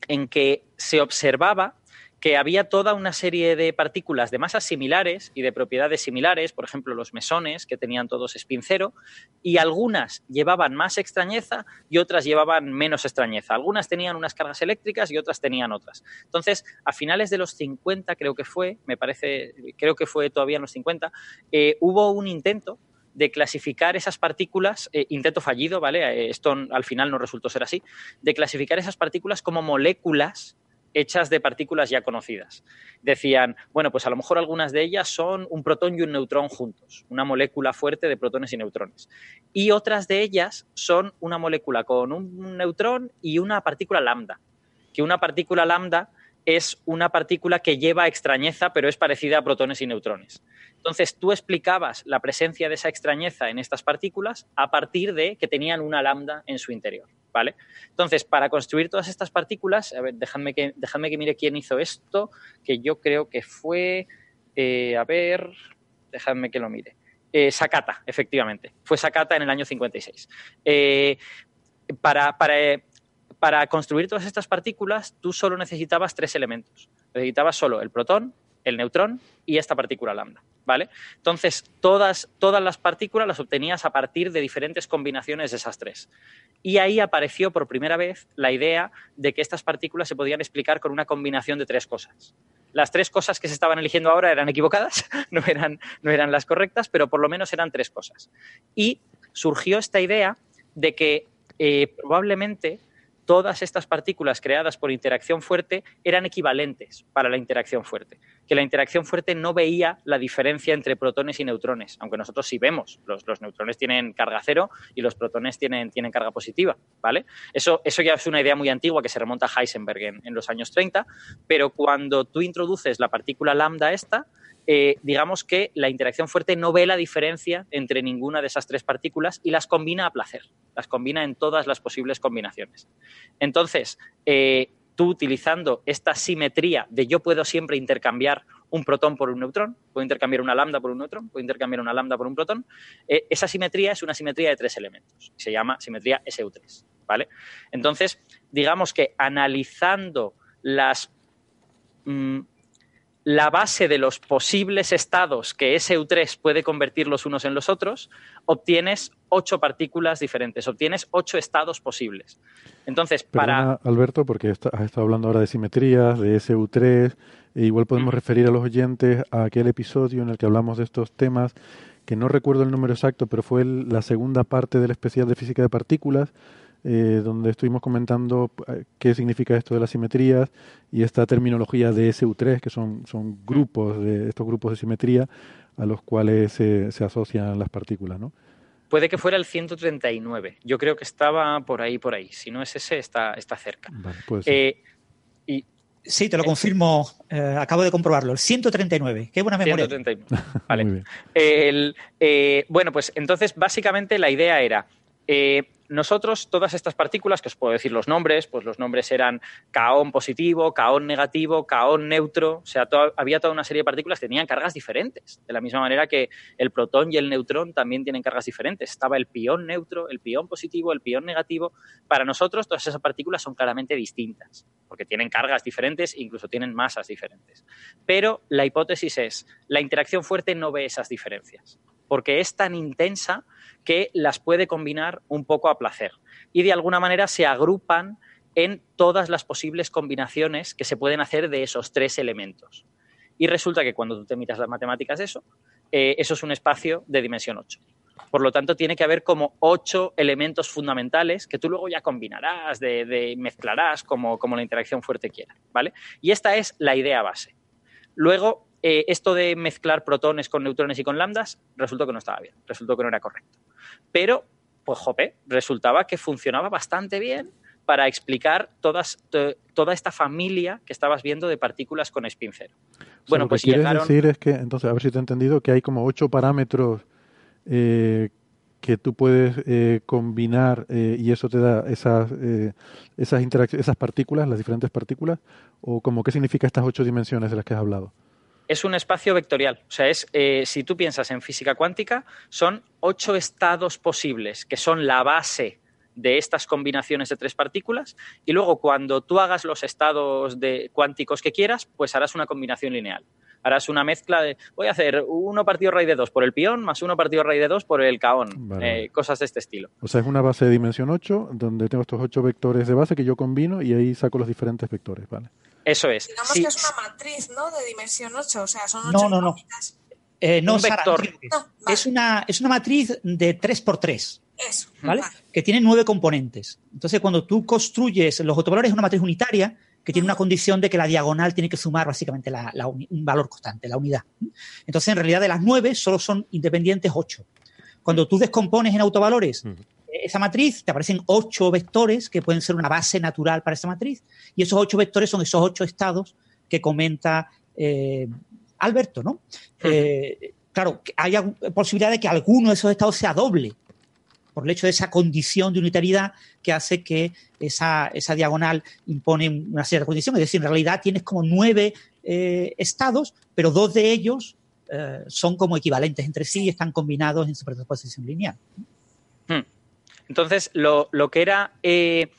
en que se observaba que había toda una serie de partículas de masas similares y de propiedades similares, por ejemplo los mesones, que tenían todos spin cero, y algunas llevaban más extrañeza y otras llevaban menos extrañeza. Algunas tenían unas cargas eléctricas y otras tenían otras. Entonces, a finales de los 50, creo que fue, me parece, creo que fue todavía en los 50, eh, hubo un intento de clasificar esas partículas, eh, intento fallido, ¿vale? Eh, esto al final no resultó ser así, de clasificar esas partículas como moléculas hechas de partículas ya conocidas. Decían, bueno, pues a lo mejor algunas de ellas son un protón y un neutrón juntos, una molécula fuerte de protones y neutrones. Y otras de ellas son una molécula con un neutrón y una partícula lambda, que una partícula lambda es una partícula que lleva extrañeza, pero es parecida a protones y neutrones. Entonces, tú explicabas la presencia de esa extrañeza en estas partículas a partir de que tenían una lambda en su interior. ¿Vale? Entonces, para construir todas estas partículas, a ver, dejadme que, dejadme que mire quién hizo esto, que yo creo que fue, eh, a ver, dejadme que lo mire. Eh, Sakata, efectivamente. Fue Sakata en el año 56. Eh, para, para construir todas estas partículas, tú solo necesitabas tres elementos. Necesitabas solo el protón, el neutrón y esta partícula lambda. ¿Vale? Entonces, todas, todas las partículas las obtenías a partir de diferentes combinaciones de esas tres. Y ahí apareció por primera vez la idea de que estas partículas se podían explicar con una combinación de tres cosas. Las tres cosas que se estaban eligiendo ahora eran equivocadas, no eran, no eran las correctas, pero por lo menos eran tres cosas. Y surgió esta idea de que eh, probablemente todas estas partículas creadas por interacción fuerte eran equivalentes para la interacción fuerte, que la interacción fuerte no veía la diferencia entre protones y neutrones, aunque nosotros sí vemos, los, neutrones tienen carga cero y los protones tienen, tienen carga positiva, ¿vale? Eso, eso ya es una idea muy antigua que se remonta a Heisenberg en, los años 30, pero cuando tú introduces la partícula lambda esta, eh, digamos que la interacción fuerte no ve la diferencia entre ninguna de esas tres partículas y las combina a placer, las combina en todas las posibles combinaciones. Entonces, eh, tú utilizando esta simetría de yo puedo siempre intercambiar un protón por un neutrón, puedo intercambiar una lambda por un neutrón, puedo intercambiar una lambda por un protón, eh, esa simetría es una simetría de tres elementos. Se llama simetría SU3. ¿vale? Entonces, digamos que analizando las mm, la base de los posibles estados que SU3 puede convertir los unos en los otros, obtienes ocho partículas diferentes, obtienes ocho estados posibles. Entonces, para... Alberto, porque has estado hablando ahora de simetrías, de SU3, e igual podemos referir a los oyentes a aquel episodio en el que hablamos de estos temas, que no recuerdo el número exacto, pero fue la segunda parte del especial de física de partículas, eh, donde estuvimos comentando eh, qué significa esto de las simetrías y esta terminología de SU3, que son, son grupos de estos grupos de simetría a los cuales se, se asocian las partículas, ¿no? Puede que fuera el 139. Yo creo que estaba por ahí, por ahí. Si no es ese, está, está cerca. Eh, y, sí, te lo confirmo. acabo de comprobarlo. El 139. Qué buena memoria. 139. Vale. El, bueno, pues entonces básicamente la idea era nosotros, todas estas partículas, que os puedo decir los nombres, pues los nombres eran caón positivo, caón negativo, caón neutro, o sea, había toda una serie de partículas que tenían cargas diferentes, de la misma manera que el protón y el neutrón también tienen cargas diferentes. Estaba el pión neutro, el pión positivo, el pión negativo. Para nosotros, todas esas partículas son claramente distintas, porque tienen cargas diferentes, incluso tienen masas diferentes. Pero la hipótesis es, la interacción fuerte no ve esas diferencias, porque es tan intensa que las puede combinar un poco a placer. Y de alguna manera se agrupan en todas las posibles combinaciones que se pueden hacer de esos tres elementos. Y resulta que cuando tú te miras las matemáticas eso, eh, eso es un espacio de dimensión 8. Por lo tanto, tiene que haber como ocho elementos fundamentales que tú luego ya combinarás, de, mezclarás como, como, la interacción fuerte quiera. ¿vale? Y esta es la idea base. Luego, eh, esto de mezclar protones con neutrones y con lambdas resultó que no estaba bien, resultó que no era correcto. Pero, pues jope, resultaba que funcionaba bastante bien para explicar todas, toda esta familia que estabas viendo de partículas con spin cero. bueno, pues lo que quieres decir es que, entonces, a ver si te he entendido, que hay como ocho parámetros eh, que tú puedes eh, combinar y eso te da esas, esas, esas partículas, las diferentes partículas, o como qué significa estas ocho dimensiones de las que has hablado es un espacio vectorial. O sea, es, eh, si tú piensas en física cuántica, son ocho estados posibles, que son la base de estas combinaciones de tres partículas, y luego cuando tú hagas los estados de cuánticos que quieras, pues harás una combinación lineal. Harás una mezcla de, voy a hacer uno partido raíz de dos por el pión, más uno partido raíz de dos por el caón, eh, cosas de este estilo. O sea, es una base de dimensión 8, donde tengo estos ocho vectores de base que yo combino y ahí saco los diferentes vectores, ¿vale? Eso es. Digamos que es una matriz, ¿no? De dimensión 8, o sea, son 8 No, no, no. Eh, no, un vector. es, una, es una matriz de 3x3. Eso. ¿vale? Que tiene nueve componentes. Entonces, cuando tú construyes los autovalores, es una matriz unitaria que tiene una condición de que la diagonal tiene que sumar básicamente un valor constante, la unidad. Entonces, en realidad, de las nueve, solo son independientes ocho. Cuando tú descompones en autovalores esa matriz, te aparecen ocho vectores que pueden ser una base natural para esa matriz, y esos ocho vectores son esos ocho estados que comenta eh, Alberto, ¿no? Eh, claro, hay posibilidad de que alguno de esos estados sea doble, por el hecho de esa condición de unitariedad que hace que esa, diagonal impone una serie de condiciones. Es decir, en realidad tienes como nueve eh, estados, pero dos de ellos son como equivalentes entre sí y están combinados en superposición lineal. Hmm. Entonces, lo, que era, eh,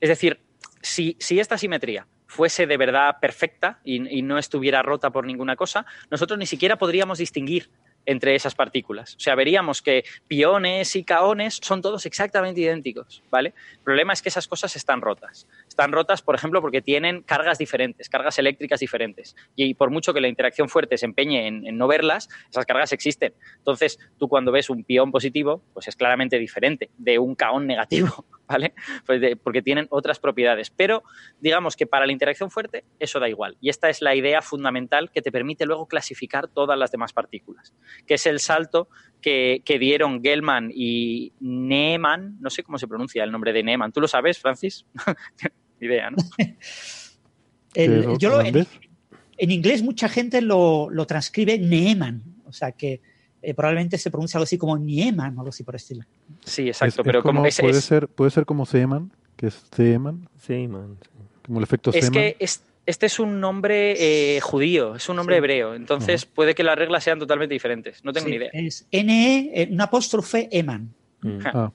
es decir, si, esta simetría fuese de verdad perfecta y, no estuviera rota por ninguna cosa, nosotros ni siquiera podríamos distinguir entre esas partículas. O sea, veríamos que piones y caones son todos exactamente idénticos, ¿vale? El problema es que esas cosas están rotas. Están rotas, por ejemplo, porque tienen cargas diferentes, cargas eléctricas diferentes. Y por mucho que la interacción fuerte se empeñe en, no verlas, esas cargas existen. Entonces, tú cuando ves un pión positivo, pues es claramente diferente de un caón negativo, ¿vale? Pues porque tienen otras propiedades. Pero digamos que para la interacción fuerte eso da igual. Y esta es la idea fundamental que te permite luego clasificar todas las demás partículas, que es el salto que, dieron Gelman y Neyman, no sé cómo se pronuncia el nombre de Neyman. ¿Tú lo sabes, Francis? idea, ¿no? en, inglés mucha gente lo, transcribe Neeman, o sea que eh, probablemente se pronuncia algo así como Nieman o algo así por estilo. Sí, exacto, pero como, puede ser puede ser como Seeman, que es Seeman. Seeman. Como el efecto Es que este es un nombre eh, judío, es un nombre hebreo, entonces puede que las reglas sean totalmente diferentes. No tengo ni idea. Es NE, eh, un apóstrofe Eman. Mm. Ah,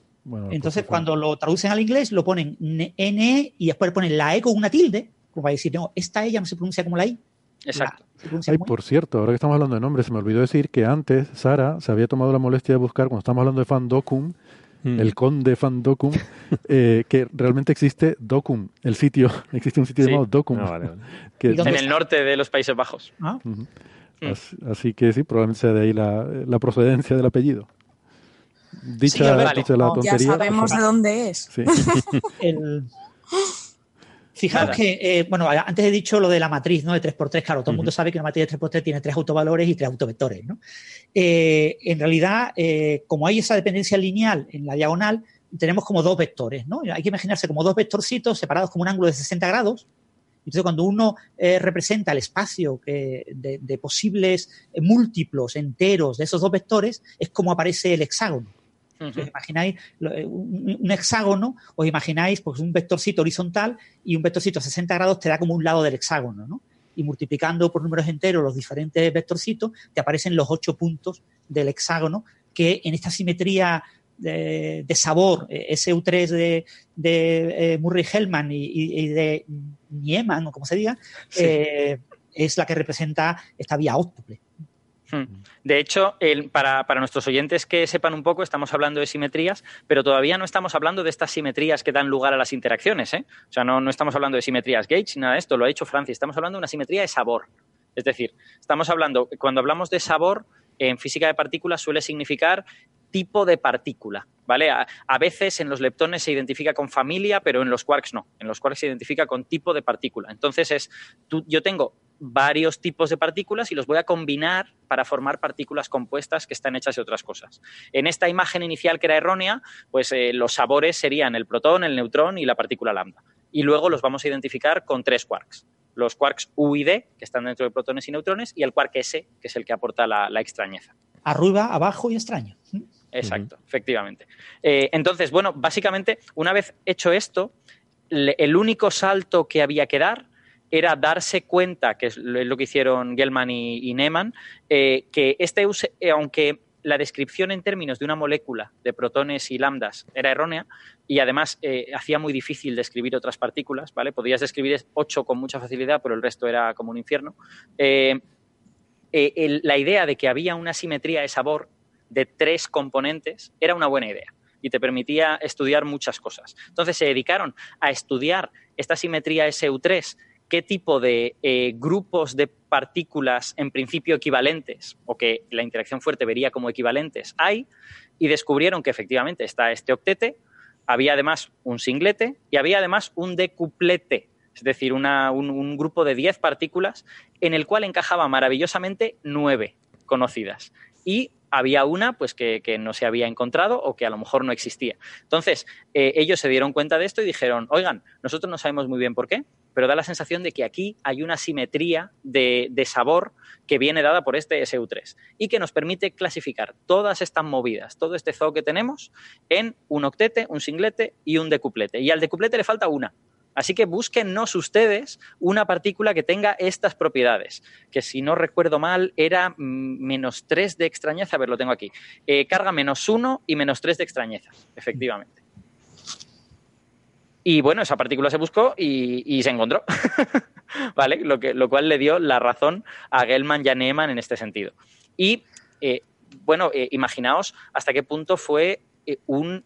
entonces, cuando lo traducen al inglés, lo ponen NE y después ponen la E con una tilde, como para decir, no, esta ella no se pronuncia como la I. Exacto. Ay, por cierto, ahora que estamos hablando de nombres, se me olvidó decir que antes Sara se había tomado la molestia de buscar, cuando estamos hablando de fan docum, mm. el conde fan docum, eh, que realmente existe docum, el sitio, existe un sitio llamado docum. Ah, en el norte de los Países Bajos. Ah. Mm. Así, que sí, probablemente sea de ahí la, procedencia del apellido. Dicha, la tontería. Ya sabemos de dónde es. el... Fijaros que, eh, bueno, antes he dicho lo de la matriz, ¿no? De 3x3, claro, todo el mundo sabe que una matriz de 3x3 tiene tres autovalores y tres autovectores, ¿no? Eh, en realidad, eh, como hay esa dependencia lineal en la diagonal, tenemos como dos vectores, ¿no? Hay que imaginarse como dos vectorcitos separados como un ángulo de 60 grados. Entonces, cuando uno representa el espacio de, de posibles múltiplos enteros de esos dos vectores, es como aparece el hexágono. ¿Os imagináis eh, un, hexágono? ¿Os imagináis pues, un vectorcito horizontal y un vectorcito a 60 grados te da como un lado del hexágono, ¿no? Y multiplicando por números enteros los diferentes vectorcitos, te aparecen los ocho puntos del hexágono que en esta simetría de, sabor, eh, SU3 de, de eh, Murray-Hellman y, de Nieman, o como se diga, es la que representa esta vía óptuple. Hmm. De hecho, para, nuestros oyentes que sepan un poco, estamos hablando de simetrías, pero todavía no estamos hablando de estas simetrías que dan lugar a las interacciones. ¿eh? O sea, no, estamos hablando de simetrías Gauge, nada de esto, lo ha hecho Francis. Estamos hablando de una simetría de sabor. Es decir, estamos hablando, cuando hablamos de sabor, en física de partículas suele significar tipo de partícula, ¿vale? A, veces en los leptones se identifica con familia, pero en los quarks no. En los quarks se identifica con tipo de partícula. Entonces es, yo tengo varios tipos de partículas y los voy a combinar para formar partículas compuestas que están hechas de otras cosas. En esta imagen inicial que era errónea, pues eh, los sabores serían el protón, el neutrón y la partícula lambda. Y luego los vamos a identificar con tres quarks. Los quarks U y D, que están dentro de protones y neutrones, y el quark S, que es el que aporta la, extrañeza. Arriba, abajo y extraño. Exacto, efectivamente. Eh, entonces, bueno, básicamente, una vez hecho esto, el único salto que había que dar era darse cuenta, que es lo que hicieron Gelman y, Neyman, eh, que este, eh, aunque la descripción en términos de una molécula de protones y lambdas era errónea y además eh, hacía muy difícil describir otras partículas, ¿vale? Podías describir ocho con mucha facilidad, pero el resto era como un infierno. la idea de que había una simetría de sabor de tres componentes era una buena idea y te permitía estudiar muchas cosas. Entonces se dedicaron a estudiar esta simetría SU3 qué tipo de eh, grupos de partículas en principio equivalentes o que la interacción fuerte vería como equivalentes hay y descubrieron que efectivamente está este octete, había además un singlete y había además un decuplete, es decir, un, grupo de 10 partículas en el cual encajaba maravillosamente nueve conocidas. Y había una pues que, no se había encontrado o que a lo mejor no existía. Entonces, eh, ellos se dieron cuenta de esto y dijeron, oigan, nosotros no sabemos muy bien por qué, pero da la sensación de que aquí hay una simetría de, sabor que viene dada por este SU3 y que nos permite clasificar todas estas movidas, todo este zoo que tenemos, en un octete, un singlete y un decuplete. Y al decuplete le falta una. Así que búsquennos ustedes una partícula que tenga estas propiedades, que si no recuerdo mal era menos 3 de extrañeza, a ver, lo tengo aquí, eh, carga menos 1 y menos 3 de extrañeza, efectivamente. Y bueno, esa partícula se buscó y, se encontró. ¿Vale? Lo, cual le dio la razón a Gelman y a Neyman en este sentido. Y eh, bueno, eh, imaginaos hasta qué punto fue un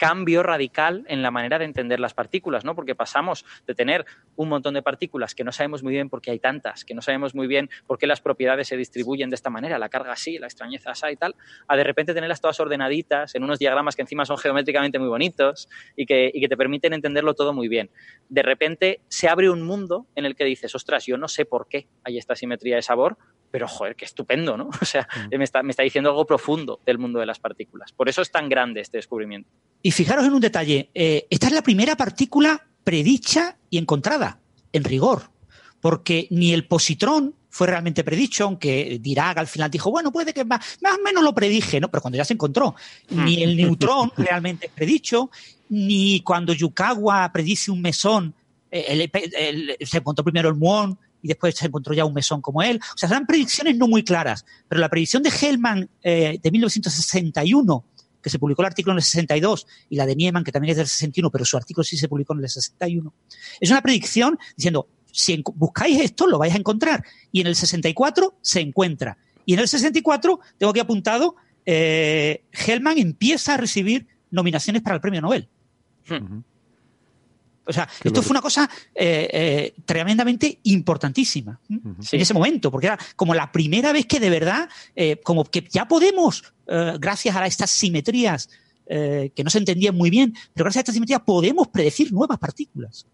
cambio radical en la manera de entender las partículas, ¿no? Porque pasamos de tener un montón de partículas que no sabemos muy bien por qué hay tantas, que no sabemos muy bien por qué las propiedades se distribuyen de esta manera, la carga así, la extrañeza así y tal, a de repente tenerlas todas ordenaditas en unos diagramas que encima son geométricamente muy bonitos y que, y que te permiten entenderlo todo muy bien. De repente se abre un mundo en el que dices, ostras, yo no sé por qué hay esta simetría de sabor, pero joder, qué estupendo, ¿no? O sea, mm. me, está, me, está, diciendo algo profundo del mundo de las partículas. Por eso es tan grande este descubrimiento. Y fijaros en un detalle, eh, esta es la primera partícula predicha y encontrada, en rigor, porque ni el positrón fue realmente predicho, aunque Dirac al final dijo, bueno, puede que más, más o menos lo predije, ¿no? Pero cuando ya se encontró, ni el neutrón realmente es predicho, ni cuando Yukawa predice un mesón se encontró primero el muón y después se encontró ya un mesón como él. O sea, eran predicciones no muy claras, pero la predicción de Hellman eh, de 1961, que se publicó el artículo en el 62, y la de Nieman, que también es del 61, pero su artículo sí se publicó en el 61, es una predicción diciendo, si buscáis esto, lo vais a encontrar. Y en el 64 se encuentra. Y en el 64, tengo aquí apuntado, eh, Hellman empieza a recibir nominaciones para el premio Nobel. O sea, esto fue una cosa eh, eh, tremendamente importantísima en ese momento, porque era como la primera vez que de verdad, eh, como que ya podemos, gracias a estas simetrías que no se entendían muy bien, pero gracias a estas simetrías podemos predecir nuevas partículas.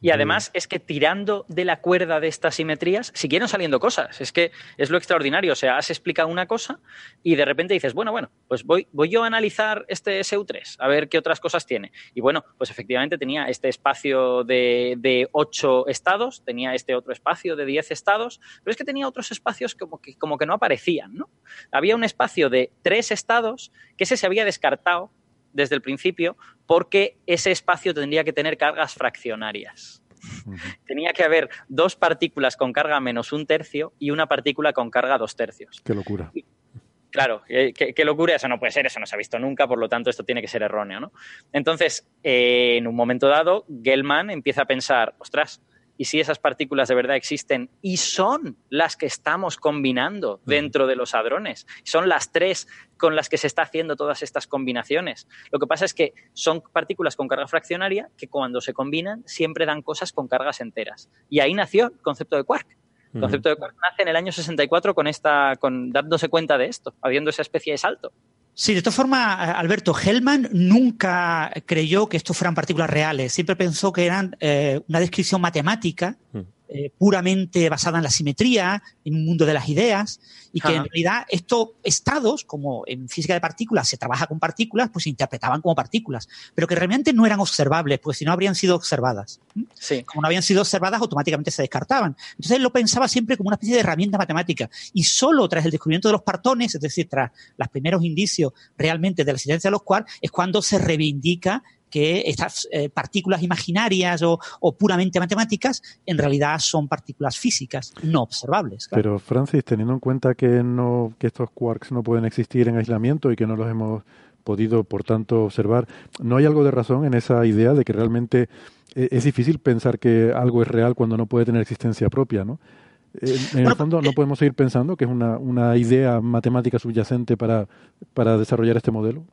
Y además es que tirando de la cuerda de estas simetrías siguieron saliendo cosas. Es que es lo extraordinario. O sea, has explicado una cosa y de repente dices, bueno, bueno, pues voy, voy yo a analizar este SU3, a ver qué otras cosas tiene. Y bueno, pues efectivamente tenía este espacio de, de 8 estados, tenía este otro espacio de 10 estados, pero es que tenía otros espacios como que, como que no aparecían, ¿no? Había un espacio de 3 estados que ese se había descartado desde el principio porque ese espacio tendría que tener cargas fraccionarias. Tenía que haber dos partículas con carga menos un tercio y una partícula con carga dos tercios. Qué locura. Claro, qué, locura, eso no puede ser, eso no se ha visto nunca, por lo tanto esto tiene que ser erróneo, ¿no? Entonces, eh, en un momento dado, Gell-Mann empieza a pensar, ostras, y si esas partículas de verdad existen y son las que estamos combinando dentro de los hadrones, son las tres con las que se está haciendo todas estas combinaciones. Lo que pasa es que son partículas con carga fraccionaria que cuando se combinan siempre dan cosas con cargas enteras. Y ahí nació el concepto de quark. El concepto de quark nace en el año 64 con esta, con dándose cuenta de esto, habiendo esa especie de salto. Sí, de todas formas, Alberto, Hellman nunca creyó que estos fueran partículas reales. Siempre pensó que eran eh, una descripción matemática mm. Eh, puramente basada en la simetría, en un mundo de las ideas, y que en realidad estos estados, como en física de partículas se trabaja con partículas, pues se interpretaban como partículas, pero que realmente no eran observables, pues si no habrían sido observadas. Sí. Como no habían sido observadas, automáticamente se descartaban. Entonces él lo pensaba siempre como una especie de herramienta matemática, y solo tras el descubrimiento de los partones, es decir, tras los primeros indicios realmente de la existencia de los quarks, es cuando se reivindica que estas eh, partículas imaginarias o, puramente matemáticas en realidad son partículas físicas no observables. Pero Francis, teniendo en cuenta que no que estos quarks no pueden existir en aislamiento y que no los hemos podido, por tanto, observar, ¿no hay algo de razón en esa idea de que realmente eh, es difícil pensar que algo es real cuando no puede tener existencia propia, ¿no? En, el fondo, ¿no podemos seguir pensando que es una, una idea matemática subyacente para, para desarrollar este modelo?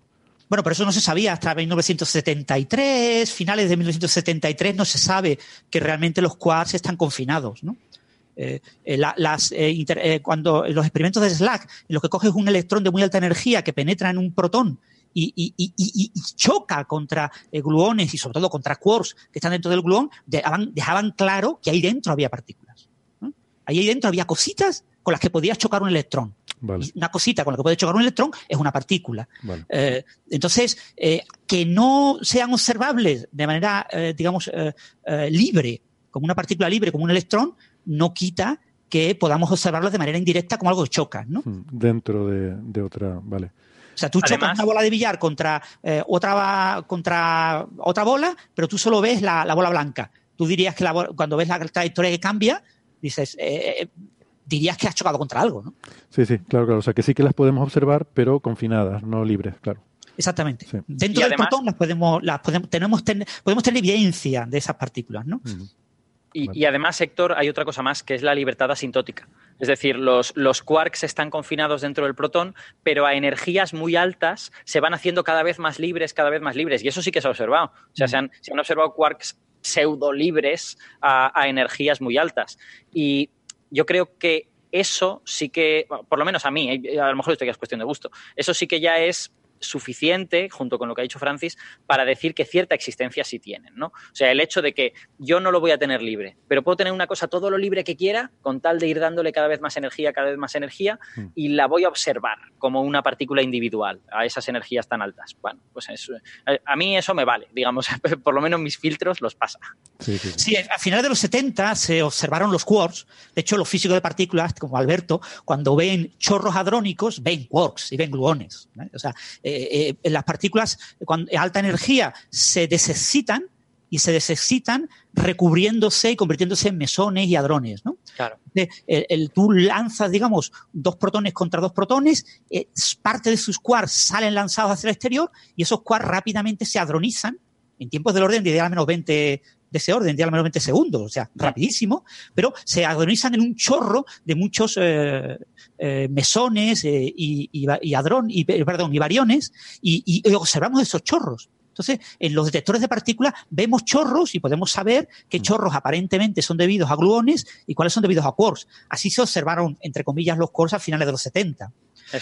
Bueno, pero eso no se sabía hasta 1973, finales de 1973 no se sabe que realmente los quarks están confinados, ¿no? Eh, eh, las, eh, cuando los experimentos de Slack, los que coges un electrón de muy alta energía que penetra en un protón y, choca contra gluones y sobre todo contra quarks que están dentro del gluón, dejaban, claro que ahí dentro había partículas. Ahí dentro había cositas con las que podías chocar un electrón. Una cosita con la que puede chocar un electrón es una partícula. Eh, entonces, eh, que no sean observables de manera, eh, digamos, libre, como una partícula libre, como un electrón, no quita que podamos observarlos de manera indirecta como algo que choca, ¿no? Hmm, dentro de, otra, vale. O sea, tú chocas una bola de billar contra, otra, contra otra bola, pero tú solo ves la, bola blanca. Tú dirías que cuando ves la trayectoria que cambia, dices, dirías que has chocado contra algo, ¿no? Sí, sí, claro, claro. O sea, que sí que las podemos observar, pero confinadas, no libres, claro. Exactamente. Dentro del protón las podemos, las podemos, tenemos, podemos tener evidencia de esas partículas, ¿no? Y, además, Héctor, hay otra cosa más, que es la libertad asintótica. Es decir, los, los, quarks están confinados dentro del protón, pero a energías muy altas se van haciendo cada vez más libres, cada vez más libres. Y eso sí que se ha observado. O sea, se, han, se han observado quarks pseudo libres a, a, energías muy altas. Y yo creo que eso sí que, por lo menos a mí, eh, a lo mejor esto ya es cuestión de gusto, eso sí que ya es suficiente, junto con lo que ha dicho Francis, para decir que cierta existencia sí tienen, ¿no? O sea, el hecho de que yo no lo voy a tener libre, pero puedo tener una cosa todo lo libre que quiera, con tal de ir dándole cada vez más energía, cada vez más energía, hmm. y la voy a observar como una partícula individual a esas energías tan altas. Bueno, pues eh, a mí eso me vale, digamos, por lo menos mis filtros los pasa. Sí, sí. a finales de los 70 se observaron los quarks, de hecho los físicos de partículas, como Alberto, cuando ven chorros hadrónicos, ven quarks y ven gluones. O sea, eh, eh, las partículas con alta energía se desexcitan y se desexcitan recubriéndose y convirtiéndose en mesones y hadrones. ¿no? Claro. El, tú lanzas, digamos, dos protones contra dos protones, eh, parte de sus quarks salen lanzados hacia el exterior y esos quarks rápidamente se hadronizan en tiempos del orden de 10 a menos 20 de ese orden, 10 a menos 20 segundos, o sea, rapidísimo, pero se hadronizan en un chorro de muchos eh, eh, mesones y, y, y, perdón, y variones y observamos esos chorros. Entonces, en los detectores de partículas vemos chorros y podemos saber qué chorros aparentemente son debidos a gluones y cuáles son debidos a quarks. Así se observaron, entre comillas, los quarks a finales de los 70.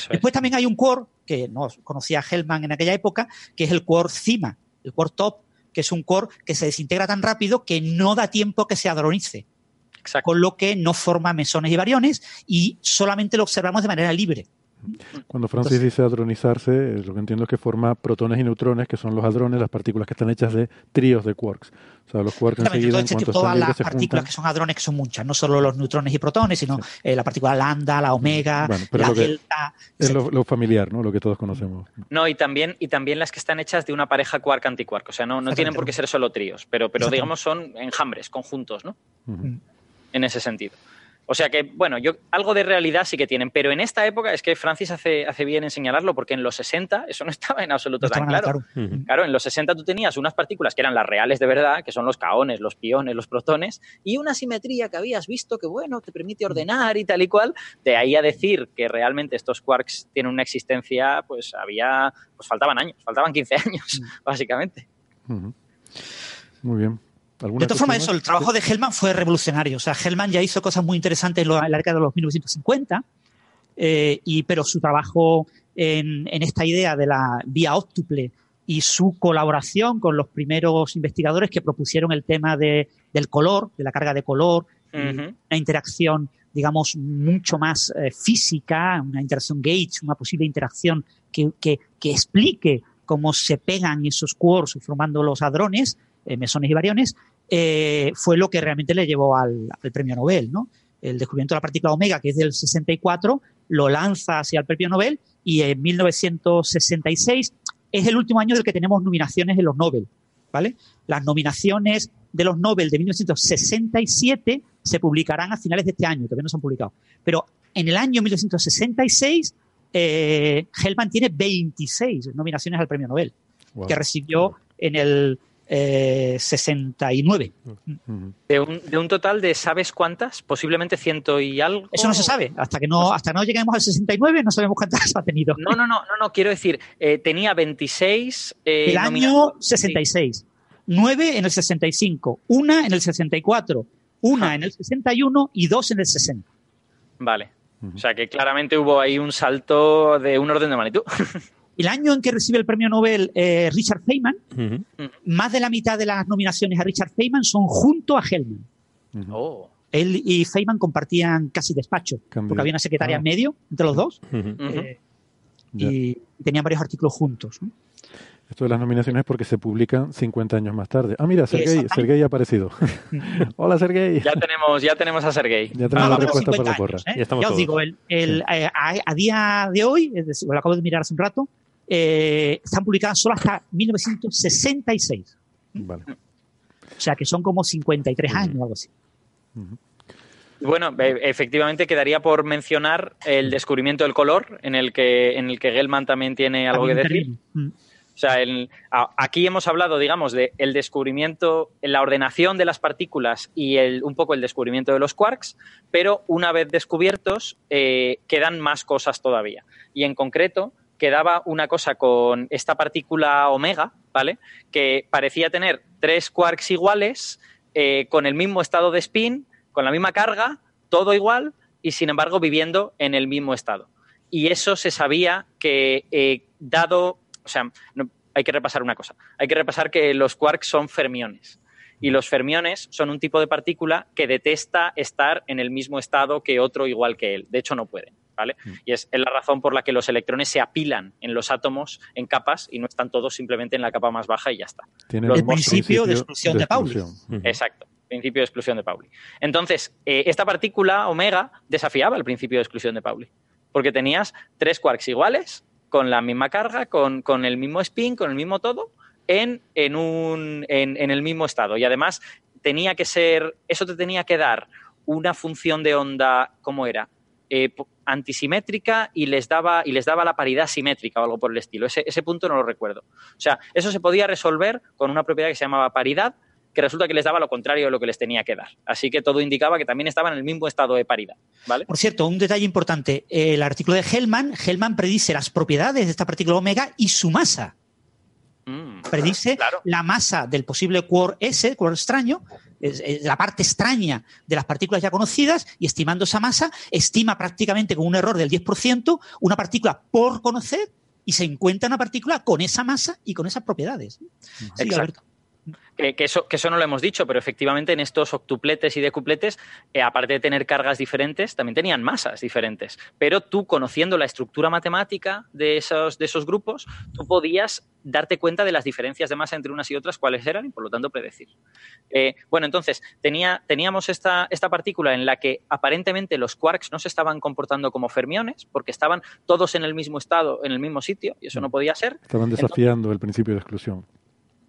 Después también hay un quark que no conocía Hellman en aquella época, que es el quark CIMA, el quark top, que es un quark que se desintegra tan rápido que no da tiempo que se hadronice. Con lo que no forma mesones y variones y solamente lo observamos de manera libre. Cuando Francis dice hadronizarse, eh, lo que entiendo es que forma protones y neutrones, que son los hadrones, las partículas que están hechas de tríos de quarks. O sea, los quarks enseguida, en cuanto todas las partículas que son hadrones, que son muchas, no solo los neutrones y protones, sino eh, la partícula lambda, la omega, la delta. Es lo, familiar, ¿no? Lo que todos conocemos. No, y también, y también las que están hechas de una pareja quark-antiquark. O sea, no, no tienen por qué ser solo tríos, pero, pero digamos son enjambres, conjuntos, ¿no? En ese sentido. O sea que, bueno, yo algo de realidad sí que tienen, pero en esta época es que Francis hace, hace bien en señalarlo, porque en los 60 eso no estaba en absoluto tan claro. Claro. en los 60 tú tenías unas partículas que eran las reales de verdad, que son los caones, los piones, los protones, y una simetría que habías visto que, bueno, te permite ordenar y tal y cual. De ahí a decir que realmente estos quarks tienen una existencia, pues había, pues faltaban años, faltaban 15 años, básicamente. Muy bien. De todas formas, eso, el trabajo de Hellman fue revolucionario. O sea, Hellman ya hizo cosas muy interesantes en la década de los 1950, eh, y, pero su trabajo en, esta idea de la vía óptuple y su colaboración con los primeros investigadores que propusieron el tema de, del color, de la carga de color, una interacción, digamos, mucho más eh, física, una interacción gauge, una posible interacción que, que, que, explique cómo se pegan esos quarks formando los hadrones, eh, mesones y variones, eh, fue lo que realmente le llevó al, premio Nobel, ¿no? El descubrimiento de la partícula omega, que es del 64, lo lanza hacia el premio Nobel y en 1966 es el último año del que tenemos nominaciones en los Nobel, ¿vale? Las nominaciones de los Nobel de 1967 se publicarán a finales de este año, todavía no se han publicado. Pero en el año 1966, eh, Hellman tiene 26 nominaciones al premio Nobel, que recibió en el 69. Eh, de, un, de, un, total de, ¿sabes cuántas? Posiblemente ciento y algo. Eso no se sabe. Hasta que no, hasta no lleguemos al 69 no sabemos cuántas ha tenido. No, no, no, no, no quiero decir, eh, tenía 26. Eh, el año 66. 9 en el 65, una en el 64, una en el 61 y dos en el 60. Vale. O sea que claramente hubo ahí un salto de un orden de magnitud. El año en que recibe el premio Nobel eh, Richard Feynman, más de la mitad de las nominaciones a Richard Feynman son junto a Hellman. Oh. Él y Feynman compartían casi despacho, porque había una secretaria en ah. medio entre los dos eh, y tenían varios artículos juntos. Esto de las nominaciones es porque se publican 50 años más tarde. Ah, mira, Sergei, Sergei ha aparecido. Hola, Sergei. Ya tenemos, ya tenemos a Sergei. Ya tenemos la respuesta para la porra. ¿eh? Ya, os digo, el, el, a, a, día de hoy, lo acabo de mirar hace un rato, eh, están publicadas solo hasta 1966. Vale. O sea que son como 53 años o algo así. Bueno, e, efectivamente quedaría por mencionar el descubrimiento del color, en el que, en el que Gelman también tiene algo que decir. O sea, aquí hemos hablado, digamos, del el descubrimiento, la ordenación de las partículas y el, un poco el descubrimiento de los quarks, pero una vez descubiertos eh, quedan más cosas todavía. Y en concreto, quedaba una cosa con esta partícula omega, ¿vale? Que parecía tener tres quarks iguales, eh, con el mismo estado de spin, con la misma carga, todo igual, y sin embargo viviendo en el mismo estado. Y eso se sabía que, eh, dado, o sea, hay que repasar una cosa, hay que repasar que los quarks son fermiones. Y los fermiones son un tipo de partícula que detesta estar en el mismo estado que otro igual que él. De hecho, no pueden. ¿Vale? Mm. Y es, la razón por la que los electrones se apilan en los átomos en capas y no están todos simplemente en la capa más baja y ya está. el principio, de exclusión de, Pauli. Exacto principio de exclusión de Pauli. Entonces, eh, esta partícula omega desafiaba el principio de exclusión de Pauli, porque tenías tres quarks iguales, con la misma carga, con, con, el mismo spin, con el mismo todo, en, en, un, en, el mismo estado. Y además tenía que ser, eso te tenía que dar una función de onda, ¿cómo era? Eh, antisimétrica y les daba y les daba la paridad simétrica o algo por el estilo. Ese, ese punto no lo recuerdo. O sea, eso se podía resolver con una propiedad que se llamaba paridad, que resulta que les daba lo contrario de lo que les tenía que dar. Así que todo indicaba que también estaban en el mismo estado de paridad. ¿vale? Por cierto, un detalle importante. El artículo de Hellman, Hellman predice las propiedades de esta partícula omega y su masa. Mm, predice la masa del posible quark S, quark extraño, la parte extraña de las partículas ya conocidas y estimando esa masa, estima prácticamente con un error del 10% una partícula por conocer y se encuentra una partícula con esa masa y con esas propiedades. Exacto. Que, eso, que eso no lo hemos dicho, pero efectivamente en estos octupletes y decupletes, eh, aparte de tener cargas diferentes, también tenían masas diferentes. Pero tú, conociendo la estructura matemática de esos, de esos grupos, tú podías darte cuenta de las diferencias de masa entre unas y otras, cuáles eran, y por lo tanto predecir. Eh, bueno, entonces, tenía, teníamos esta, esta partícula en la que aparentemente los quarks no se estaban comportando como fermiones, porque estaban todos en el mismo estado, en el mismo sitio, y eso no podía ser. Estaban desafiando el principio de exclusión.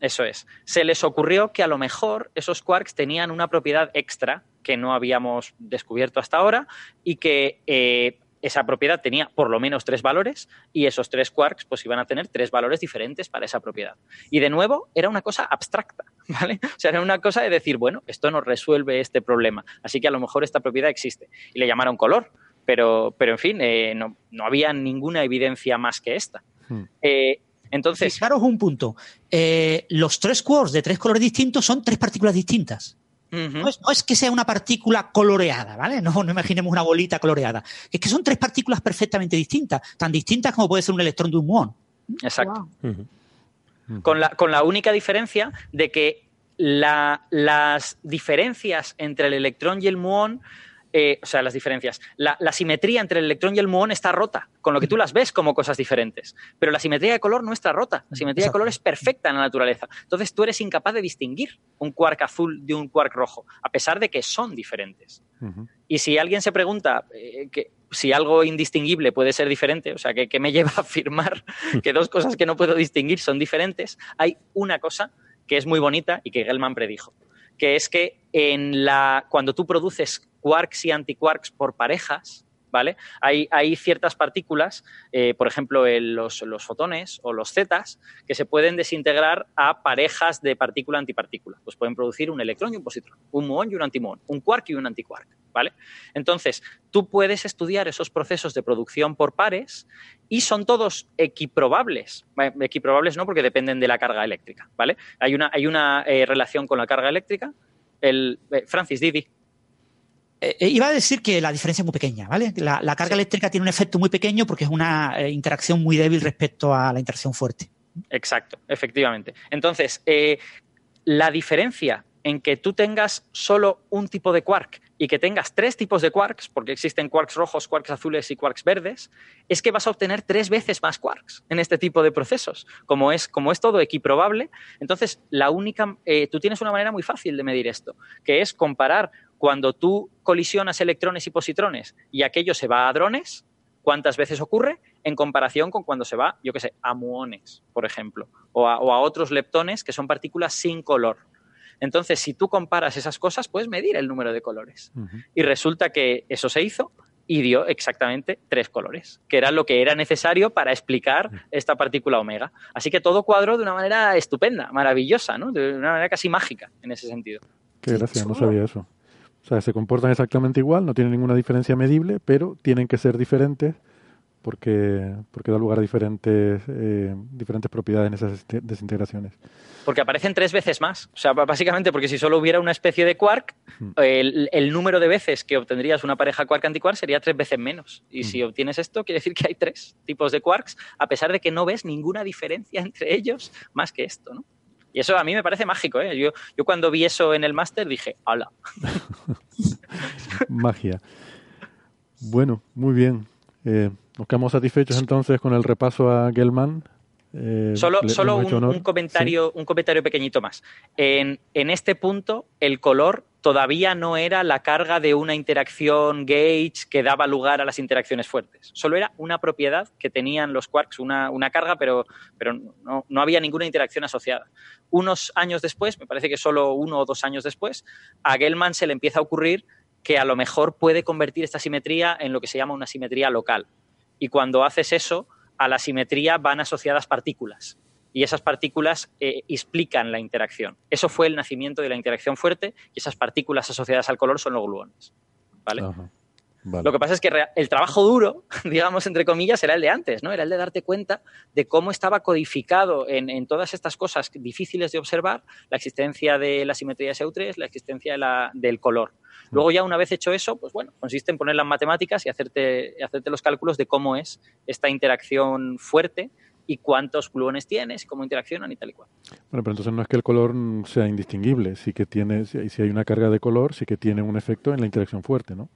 Eso es. Se les ocurrió que a lo mejor esos quarks tenían una propiedad extra que no habíamos descubierto hasta ahora y que eh, esa propiedad tenía por lo menos tres valores y esos tres quarks pues iban a tener tres valores diferentes para esa propiedad. Y de nuevo, era una cosa abstracta, ¿vale? O sea, era una cosa de decir, bueno, esto no resuelve este problema, así que a lo mejor esta propiedad existe. Y le llamaron color, pero, pero en fin, eh, no, había ninguna evidencia más que esta. Hmm. Eh, entonces. Fijaros un punto. Eh, los tres quarks de tres colores distintos son tres partículas distintas. no, es, que sea una partícula coloreada, ¿vale? No, no imaginemos una bolita coloreada. Es que son tres partículas perfectamente distintas, tan distintas como puede ser un electrón de un muón. Exacto. con, la, con la única diferencia de que las diferencias entre el electrón y el muón eh, o sea, las diferencias. La, simetría entre el electrón y el muón está rota, con lo que tú las ves como cosas diferentes. Pero la simetría de color no está rota. La simetría de color es perfecta en la naturaleza. Entonces tú eres incapaz de distinguir un quark azul de un quark rojo, a pesar de que son diferentes. Y si alguien se pregunta eh, que, si algo indistinguible puede ser diferente, o sea, que, me lleva a afirmar que dos cosas que no puedo distinguir son diferentes, hay una cosa que es muy bonita y que Gell-Mann predijo, que es que en la, cuando tú produces quarks y antiquarks por parejas, ¿vale? Hay, ciertas partículas, eh, por ejemplo, los, fotones o los zetas, que se pueden desintegrar a parejas de partícula-antipartícula. Pues pueden producir un electrón y un positrón, un muón y un antimuón, un quark y un antiquark, ¿vale? Entonces, tú puedes estudiar esos procesos de producción por pares y son todos equiprobables. equiprobables no porque dependen de la carga eléctrica, ¿vale? Hay una, hay una eh, relación con la carga eléctrica. El, eh, Francis, Didi. Eh, eh, iba a decir que la diferencia es muy pequeña, ¿vale? La, carga eléctrica tiene un efecto muy pequeño porque es una eh, interacción muy débil respecto a la interacción fuerte. Exacto, efectivamente. Entonces, la diferencia en que tú tengas solo un tipo de quark y que tengas tres tipos de quarks, porque existen quarks rojos, quarks azules y quarks verdes, es que vas a obtener tres veces más quarks en este tipo de procesos. Como es, como es todo equiprobable, entonces la única, tú tienes una manera muy fácil de medir esto, que es comparar cuando tú colisionas electrones y positrones y aquello se va a hadrones, ¿cuántas veces ocurre? En comparación con cuando se va, yo qué sé, a muones, por ejemplo, o a, otros leptones que son partículas sin color. Entonces, si tú comparas esas cosas, puedes medir el número de colores. Y resulta que eso se hizo y dio exactamente tres colores, que era lo que era necesario para explicar esta partícula omega. Así que todo cuadró de una manera estupenda, maravillosa, ¿no? de una manera casi mágica en ese sentido. Qué gracia, no sabía eso. O sea, se comportan exactamente igual, no tienen ninguna diferencia medible, pero tienen que ser diferentes porque, porque da lugar a diferentes, eh, diferentes propiedades en esas desintegraciones. Porque aparecen tres veces más. O sea, básicamente porque si solo hubiera una especie de quark, el, número de veces que obtendrías una pareja quark-antiquark sería tres veces menos. Y si obtienes esto, quiere decir que hay tres tipos de quarks, a pesar de que no ves ninguna diferencia entre ellos más que esto, ¿no? Y eso a mí me parece mágico, ¿eh? Yo, yo cuando vi eso en el máster dije, ¡hala! Magia. Bueno, muy bien. Eh, nos quedamos satisfechos entonces con el repaso a Gelman. Eh, solo solo un, comentario, un comentario pequeñito más. En, en, este punto, el color todavía no era la carga de una interacción gauge que daba lugar a las interacciones fuertes. Solo era una propiedad que tenían los quarks, una, una carga, pero, pero no, no, había ninguna interacción asociada. Unos años después, me parece que solo uno o dos años después, a Gell-Mann se le empieza a ocurrir que a lo mejor puede convertir esta simetría en lo que se llama una simetría local. Y cuando haces eso, a la simetría van asociadas partículas y esas partículas eh, explican la interacción. Eso fue el nacimiento de la interacción fuerte y esas partículas asociadas al color son los gluones. ¿vale? Lo que pasa es que el trabajo duro, digamos, entre comillas, era el de antes, ¿no? Era el de darte cuenta de cómo estaba codificado en, todas estas cosas difíciles de observar la existencia de la simetría de SU3, la existencia del color. Luego ya una vez hecho eso, pues bueno, consiste en poner las matemáticas y hacerte, hacerte los cálculos de cómo es esta interacción fuerte y cuántos gluones tienes y cómo interaccionan y tal y cual. Bueno, pero entonces no es que el color sea indistinguible, sí que tiene, si hay una carga de color, sí que tiene un efecto en la interacción fuerte, ¿no?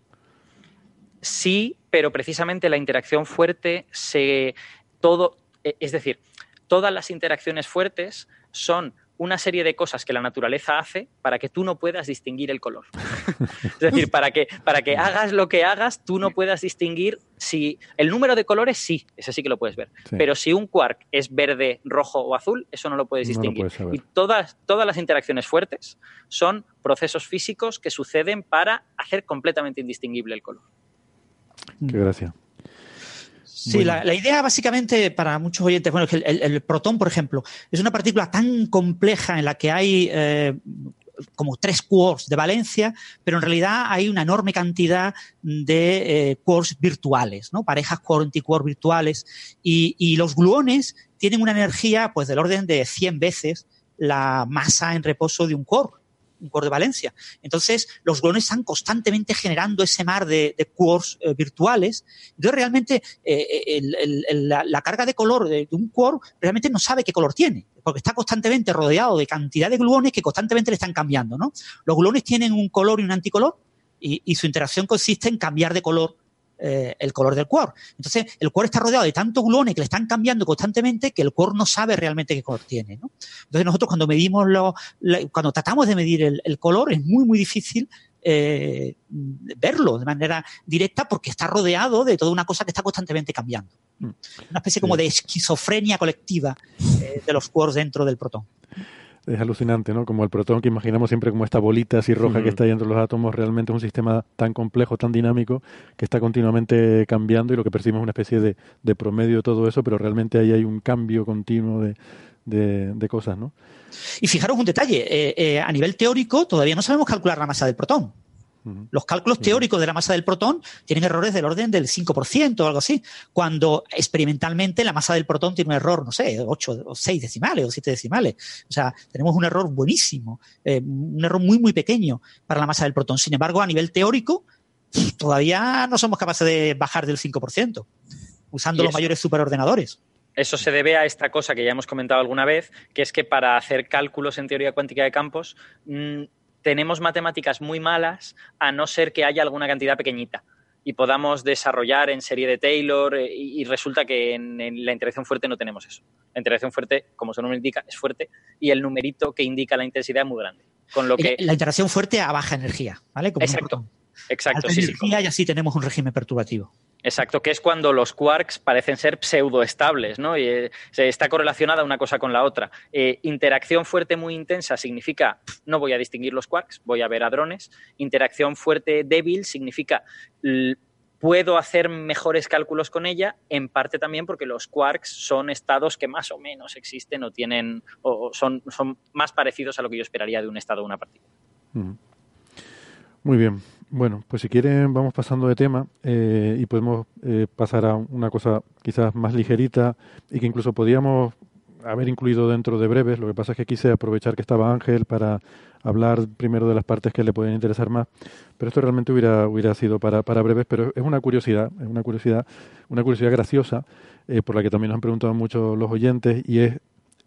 Sí, pero precisamente la interacción fuerte se todo, e, es decir, todas las interacciones fuertes son una serie de cosas que la naturaleza hace para que tú no puedas distinguir el color. es decir, para que, para que hagas lo que hagas, tú no puedas distinguir si el número de colores sí, ese sí que lo puedes ver. Pero si un quark es verde, rojo o azul, eso no lo puedes distinguir. y todas, todas las interacciones fuertes son procesos físicos que suceden para hacer completamente indistinguible el color. Qué gracia. Sí, la, idea básicamente para muchos oyentes, bueno, es que el, protón, por ejemplo, es una partícula tan compleja en la que hay eh, como tres quarks de valencia, pero en realidad hay una enorme cantidad de eh, quarks virtuales, ¿no? Parejas quark-antiquark virtuales. Y, y, los gluones tienen una energía pues del orden de 100 veces la masa en reposo de un quark core de Valencia. Entonces, los gluones están constantemente generando ese mar de, de quarks eh, virtuales. Entonces, realmente, eh, la, carga de color de, un quark realmente no sabe qué color tiene, porque está constantemente rodeado de cantidad de gluones que constantemente le están cambiando, ¿no? Los gluones tienen un color y un anticolor, y, y su interacción consiste en cambiar de color eh, el color del quark. Entonces, el quark está rodeado de tantos gluones que le están cambiando constantemente que el quark no sabe realmente qué color tiene. ¿no? Entonces, nosotros cuando medimos lo, cuando tratamos de medir el, color, es muy, muy difícil eh, verlo de manera directa porque está rodeado de toda una cosa que está constantemente cambiando. Mm. Una especie como de esquizofrenia colectiva eh, de los quarks dentro del protón es alucinante, ¿no? Como el protón que imaginamos siempre como esta bolita así roja que está ahí entre los átomos, realmente es un sistema tan complejo, tan dinámico, que está continuamente cambiando y lo que percibimos es una especie de, de promedio de todo eso, pero realmente ahí hay un cambio continuo de, de, cosas, ¿no? Y fijaros un detalle, eh, eh, a nivel teórico todavía no sabemos calcular la masa del protón. Los cálculos teóricos de la masa del protón tienen errores del orden del 5% o algo así, cuando experimentalmente la masa del protón tiene un error, no sé, 8 o 6 decimales o 7 decimales. O sea, tenemos un error buenísimo, eh, un error muy, muy pequeño para la masa del protón. Sin embargo, a nivel teórico, todavía no somos capaces de bajar del 5%, usando los mayores superordenadores. Eso se debe a esta cosa que ya hemos comentado alguna vez, que es que para hacer cálculos en teoría cuántica de campos mm, tenemos matemáticas muy malas a no ser que haya alguna cantidad pequeñita y podamos desarrollar en serie de Taylor eh, y, resulta que en, la interacción fuerte no tenemos eso. La interacción fuerte, como su nombre indica, es fuerte y el numerito que indica la intensidad es muy grande. Con lo que... La interacción fuerte a baja energía, ¿vale? exacto. Exacto, sí, energía y así tenemos un régimen perturbativo. Exacto, que es cuando los quarks parecen ser pseudoestables, ¿no? Y eh, está correlacionada una cosa con la otra. Eh, interacción fuerte muy intensa significa no voy a distinguir los quarks, voy a ver hadrones. Interacción fuerte débil significa puedo hacer mejores cálculos con ella, en parte también porque los quarks son estados que más o menos existen o tienen o son, son más parecidos a lo que yo esperaría de un estado o una partícula. Muy bien. Bueno, pues si quieren vamos pasando de tema eh, y podemos eh, pasar a una cosa quizás más ligerita y que incluso podíamos haber incluido dentro de breves. Lo que pasa es que quise aprovechar que estaba Ángel para hablar primero de las partes que le pueden interesar más, pero esto realmente hubiera, hubiera sido para, para breves, pero es una curiosidad, es una curiosidad, una curiosidad graciosa, eh, por la que también nos han preguntado mucho los oyentes, y es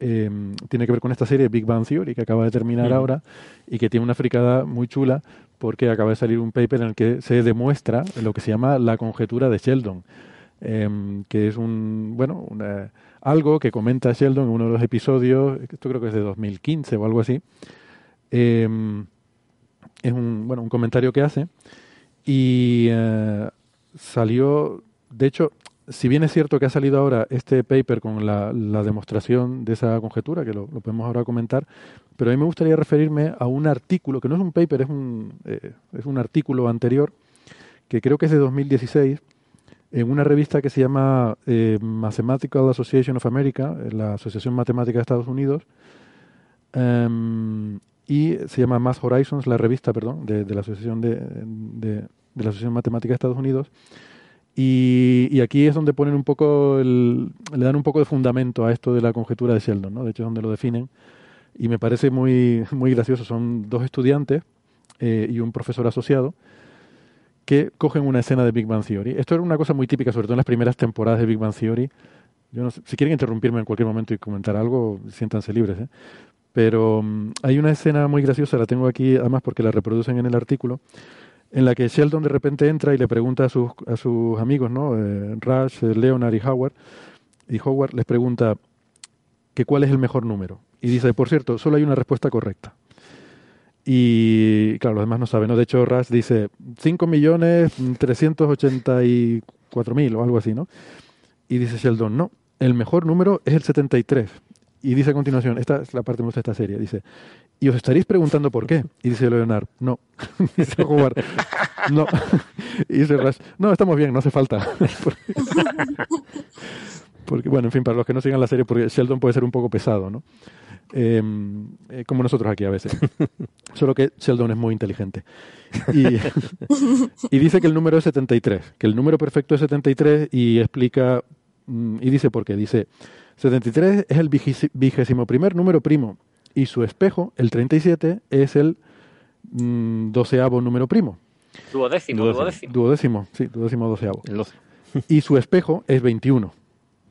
Em, tiene que ver con esta serie Big Bang Theory que acaba de terminar ahora y que tiene una fricada muy chula porque acaba de salir un paper en el que se demuestra lo que se llama la conjetura de Sheldon. em, que es un, bueno, algo que comenta Sheldon en uno de los episodios, esto creo que es de 2015 o algo así. Em, es un, bueno, un comentario que hace y eh, salió, de hecho, si bien es cierto que ha salido ahora este paper con la, demostración de esa conjetura, que lo, podemos ahora comentar, pero a mí me gustaría referirme a un artículo, que no es un paper, es un, eh, es un artículo anterior, que creo que es de 2016, en una revista que se llama eh, Mathematical Association of America, la Asociación Matemática de Estados Unidos, em, y se llama Math Horizons, la revista, perdón, de, la Asociación de, de, la Asociación Matemática de Estados Unidos, y, aquí es donde ponen un poco, le dan un poco de fundamento a esto de la conjetura de Sheldon, ¿no? De hecho es donde lo definen. Y me parece muy, muy gracioso. Son dos estudiantes eh, y un profesor asociado que cogen una escena de Big Bang Theory. Esto era una cosa muy típica, sobre todo en las primeras temporadas de Big Bang Theory. Si quieren interrumpirme en cualquier momento y comentar algo, siéntanse libres. ¿eh? Pero mm, hay una escena muy graciosa, la tengo aquí además porque la reproducen en el artículo, en la que Sheldon de repente entra y le pregunta a sus, a sus amigos, ¿no? Eh, Rush, eh, Leonard y Howard, y Howard les pregunta que cuál es el mejor número. Y dice, por cierto, solo hay una respuesta correcta. Y claro, los demás no saben, ¿no? De hecho, Rush dice 5.384.000 o algo así, ¿no? Y dice Sheldon, no, el mejor número es el 73. Y dice a continuación, esta es la parte más de esta serie, dice, y os estaréis preguntando por qué. Y dice Leonard, no. dice Howard, no. y dice Rush, no, estamos bien, no hace falta. porque, bueno, en fin, para los que no sigan la serie, porque Sheldon puede ser un poco pesado, ¿no? Em, eh, como nosotros aquí a veces. Solo que Sheldon es muy inteligente. Y, y, dice que el número es 73, que el número perfecto es 73 y explica, mm, y dice por qué. Dice, 73 es el vigésimo primer número primo y su espejo, el 37, es el mm, doceavo número primo. Duodécimo, duodécimo. Duodécimo, sí, duodécimo doceavo. Y su espejo es 21,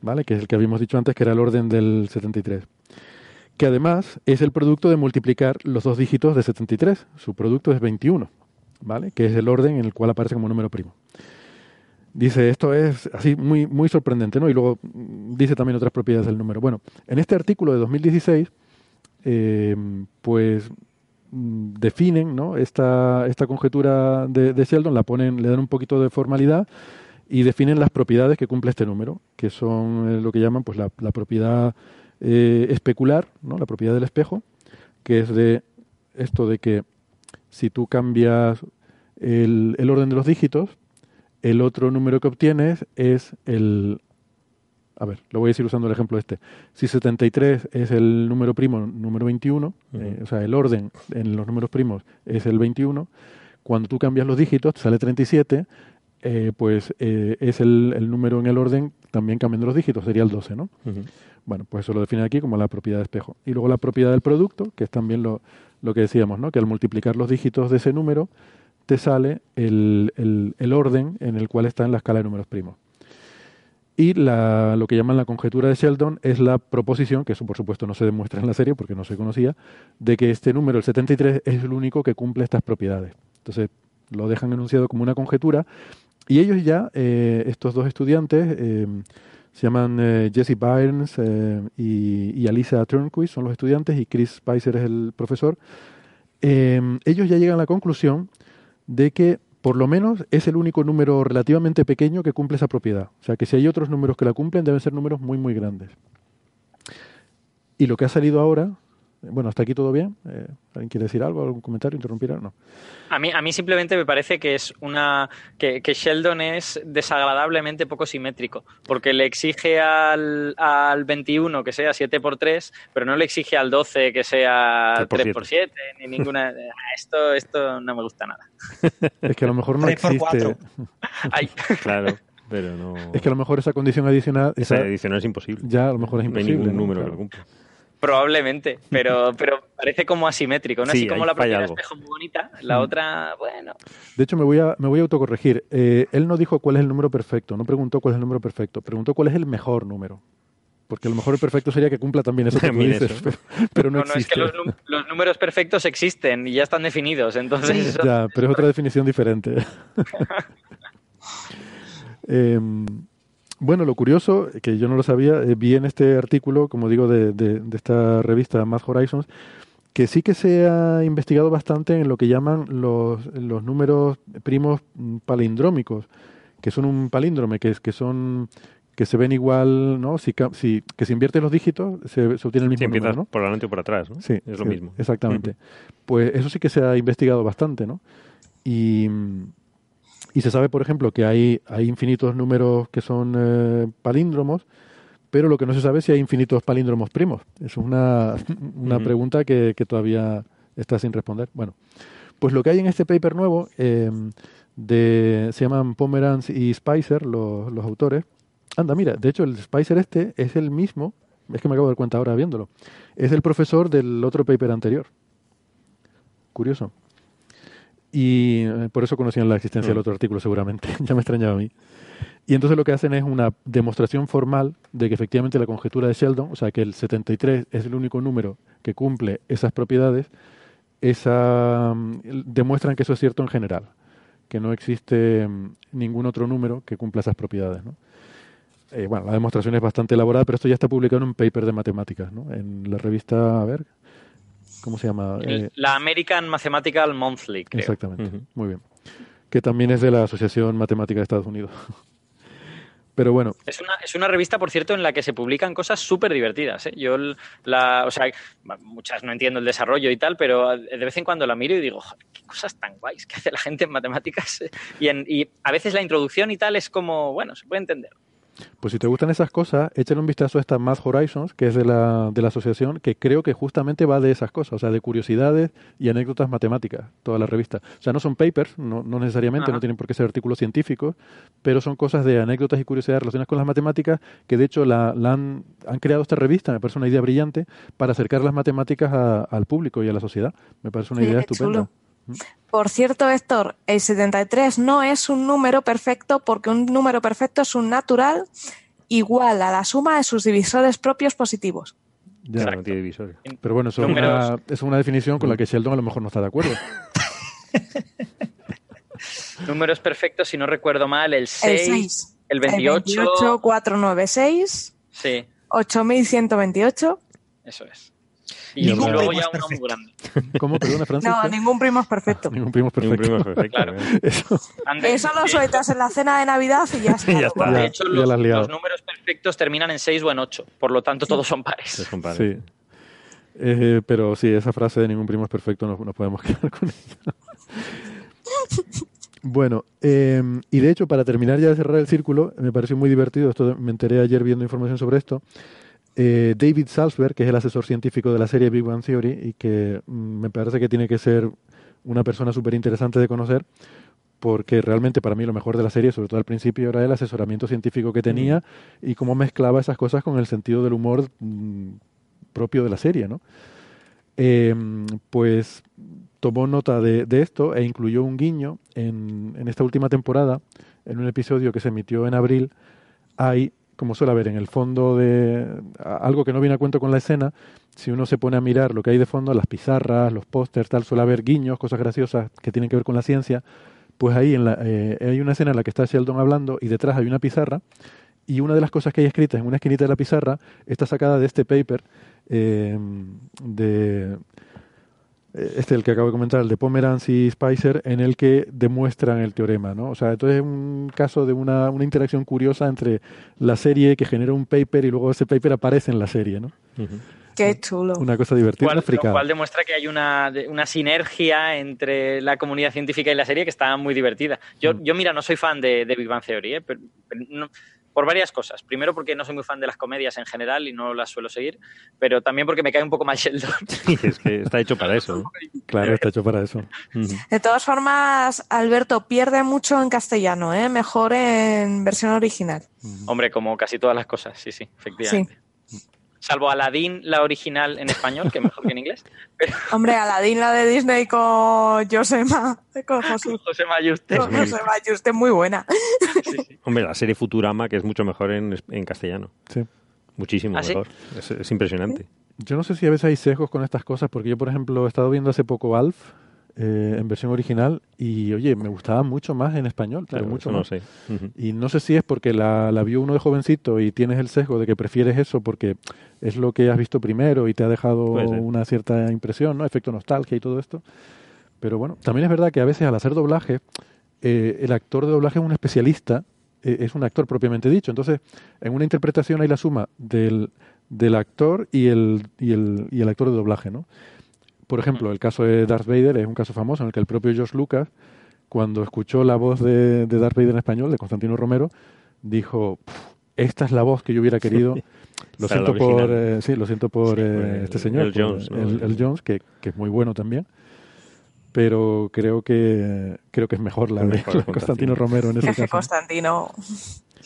¿vale? Que es el que habíamos dicho antes, que era el orden del 73. Que además es el producto de multiplicar los dos dígitos de 73. Su producto es 21, ¿vale? Que es el orden en el cual aparece como número primo. Dice, esto es así muy, muy sorprendente, ¿no? Y luego dice también otras propiedades del número. Bueno, en este artículo de 2016 eh, pues mm, definen ¿no? esta, esta conjetura de, Sheldon, la ponen, le dan un poquito de formalidad y definen las propiedades que cumple este número, que son eh, lo que llaman pues la, propiedad eh, especular, ¿no? la propiedad del espejo, que es de esto de que si tú cambias el, el orden de los dígitos, el otro número que obtienes es el, a ver, lo voy a decir usando el ejemplo este. Si 73 es el número primo número 21, eh, o sea, el orden en los números primos es el 21, cuando tú cambias los dígitos, sale 37, eh, pues eh, es el, número en el orden también cambiando los dígitos, sería el 12, ¿no? Bueno, pues eso lo define aquí como la propiedad de espejo. Y luego la propiedad del producto, que es también lo, lo que decíamos, ¿no? Que al multiplicar los dígitos de ese número, te sale el, el, el orden en el cual está en la escala de números primos. Y la, lo que llaman la conjetura de Sheldon es la proposición, que eso por supuesto no se demuestra en la serie porque no se conocía, de que este número, el 73, es el único que cumple estas propiedades. Entonces lo dejan enunciado como una conjetura y ellos ya, eh, estos dos estudiantes, eh, se llaman eh, Jesse Byrnes y, y, Alisa Turnquist, son los estudiantes, y Chris Spicer es el profesor, ellos ya llegan a la conclusión de que por lo menos es el único número relativamente pequeño que cumple esa propiedad. O sea que si hay otros números que la cumplen, deben ser números muy, muy grandes. Y lo que ha salido ahora, bueno, hasta aquí todo bien. Eh, ¿Alguien quiere decir algo, algún comentario, interrumpir? No. A mí, a mí simplemente me parece que es una que, Sheldon es desagradablemente poco simétrico, porque le exige al, al 21 que sea 7 por 3, pero no le exige al 12 que sea 3 por 7, ni ninguna. Ah, esto, esto no me gusta nada. Es que a lo mejor no existe. claro. Pero no... Es que a lo mejor esa condición adicional... Esa, adicional es imposible. Ya, a lo mejor es imposible. No hay ningún número que lo cumpla. Probablemente, pero, pero parece como asimétrico, ¿no? Así como la propia espejo muy bonita, la mm. otra, bueno. De hecho, me voy a, me voy a autocorregir. Eh, él no dijo cuál es el número perfecto, no preguntó cuál es el número perfecto, preguntó cuál es el mejor número. Porque a lo mejor el perfecto sería que cumpla también eso que dices, pero, no, no, es que los, números perfectos existen y ya están definidos, entonces... Ya, pero es otra definición diferente. eh, Bueno, lo curioso, que yo no lo sabía, eh, vi en este artículo, como digo, de, de, esta revista Math Horizons, que sí que se ha investigado bastante en lo que llaman los, los números primos palindrómicos, que son un palíndrome, que, es, que son que se ven igual, ¿no? Si, si que si inviertes los dígitos se, se obtiene el mismo número, ¿no? por delante o por atrás, ¿no? Sí, es lo mismo. Exactamente. Pues eso sí que se ha investigado bastante, ¿no? Y, y se sabe, por ejemplo, que hay, hay infinitos números que son eh, palíndromos, pero lo que no se sabe es si hay infinitos palíndromos primos. Es una, una pregunta que, que, todavía está sin responder. Bueno, pues lo que hay en este paper nuevo, eh, de, se llaman Pomeranz y Spicer, los, los autores, Anda, mira, de hecho el Spicer este es el mismo, es que me acabo de dar cuenta ahora viéndolo, es el profesor del otro paper anterior. Curioso. Y eh, por eso conocían la existencia del mm. otro artículo seguramente, ya me extrañaba a mí. Y entonces lo que hacen es una demostración formal de que efectivamente la conjetura de Sheldon, o sea que el 73 es el único número que cumple esas propiedades, esa, mm, demuestran que eso es cierto en general, que no existe mm, ningún otro número que cumpla esas propiedades. ¿no? Eh, bueno, la demostración es bastante elaborada, pero esto ya está publicado en un paper de matemáticas, ¿no? En la revista, a ver, ¿cómo se llama? Eh, la American Mathematical Monthly, creo. Exactamente, muy bien. Que también es de la Asociación Matemática de Estados Unidos. Pero bueno. Es una, es una revista, por cierto, en la que se publican cosas súper divertidas. ¿eh? Yo, la, o sea, muchas no entiendo el desarrollo y tal, pero de vez en cuando la miro y digo, qué cosas tan guays que hace la gente en matemáticas. Y, en, y a veces la introducción y tal es como, bueno, se puede entender. Pues si te gustan esas cosas, échale un vistazo a esta Math Horizons, que es de la, de la asociación, que creo que justamente va de esas cosas, o sea, de curiosidades y anécdotas matemáticas, toda la revista. O sea, no son papers, no, no necesariamente, no tienen por qué ser artículos científicos, pero son cosas de anécdotas y curiosidades relacionadas con las matemáticas, que de hecho la, han, han, creado esta revista, me parece una idea brillante, para acercar las matemáticas al público y a la sociedad. Me parece una idea estupenda. Por cierto, Héctor, el 73 no es un número perfecto porque un número perfecto es un natural igual a la suma de sus divisores propios positivos. Ya, no tiene divisores. Pero bueno, eso es una, definición con la que Sheldon a lo mejor no está de acuerdo. Números perfectos, si no recuerdo mal, el 6, el, 28. El 28, 496. Sí. 8128. Eso es. Y, luego ya uno muy grande. ¿Cómo? Perdona, Francisco. No, ningún primo es perfecto. ningún primo es perfecto. Claro. Eso. Eso lo sueltas en la cena de Navidad y ya está. ya está. de hecho, los, números perfectos terminan en 6 o en 8. Por lo tanto, todos son pares. Son pares. Sí. Eh, pero sí, esa frase de ningún primo es perfecto no, no podemos quedar con ella. Bueno, eh, y de hecho, para terminar ya de cerrar el círculo, me pareció muy divertido, esto me enteré ayer viendo información sobre esto, eh, David Salzberg, que es el asesor científico de la serie Big Bang Theory y que mm, me parece que tiene que ser una persona súper interesante de conocer, porque realmente para mí lo mejor de la serie, sobre todo al principio, era el asesoramiento científico que tenía y cómo mezclaba esas cosas con el sentido del humor mm, propio de la serie, ¿no? Em, pues tomó nota de, esto e incluyó un guiño en, en esta última temporada, en un episodio que se emitió en abril, hay como suele haber en el fondo de algo que no viene a cuento con la escena, si uno se pone a mirar lo que hay de fondo, las pizarras, los pósters, tal, suele haber guiños, cosas graciosas que tienen que ver con la ciencia, pues ahí en la, eh, hay una escena en la que está Sheldon hablando y detrás hay una pizarra y una de las cosas que hay escritas en una esquinita de la pizarra está sacada de este paper eh, de este el que acabo de comentar, el de Pomeranz y Spicer, en el que demuestran el teorema, ¿no? O sea, entonces es un caso de una, una interacción curiosa entre la serie que genera un paper y luego ese paper aparece en la serie, ¿no? Qué chulo. Una cosa divertida. Lo cual demuestra que hay una, una, sinergia entre la comunidad científica y la serie que está muy divertida. Yo, mm. yo mira, no soy fan de, de Big Bang Theory, ¿eh? pero, no, por varias cosas. Primero porque no soy muy fan de las comedias en general y no las suelo seguir, pero también porque me cae un poco mal Sheldon. Sí, es que está hecho para eso. Claro, está hecho para eso. De todas formas, Alberto pierde mucho en castellano, ¿eh? mejor en versión original. Hombre, como casi todas las cosas, sí, sí, efectivamente. Salvo Aladdin, la original en español, que mejor que en inglés. Hombre, Aladdin, la de Disney con Josema. Con José Mayuste. Con José Mayuste, muy buena. Hombre, la serie Futurama, que es mucho mejor en, en castellano. Sí. Muchísimo ¿Ah, mejor. Es, impresionante. Yo no sé si a veces hay sesgos con estas cosas, porque yo, por ejemplo, he estado viendo hace poco Alf, eh, en versión original y oye, me gustaba mucho más en español, pero mucho más. sé. Y no sé si es porque la, la, vio uno de jovencito y tienes el sesgo de que prefieres eso porque es lo que has visto primero y te ha dejado una cierta impresión, ¿no? Efecto nostalgia y todo esto. Pero bueno, también es verdad que a veces al hacer doblaje, eh, el actor de doblaje es un especialista, eh, es un actor propiamente dicho. Entonces, en una interpretación hay la suma del, del actor y el, y, el, y el actor de doblaje, ¿no? Por ejemplo, el caso de Darth Vader es un caso famoso en el que el propio George Lucas, cuando escuchó la voz de, Darth Vader en español, de Constantino Romero, dijo, esta es la voz que yo hubiera querido. Lo siento por, eh, sí, lo siento por eh, este señor, el Jones, el, Jones que, es muy bueno también. Pero creo que creo que es mejor la de Constantino Romero en ese caso. Constantino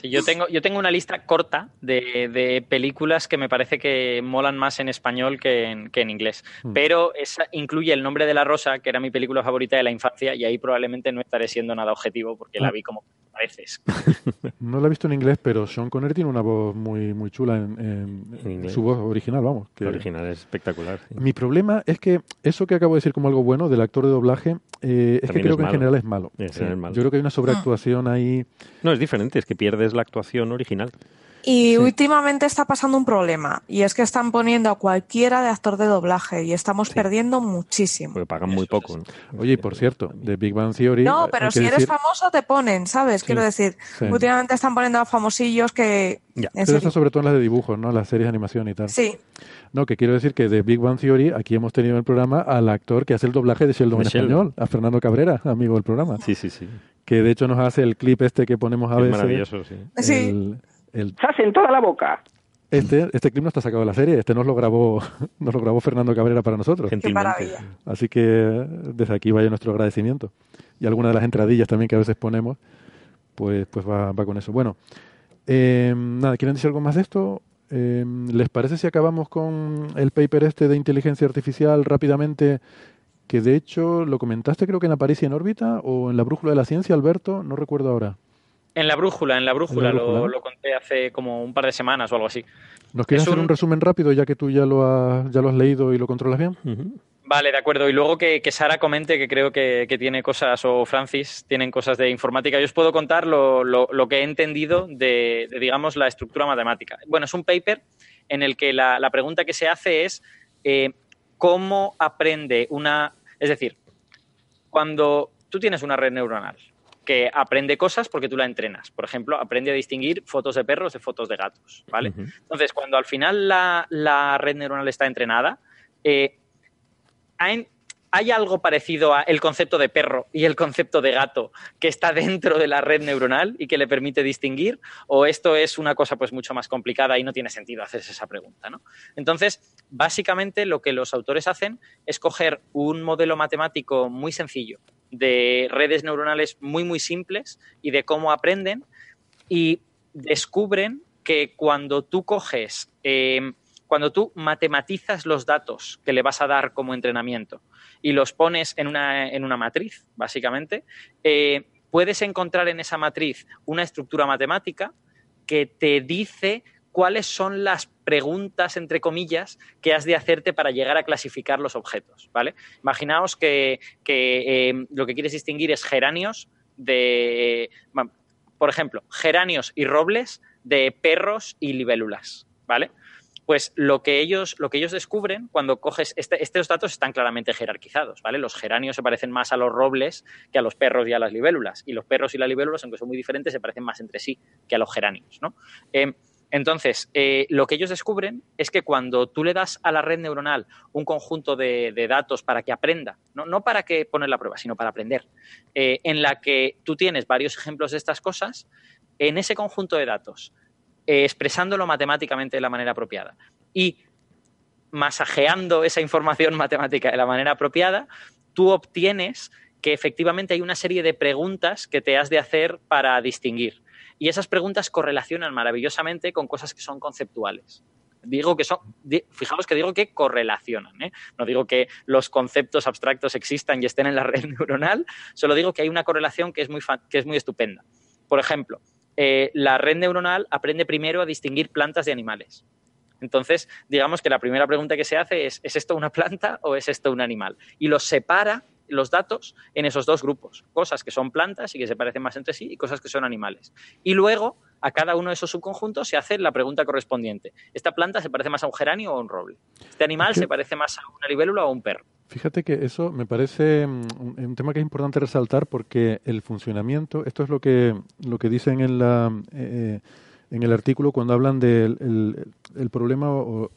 yo tengo, yo tengo una lista corta de, películas que me parece que molan más en español que en, que en inglés. Hmm. Pero esa incluye El nombre de la rosa, que era mi película favorita de la infancia, y ahí probablemente no estaré siendo nada objetivo porque la ah. vi como a veces. no la he visto en inglés, pero Sean Connery tiene una voz muy, muy chula en, su voz original, vamos. Que... original es espectacular. Mi problema es que eso que acabo de decir como algo bueno del actor de doblaje, eh, es que creo que en general es malo. Yo creo que hay una sobreactuación ahí. No, es diferente, es que pierdes la actuación original. Y últimamente está pasando un problema, y es que están poniendo a cualquiera de actor de doblaje y estamos perdiendo muchísimo. Porque pagan muy poco. Oye, y por cierto, de Big Bang Theory... No, pero si eres famoso te ponen, ¿sabes? Quiero decir, últimamente están poniendo a famosillos que... Ya. Pero eso sobre todo en las de dibujos, ¿no? Las series de animación y tal. Sí. No, que quiero decir que de Big Bang Theory aquí hemos tenido en el programa al actor que hace el doblaje de Sheldon en español, a Fernando Cabrera, amigo del programa. Sí, sí, sí. Que de hecho nos hace el clip este que ponemos a veces. maravilloso, sí. sí. El... en toda la boca. Este, este clip no está sacado de la serie, este nos lo grabó, nos lo grabó Fernando Cabrera para nosotros. Qué maravilla. Así que desde aquí vaya nuestro agradecimiento. Y alguna de las entradillas también que a veces ponemos, pues, pues va, va con eso. Bueno, eh, nada, ¿quieren decir algo más de esto? Eh, ¿Les parece si acabamos con el paper este de inteligencia artificial rápidamente? Que de hecho lo comentaste creo que en Aparicio en órbita o en la brújula de la ciencia, Alberto, no recuerdo ahora. En la brújula, en la brújula, Lo, conté hace como un par de semanas o algo así. ¿Nos quieres hacer un... resumen rápido ya que tú ya lo has, ya lo has leído y lo controlas bien? Vale, de acuerdo. Y luego que, Sara comente que creo que, tiene cosas, o Francis tienen cosas de informática. Yo os puedo contar lo, que he entendido de, digamos, la estructura matemática. Bueno, es un paper en el que la, pregunta que se hace es eh, cómo aprende una... Es decir, cuando tú tienes una red neuronal, que aprende cosas porque tú la entrenas. Por ejemplo, aprende a distinguir fotos de perros de fotos de gatos, ¿vale? Entonces, cuando al final la, red neuronal está entrenada, eh, hay, algo parecido a el concepto de perro y el concepto de gato que está dentro de la red neuronal y que le permite distinguir? ¿O esto es una cosa pues mucho más complicada y no tiene sentido hacerse esa pregunta? ¿no? Entonces, básicamente lo que los autores hacen es coger un modelo matemático muy sencillo, de redes neuronales muy, muy simples y de cómo aprenden y descubren que cuando tú coges, eh, cuando tú matematizas los datos que le vas a dar como entrenamiento y los pones en una, en una matriz, básicamente, eh, puedes encontrar en esa matriz una estructura matemática que te dice cuáles son las preguntas, entre comillas, que has de hacerte para llegar a clasificar los objetos, ¿vale? Imaginaos que, eh, lo que quieres distinguir es geranios de, por ejemplo, geranios y robles de perros y libélulas, ¿vale? Pues lo que ellos, lo que ellos descubren cuando coges este, estos datos están claramente jerarquizados, ¿vale? Los geranios se parecen más a los robles que a los perros y a las libélulas, y los perros y las libélulas, aunque son muy diferentes, se parecen más entre sí que a los geranios, ¿no? Em, entonces, eh, lo que ellos descubren es que cuando tú le das a la red neuronal un conjunto de, datos para que aprenda, no, para que poner la prueba, sino para aprender, eh, en la que tú tienes varios ejemplos de estas cosas, en ese conjunto de datos, eh, expresándolo matemáticamente de la manera apropiada y masajeando esa información matemática de la manera apropiada, tú obtienes que efectivamente hay una serie de preguntas que te has de hacer para distinguir. Y esas preguntas correlacionan maravillosamente con cosas que son conceptuales. Digo que son, fijaos que digo que correlacionan, ¿eh? no digo que los conceptos abstractos existan y estén en la red neuronal, solo digo que hay una correlación que es muy, que es muy estupenda. Por ejemplo, eh, la red neuronal aprende primero a distinguir plantas de animales. Entonces, digamos que la primera pregunta que se hace es, ¿es esto una planta o es esto un animal? Y los separa los datos en esos dos grupos, cosas que son plantas y que se parecen más entre sí y cosas que son animales. Y luego a cada uno de esos subconjuntos se hace la pregunta correspondiente. ¿Esta planta se parece más a un geranio o a un roble? ¿Este animal se parece más a una libélula o a un perro? Fíjate que eso me parece mm, un, tema que es importante resaltar porque el funcionamiento, esto es lo que, lo que dicen en, la, eh, en el artículo cuando hablan del el, problema o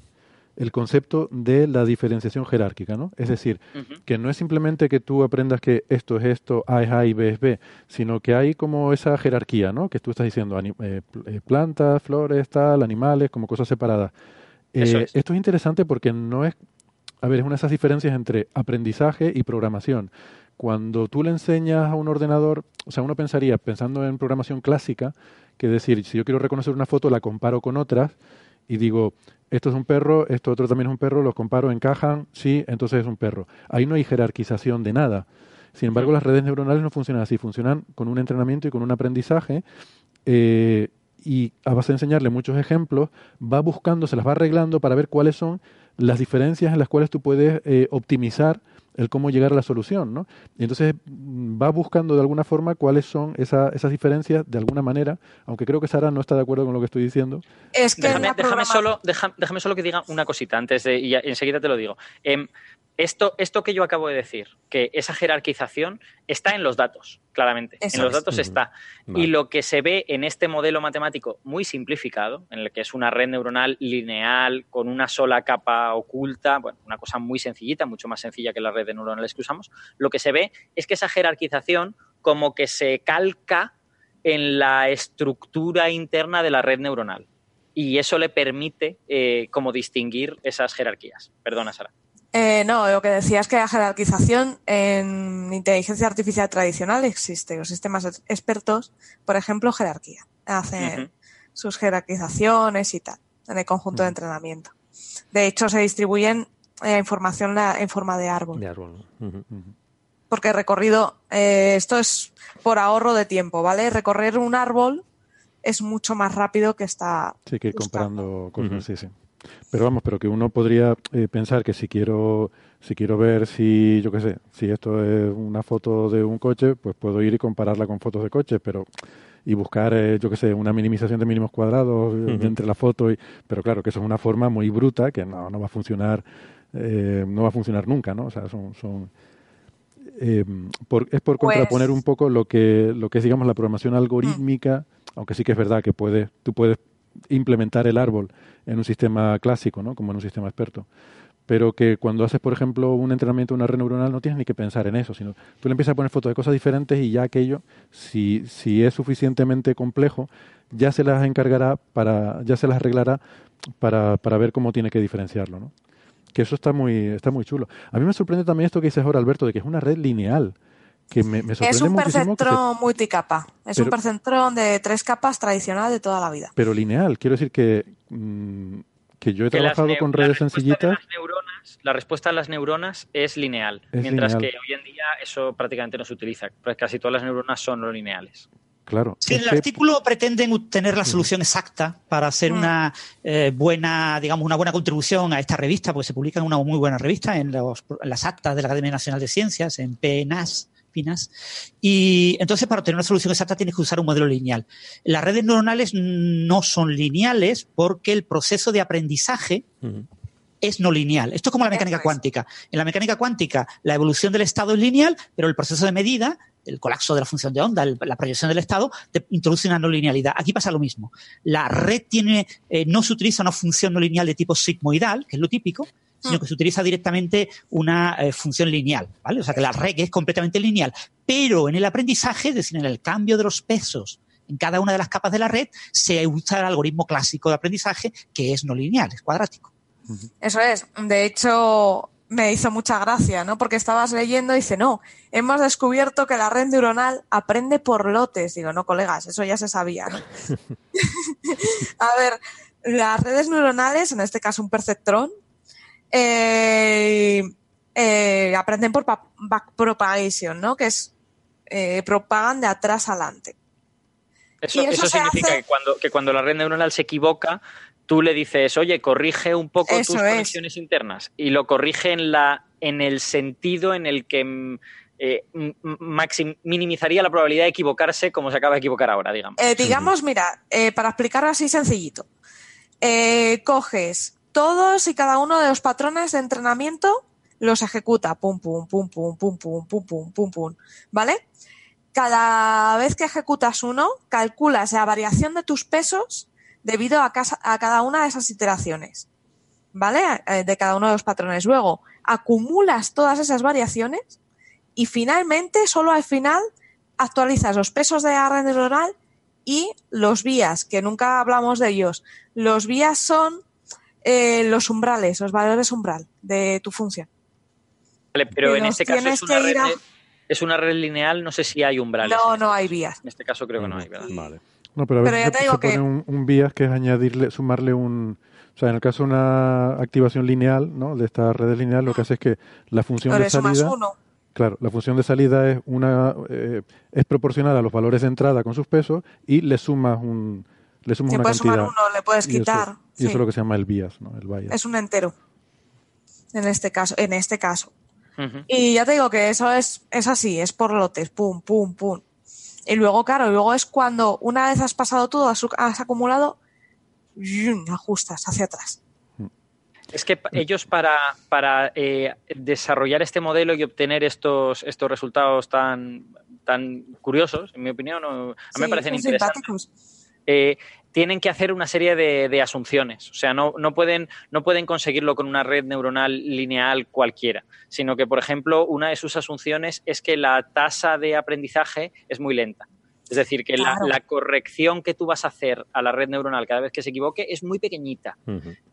el concepto de la diferenciación jerárquica, ¿no? Es decir, que no es simplemente que tú aprendas que esto es esto, A es A y B es B, sino que hay como esa jerarquía, ¿no? Que tú estás diciendo, eh, eh, plantas, flores, tal, animales, como cosas separadas. Eh, esto es interesante porque no es, a ver, es una de esas diferencias entre aprendizaje y programación. Cuando tú le enseñas a un ordenador, o sea, uno pensaría, pensando en programación clásica, que decir, si yo quiero reconocer una foto, la comparo con otras y digo, esto es un perro, esto otro también es un perro, los comparo, encajan, sí, entonces es un perro. Ahí no hay jerarquización de nada. Sin embargo, las redes neuronales no funcionan así, funcionan con un entrenamiento y con un aprendizaje. Eh, y a base de enseñarle muchos ejemplos, va buscando, se las va arreglando para ver cuáles son las diferencias en las cuales tú puedes eh, optimizar el cómo llegar a la solución, ¿no? Y entonces mm, va buscando de alguna forma cuáles son esas diferencias de alguna manera, aunque creo que Sara no está de acuerdo con lo que estoy diciendo. Es que déjame, solo, déjame, solo que diga una cosita antes de, y enseguida te lo digo. Em, esto, esto que yo acabo de decir, que esa jerarquización está en los datos, claramente. en los datos está. Y lo que se ve en este modelo matemático muy simplificado, en el que es una red neuronal lineal con una sola capa oculta, bueno, una cosa muy sencillita, mucho más sencilla que las redes neuronales que usamos, lo que se ve es que esa jerarquización como que se calca en la estructura interna de la red neuronal. Y eso le permite eh, como distinguir esas jerarquías. Perdona, Sara. Eh, no, lo que decía es que la jerarquización en inteligencia artificial tradicional existe. Los sistemas expertos, por ejemplo, jerarquía. Hacen sus jerarquizaciones y tal, en el conjunto de entrenamiento. De hecho, se distribuyen eh, información en forma de árbol. De árbol. Porque recorrido, eh, esto es por ahorro de tiempo, ¿vale? Recorrer un árbol es mucho más rápido que estar. Sí, que ir comparando cosas, sí, sí. Pero vamos, pero que uno podría eh, pensar que si quiero si quiero ver si, yo qué sé, si esto es una foto de un coche, pues puedo ir y compararla con fotos de coches, pero y buscar, eh, yo qué sé, una minimización de mínimos cuadrados eh, entre la foto y, pero claro, que eso es una forma muy bruta que no, no va a funcionar, no va a funcionar nunca, ¿no? O sea, son, son por, es por contraponer un pues poco lo que, lo que es, digamos, la programación algorítmica, aunque sí que es verdad que puede, tú puedes implementar el árbol en un sistema clásico, ¿no? como en un sistema experto. Pero que cuando haces, por ejemplo, un entrenamiento de una red neuronal no tienes ni que pensar en eso, sino tú le empiezas a poner fotos de cosas diferentes y ya aquello, si, si es suficientemente complejo, ya se las encargará para, ya se las arreglará para, para ver cómo tiene que diferenciarlo, ¿no? Que eso está muy, está muy chulo. A mí me sorprende también esto que dices ahora, Alberto, de que es una red lineal es un percentrón multicapa. Es un percentrón de tres capas tradicional de toda la vida. Pero lineal. Quiero decir que, mm, que yo he trabajado con redes sencillitas. la respuesta a las neuronas es lineal. mientras que hoy en día eso prácticamente no se utiliza. Pues casi todas las neuronas son no lineales. Claro. en el artículo pretenden obtener la solución exacta para hacer mm. una eh, buena, digamos, una buena contribución a esta revista, porque se publica en una muy buena revista, en, en las actas de la Academia Nacional de Ciencias, en PNAS, y entonces, para obtener una solución exacta, tienes que usar un modelo lineal. Las redes neuronales no son lineales porque el proceso de aprendizaje es no lineal. Esto es como la mecánica cuántica. En la mecánica cuántica, la evolución del estado es lineal, pero el proceso de medida, el colapso de la función de onda, la proyección del estado, te introduce una no linealidad. Aquí pasa lo mismo. La red tiene, eh, no se utiliza una función no lineal de tipo sigmoidal, que es lo típico, sino mm. que se utiliza directamente una eh, función lineal, ¿vale? O sea que la red es completamente lineal. Pero en el aprendizaje, es decir, en el cambio de los pesos en cada una de las capas de la red, se usa el algoritmo clásico de aprendizaje que es no lineal, es cuadrático. Eso es. De hecho, me hizo mucha gracia, ¿no? Porque estabas leyendo y dice, no, hemos descubierto que la red neuronal aprende por lotes. Digo, no, colegas, eso ya se sabía, ¿no? A ver, las redes neuronales, en este caso un perceptrón, eh, eh, aprenden por backpropagation, ¿no? Que es eh, propagan de atrás adelante. Eso, significa que, cuando, que cuando la red neuronal se equivoca, tú le dices, oye, corrige un poco tus conexiones internas y lo corrige en, la, en el sentido en el que minimizaría la probabilidad de equivocarse como se acaba de equivocar ahora, digamos. Eh, digamos, mira, eh, para explicarlo así sencillito, coges todos y cada uno de los patrones de entrenamiento, los ejecuta, pum, pum, pum, pum, pum, pum, pum, pum, pum, pum, ¿vale? Cada vez que ejecutas uno, calculas la variación de tus pesos debido a, cada una de esas iteraciones, ¿vale? Eh, de cada uno de los patrones. Luego, acumulas todas esas variaciones y finalmente, solo al final, actualizas los pesos de la red y los vías, que nunca hablamos de ellos. Los vías son eh, los umbrales, los valores umbral de tu función. Vale, pero en este caso es una, red, es una, red, lineal, no sé si hay umbrales. No, no hay vías. En este caso creo que no hay, ¿verdad? Vale. No, pero a ver, ya te digo que... un, un vías que es añadirle, sumarle un... O sea, en el caso de una activación lineal, ¿no? De esta red lineal, lo que hace es que la función de salida... Claro, la función de salida es una eh, es proporcional a los valores de entrada con sus pesos y le sumas un le sumas una puedes sumar uno, le puedes quitar. Y eso, es lo que se llama el bias, ¿no? El bias. Es un entero. En este caso, en este caso. Y ya te digo que eso es, es así, es por lotes, pum, pum, pum. Y luego, claro, luego es cuando una vez has pasado todo, has, acumulado, ajustas hacia atrás. Es que ellos para, para eh, desarrollar este modelo y obtener estos, estos resultados tan, tan curiosos, en mi opinión, a mí me parecen interesantes. Eh, tienen que hacer una serie de, asunciones. O sea, no, no, pueden, no pueden conseguirlo con una red neuronal lineal cualquiera, sino que, por ejemplo, una de sus asunciones es que la tasa de aprendizaje es muy lenta. Es decir, que la, corrección que tú vas a hacer a la red neuronal cada vez que se equivoque es muy pequeñita.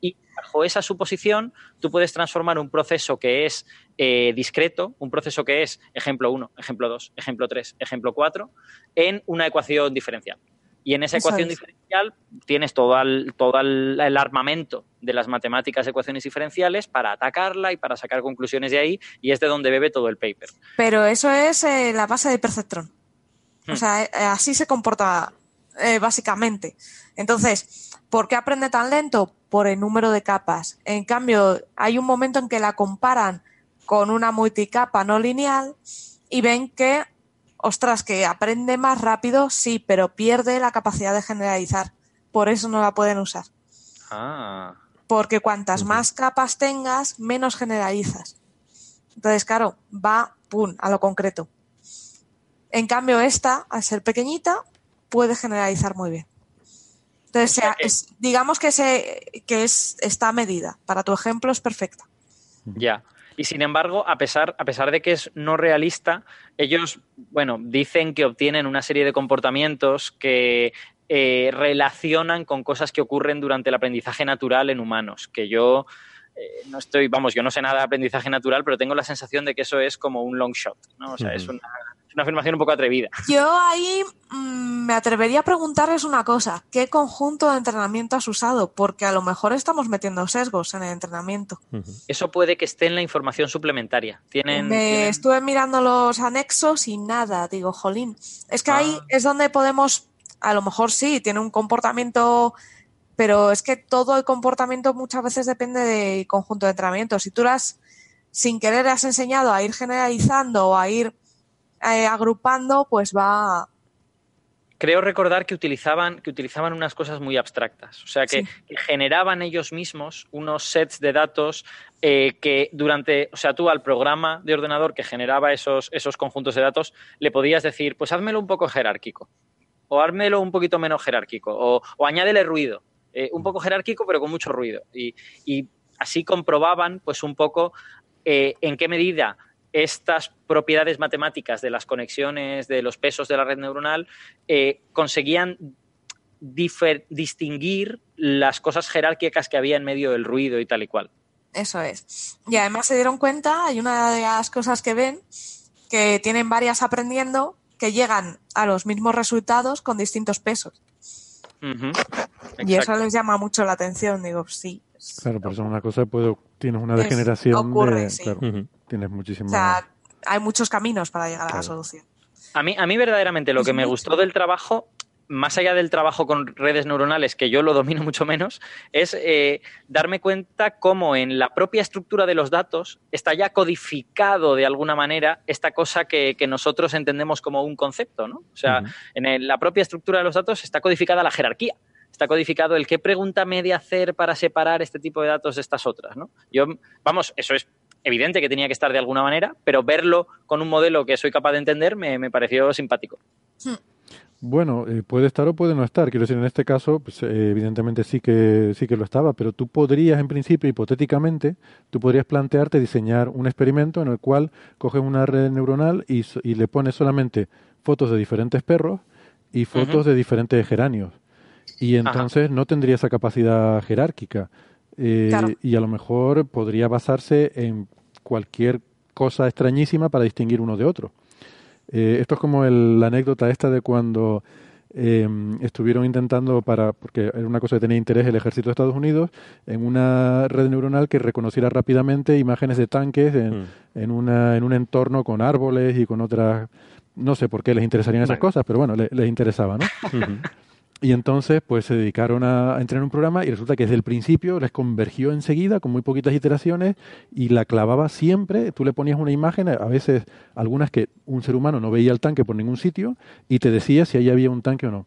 Y bajo esa suposición, tú puedes transformar un proceso que es eh, discreto, un proceso que es ejemplo 1, ejemplo 2, ejemplo 3, ejemplo 4, en una ecuación diferencial. Y en esa ecuación diferencial tienes todo, el, todo el, armamento de las matemáticas ecuaciones diferenciales para atacarla y para sacar conclusiones de ahí, y es de donde bebe todo el paper. Pero eso es eh, la base de perceptrón. O hmm. sea, eh, así se comporta eh, básicamente. Entonces, ¿por qué aprende tan lento? Por el número de capas. En cambio, hay un momento en que la comparan con una multicapa no lineal y ven que, ostras, que aprende más rápido, sí, pero pierde la capacidad de generalizar. Por eso no la pueden usar. Ah. Porque cuantas más capas tengas, menos generalizas. Entonces, claro, va, pum, a lo concreto. En cambio, esta, al ser pequeñita, puede generalizar muy bien. Entonces, digamos que, se, que es, está medida. Para tu ejemplo es perfecta. Ya. Y sin embargo, a pesar, a pesar de que es no realista, ellos, bueno, dicen que obtienen una serie de comportamientos que eh, relacionan con cosas que ocurren durante el aprendizaje natural en humanos, que yo eh, no estoy, vamos, yo no sé nada de aprendizaje natural, pero tengo la sensación de que eso es como un long shot, ¿no? O sea, es una una afirmación un poco atrevida. Yo ahí mm, me atrevería a preguntarles una cosa. ¿Qué conjunto de entrenamiento has usado? Porque a lo mejor estamos metiendo sesgos en el entrenamiento. Eso puede que esté en la información suplementaria. ¿Tienen, me estuve mirando los anexos y nada. Digo, jolín. Es que ahí ah. es donde podemos, a lo mejor sí, tiene un comportamiento pero es que todo el comportamiento muchas veces depende del conjunto de entrenamiento. Si tú las sin querer has enseñado a ir generalizando o a ir eh, agrupando, pues va. Creo recordar que utilizaban, que utilizaban unas cosas muy abstractas, o sea, que, generaban ellos mismos unos sets de datos eh, que durante, o sea, tú al programa de ordenador que generaba esos, esos conjuntos de datos le podías decir, pues házmelo un poco jerárquico, o házmelo un poquito menos jerárquico, o, o añádele ruido, eh, un poco jerárquico pero con mucho ruido. Y, y así comprobaban, pues un poco en qué medida estas propiedades matemáticas de las conexiones, de los pesos de la red neuronal, eh, conseguían distinguir las cosas jerárquicas que había en medio del ruido y tal y cual. Eso es. Y además se dieron cuenta, hay una de las cosas que ven, que tienen varias aprendiendo que llegan a los mismos resultados con distintos pesos. Y eso les llama mucho la atención, digo, sí. Claro, pero eso es una cosa, puedo, tienes una degeneración de, tienes muchísimo... O sea, hay muchos caminos para llegar a la solución. A mí, a mí verdaderamente lo que me gustó del trabajo más allá del trabajo con redes neuronales, que yo lo domino mucho menos, es eh, darme cuenta cómo en la propia estructura de los datos está ya codificado de alguna manera esta cosa que, nosotros entendemos como un concepto, ¿no? O sea, en la propia estructura de los datos está codificada la jerarquía. Está codificado el qué pregunta me de hacer para separar este tipo de datos de estas otras, ¿no? Yo, vamos, eso es evidente que tenía que estar de alguna manera, pero verlo con un modelo que soy capaz de entender me, pareció simpático. Hmm. Bueno, eh, puede estar o puede no estar. Quiero decir, en este caso, pues, eh, evidentemente sí que sí que lo estaba, pero tú podrías, en principio, hipotéticamente, tú podrías plantearte diseñar un experimento en el cual coges una red neuronal y, le pones solamente fotos de diferentes perros y fotos de diferentes geranios. Y entonces no tendría esa capacidad jerárquica. Eh, y a lo mejor podría basarse en cualquier cosa extrañísima para distinguir uno de otro. Eh, esto es como la anécdota esta de cuando em, estuvieron intentando para, porque era una cosa que tenía interés el ejército de Estados Unidos, en una red neuronal que reconociera rápidamente imágenes de tanques en, mm. en, una, en un entorno con árboles y con otras, no sé por qué les interesarían esas cosas, pero bueno, les interesaba, ¿no? Y entonces, pues se dedicaron a, entrenar un programa y resulta que desde el principio les convergió enseguida con muy poquitas iteraciones y la clavaba siempre. Tú le ponías una imagen, a veces algunas que un ser humano no veía el tanque por ningún sitio y te decía si ahí había un tanque o no.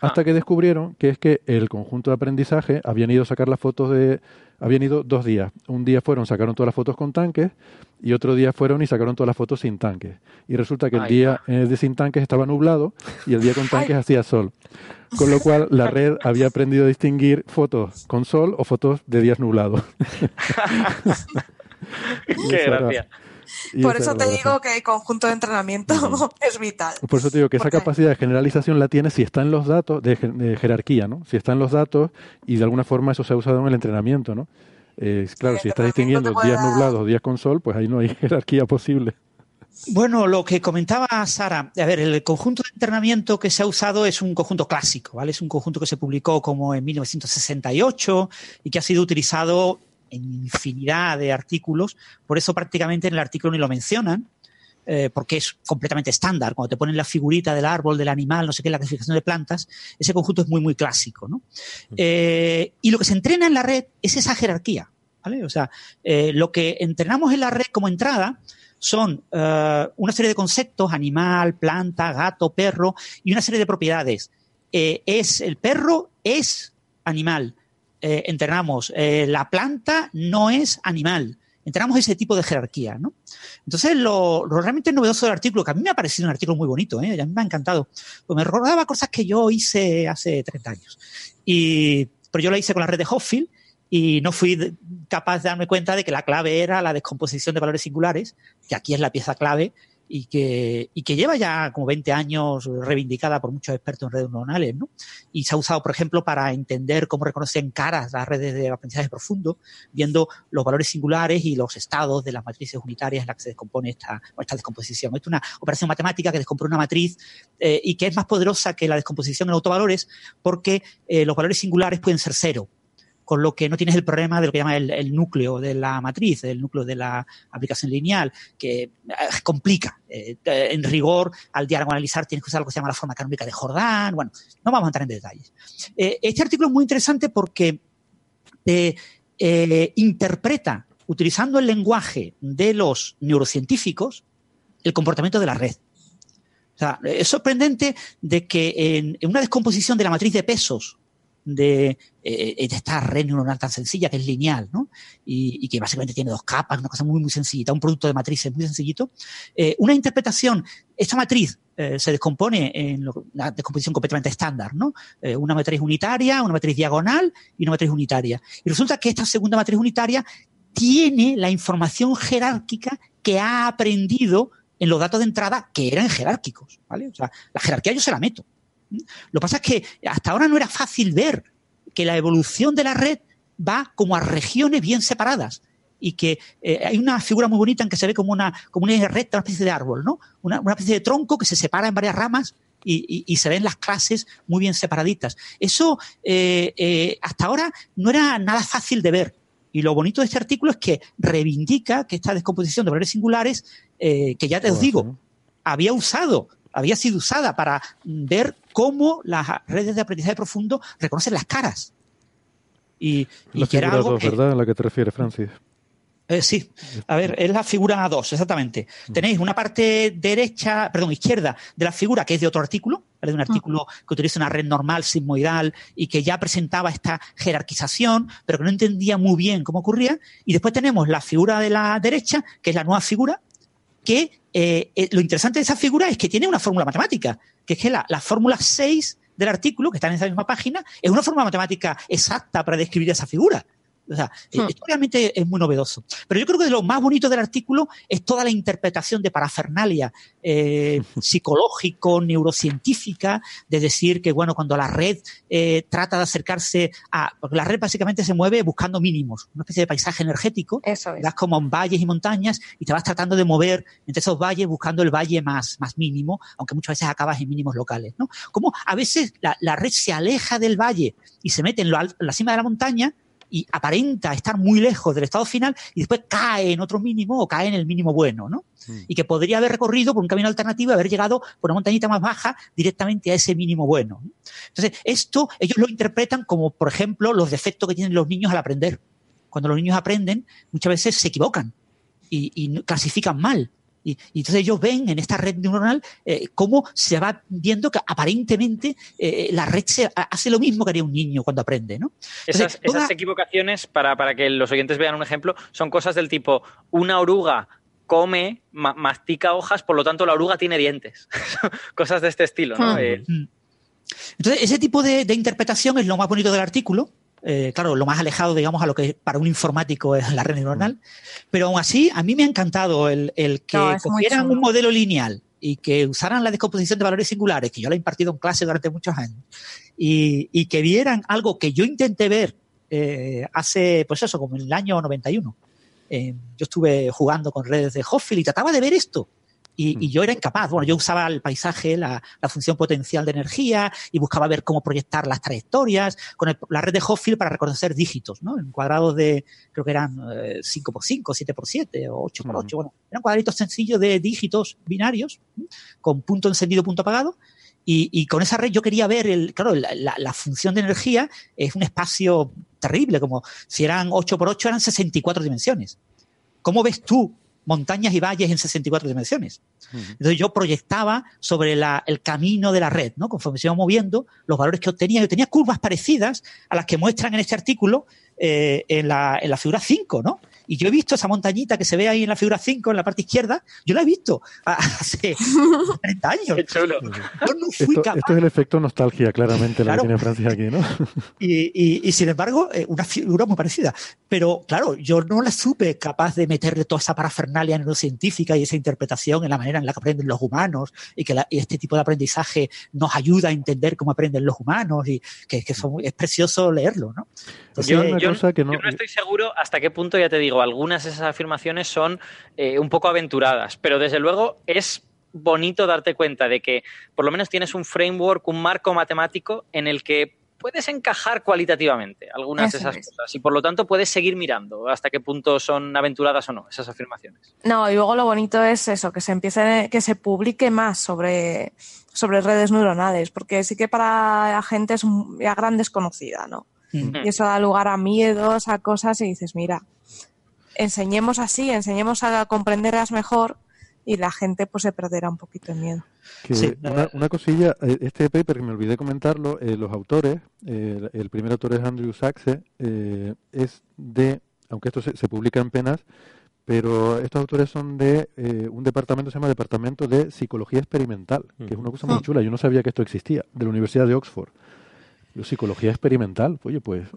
Hasta ah. que descubrieron que es que el conjunto de aprendizaje habían ido a sacar las fotos de, habían ido dos días. Un día fueron, sacaron todas las fotos con tanques y otro día fueron y sacaron todas las fotos sin tanques. Y resulta que el día eh, de sin tanques estaba nublado y el día con tanques hacía sol. Con lo cual la red había aprendido a distinguir fotos con sol o fotos de días nublados. Qué gracia. Por eso te digo que el conjunto de entrenamiento es vital. Por eso te digo que esa capacidad de generalización la tiene si está en los datos, de, jerarquía, ¿no? Si está en los datos y de alguna forma eso se ha usado en el entrenamiento, ¿no? Eh, claro, si estás distinguiendo días nublados o días con sol, pues ahí no hay jerarquía posible. Bueno, lo que comentaba Sara, a ver, el conjunto de entrenamiento que se ha usado es un conjunto clásico, ¿vale? Es un conjunto que se publicó como en 1968 y que ha sido utilizado en infinidad de artículos, por eso prácticamente en el artículo ni lo mencionan, eh, porque es completamente estándar. Cuando te ponen la figurita del árbol, del animal, no sé qué, la clasificación de plantas, ese conjunto es muy, muy clásico. ¿no? Eh, y lo que se entrena en la red es esa jerarquía. ¿vale? O sea, eh, lo que entrenamos en la red como entrada son una serie de conceptos, animal, planta, gato, perro, y una serie de propiedades. es el perro es animal, eh, entrenamos eh, la planta no es animal. Entrenamos ese tipo de jerarquía, ¿no? Entonces, lo, realmente novedoso del artículo, que a mí me ha parecido un artículo muy bonito, ¿eh? a mí me ha encantado, pues me recordaba cosas que yo hice hace 30 años. Y, pero yo lo hice con la red de Hoffield y no fui capaz de darme cuenta de que la clave era la descomposición de valores singulares, que aquí es la pieza clave, y que, y que lleva ya como 20 años reivindicada por muchos expertos en redes neuronales, ¿no? Y se ha usado, por ejemplo, para entender cómo reconocen caras las redes de aprendizaje profundo, viendo los valores singulares y los estados de las matrices unitarias en las que se descompone esta, esta descomposición. Es una operación matemática que descompone una matriz eh, y que es más poderosa que la descomposición en autovalores porque eh, los valores singulares pueden ser cero con lo que no tienes el problema de lo que llama el, núcleo de la matriz, el núcleo de la aplicación lineal, que eh, complica. Eh, en rigor, al diagonalizar tienes que usar lo que se llama la forma canónica de Jordan. Bueno, no vamos a entrar en detalles. Eh, este artículo es muy interesante porque interpreta, utilizando el lenguaje de los neurocientíficos, el comportamiento de la red. O sea, es sorprendente de que en una descomposición de la matriz de pesos de, eh, esta red neuronal tan sencilla que es lineal, ¿no? Y, que básicamente tiene dos capas, una cosa muy, muy sencillita, un producto de matrices muy sencillito. Eh, una interpretación, esta matriz eh, se descompone en una descomposición completamente estándar, ¿no? una matriz unitaria, una matriz diagonal y una matriz unitaria. Y resulta que esta segunda matriz unitaria tiene la información jerárquica que ha aprendido en los datos de entrada que eran jerárquicos, ¿vale? O sea, la jerarquía yo se la meto. Lo que pasa es que hasta ahora no era fácil ver que la evolución de la red va como a regiones bien separadas y que eh, hay una figura muy bonita en que se ve como una, como una recta, una especie de árbol, ¿no? Una, especie de tronco que se separa en varias ramas y, se ven las clases muy bien separaditas. Eso eh, eh, hasta ahora no era nada fácil de ver. Y lo bonito de este artículo es que reivindica que esta descomposición de valores singulares, que ya te os digo, había usado había sido usada para ver cómo las redes de aprendizaje profundo reconocen las caras. Y, la que era algo ¿verdad? A la que te refieres, Francis. Eh, sí, a ver, es la figura 2, exactamente. Mm. Tenéis una parte derecha, perdón, izquierda de la figura que es de otro artículo, de un artículo que utiliza una red normal sigmoidal y que ya presentaba esta jerarquización, pero que no entendía muy bien cómo ocurría. Y después tenemos la figura de la derecha, que es la nueva figura, que eh, eh, lo interesante de esa figura es que tiene una fórmula matemática, que es que la, la fórmula 6 del artículo, que está en esa misma página, es una fórmula matemática exacta para describir esa figura. O sea, eh, hmm. esto realmente es muy novedoso. Pero yo creo que lo más bonito del artículo es toda la interpretación de parafernalia eh, psicológico, neurocientífica, de decir que, bueno, cuando la red eh, trata de acercarse a. Porque la red básicamente se mueve buscando mínimos, una especie de paisaje energético. Eso es. Vas como en valles y montañas y te vas tratando de mover entre esos valles buscando el valle más, más mínimo, aunque muchas veces acabas en mínimos locales, ¿no? Como a veces la, la red se aleja del valle y se mete en, lo, en la cima de la montaña y aparenta estar muy lejos del estado final y después cae en otro mínimo o cae en el mínimo bueno, ¿no? Mm. Y que podría haber recorrido por un camino alternativo y haber llegado por una montañita más baja directamente a ese mínimo bueno. Entonces, esto ellos lo interpretan como, por ejemplo, los defectos que tienen los niños al aprender. Cuando los niños aprenden, muchas veces se equivocan y, y clasifican mal. Y, entonces ellos ven en esta red neuronal eh, cómo se va viendo que aparentemente eh, la red se hace lo mismo que haría un niño cuando aprende, ¿no? esas, equivocaciones, para, para que los oyentes vean un ejemplo, son cosas del tipo una oruga come, mastica hojas, por lo tanto la oruga tiene dientes. cosas de este estilo, ¿no? Hmm. Eh, hmm. Entonces, ese tipo de, interpretación es lo más bonito del artículo, eh, claro, lo más alejado, digamos, a lo que para un informático es la red neuronal. Pero aún así, a mí me ha encantado el, que cogieran un modelo lineal y que usaran la descomposición de valores singulares, que yo la he impartido en clase durante muchos años, y, que vieran algo que yo intenté ver eh, hace, pues eso, como en el año 91. Eh, yo estuve jugando con redes de Hoffield y trataba de ver esto. Y, y, yo era incapaz. Bueno, yo usaba el paisaje, la, la, función potencial de energía y buscaba ver cómo proyectar las trayectorias con el, la red de Hoffield para reconocer dígitos, ¿no? En cuadrados de, creo que eran eh, 5x5, 7x7 o 8x8. Bueno, eran cuadritos sencillos de dígitos binarios con punto encendido, punto apagado. Y, y, con esa red yo quería ver, el, claro, la, la, la, función de energía es un espacio terrible, como si eran 8 por 8 eran 64 dimensiones. ¿Cómo ves tú montañas y valles en 64 dimensiones. Entonces yo proyectaba sobre la, el camino de la red, ¿no? Conforme se iba moviendo, los valores que obtenía. Yo tenía curvas parecidas a las que muestran en este artículo eh, en, la, en la figura 5, ¿no? Y yo he visto esa montañita que se ve ahí en la figura 5, en la parte izquierda, yo la he visto hace 30 años. Qué chulo. esto, es el efecto nostalgia, claramente, la que tiene Francia aquí, ¿no? Y, y, sin embargo, eh, una figura muy parecida. Pero claro, yo no la supe capaz de meterle toda esa parafernalia neurocientífica y esa interpretación en la manera en la que aprenden los humanos y que este tipo de aprendizaje nos ayuda a entender cómo aprenden los humanos y que, que es precioso leerlo, ¿no? yo, no, estoy seguro hasta qué punto, ya te digo, algunas de esas afirmaciones son eh, un poco aventuradas, pero desde luego es bonito darte cuenta de que por lo menos tienes un framework, un marco matemático en el que puedes encajar cualitativamente algunas de esas cosas y por lo tanto puedes seguir mirando hasta qué punto son aventuradas o no esas afirmaciones. No, y luego lo bonito es eso, que se empiece, que se publique más sobre, sobre redes neuronales, porque sí que para la gente es ya gran desconocida, ¿no? Y eso da lugar a miedos, a cosas y dices, mira, enseñemos así, enseñemos a comprenderlas mejor y la gente pues se perderá un poquito de miedo. una, cosilla, eh, este paper que me olvidé comentarlo, eh, los autores, eh, el primer autor es Andrew Sachse, es de, aunque esto se, publica en penas, pero estos autores son de un departamento se llama Departamento de Psicología Experimental, que es una cosa muy ah. chula, yo no sabía que esto existía, de la Universidad de Oxford. psicología experimental, oye, pues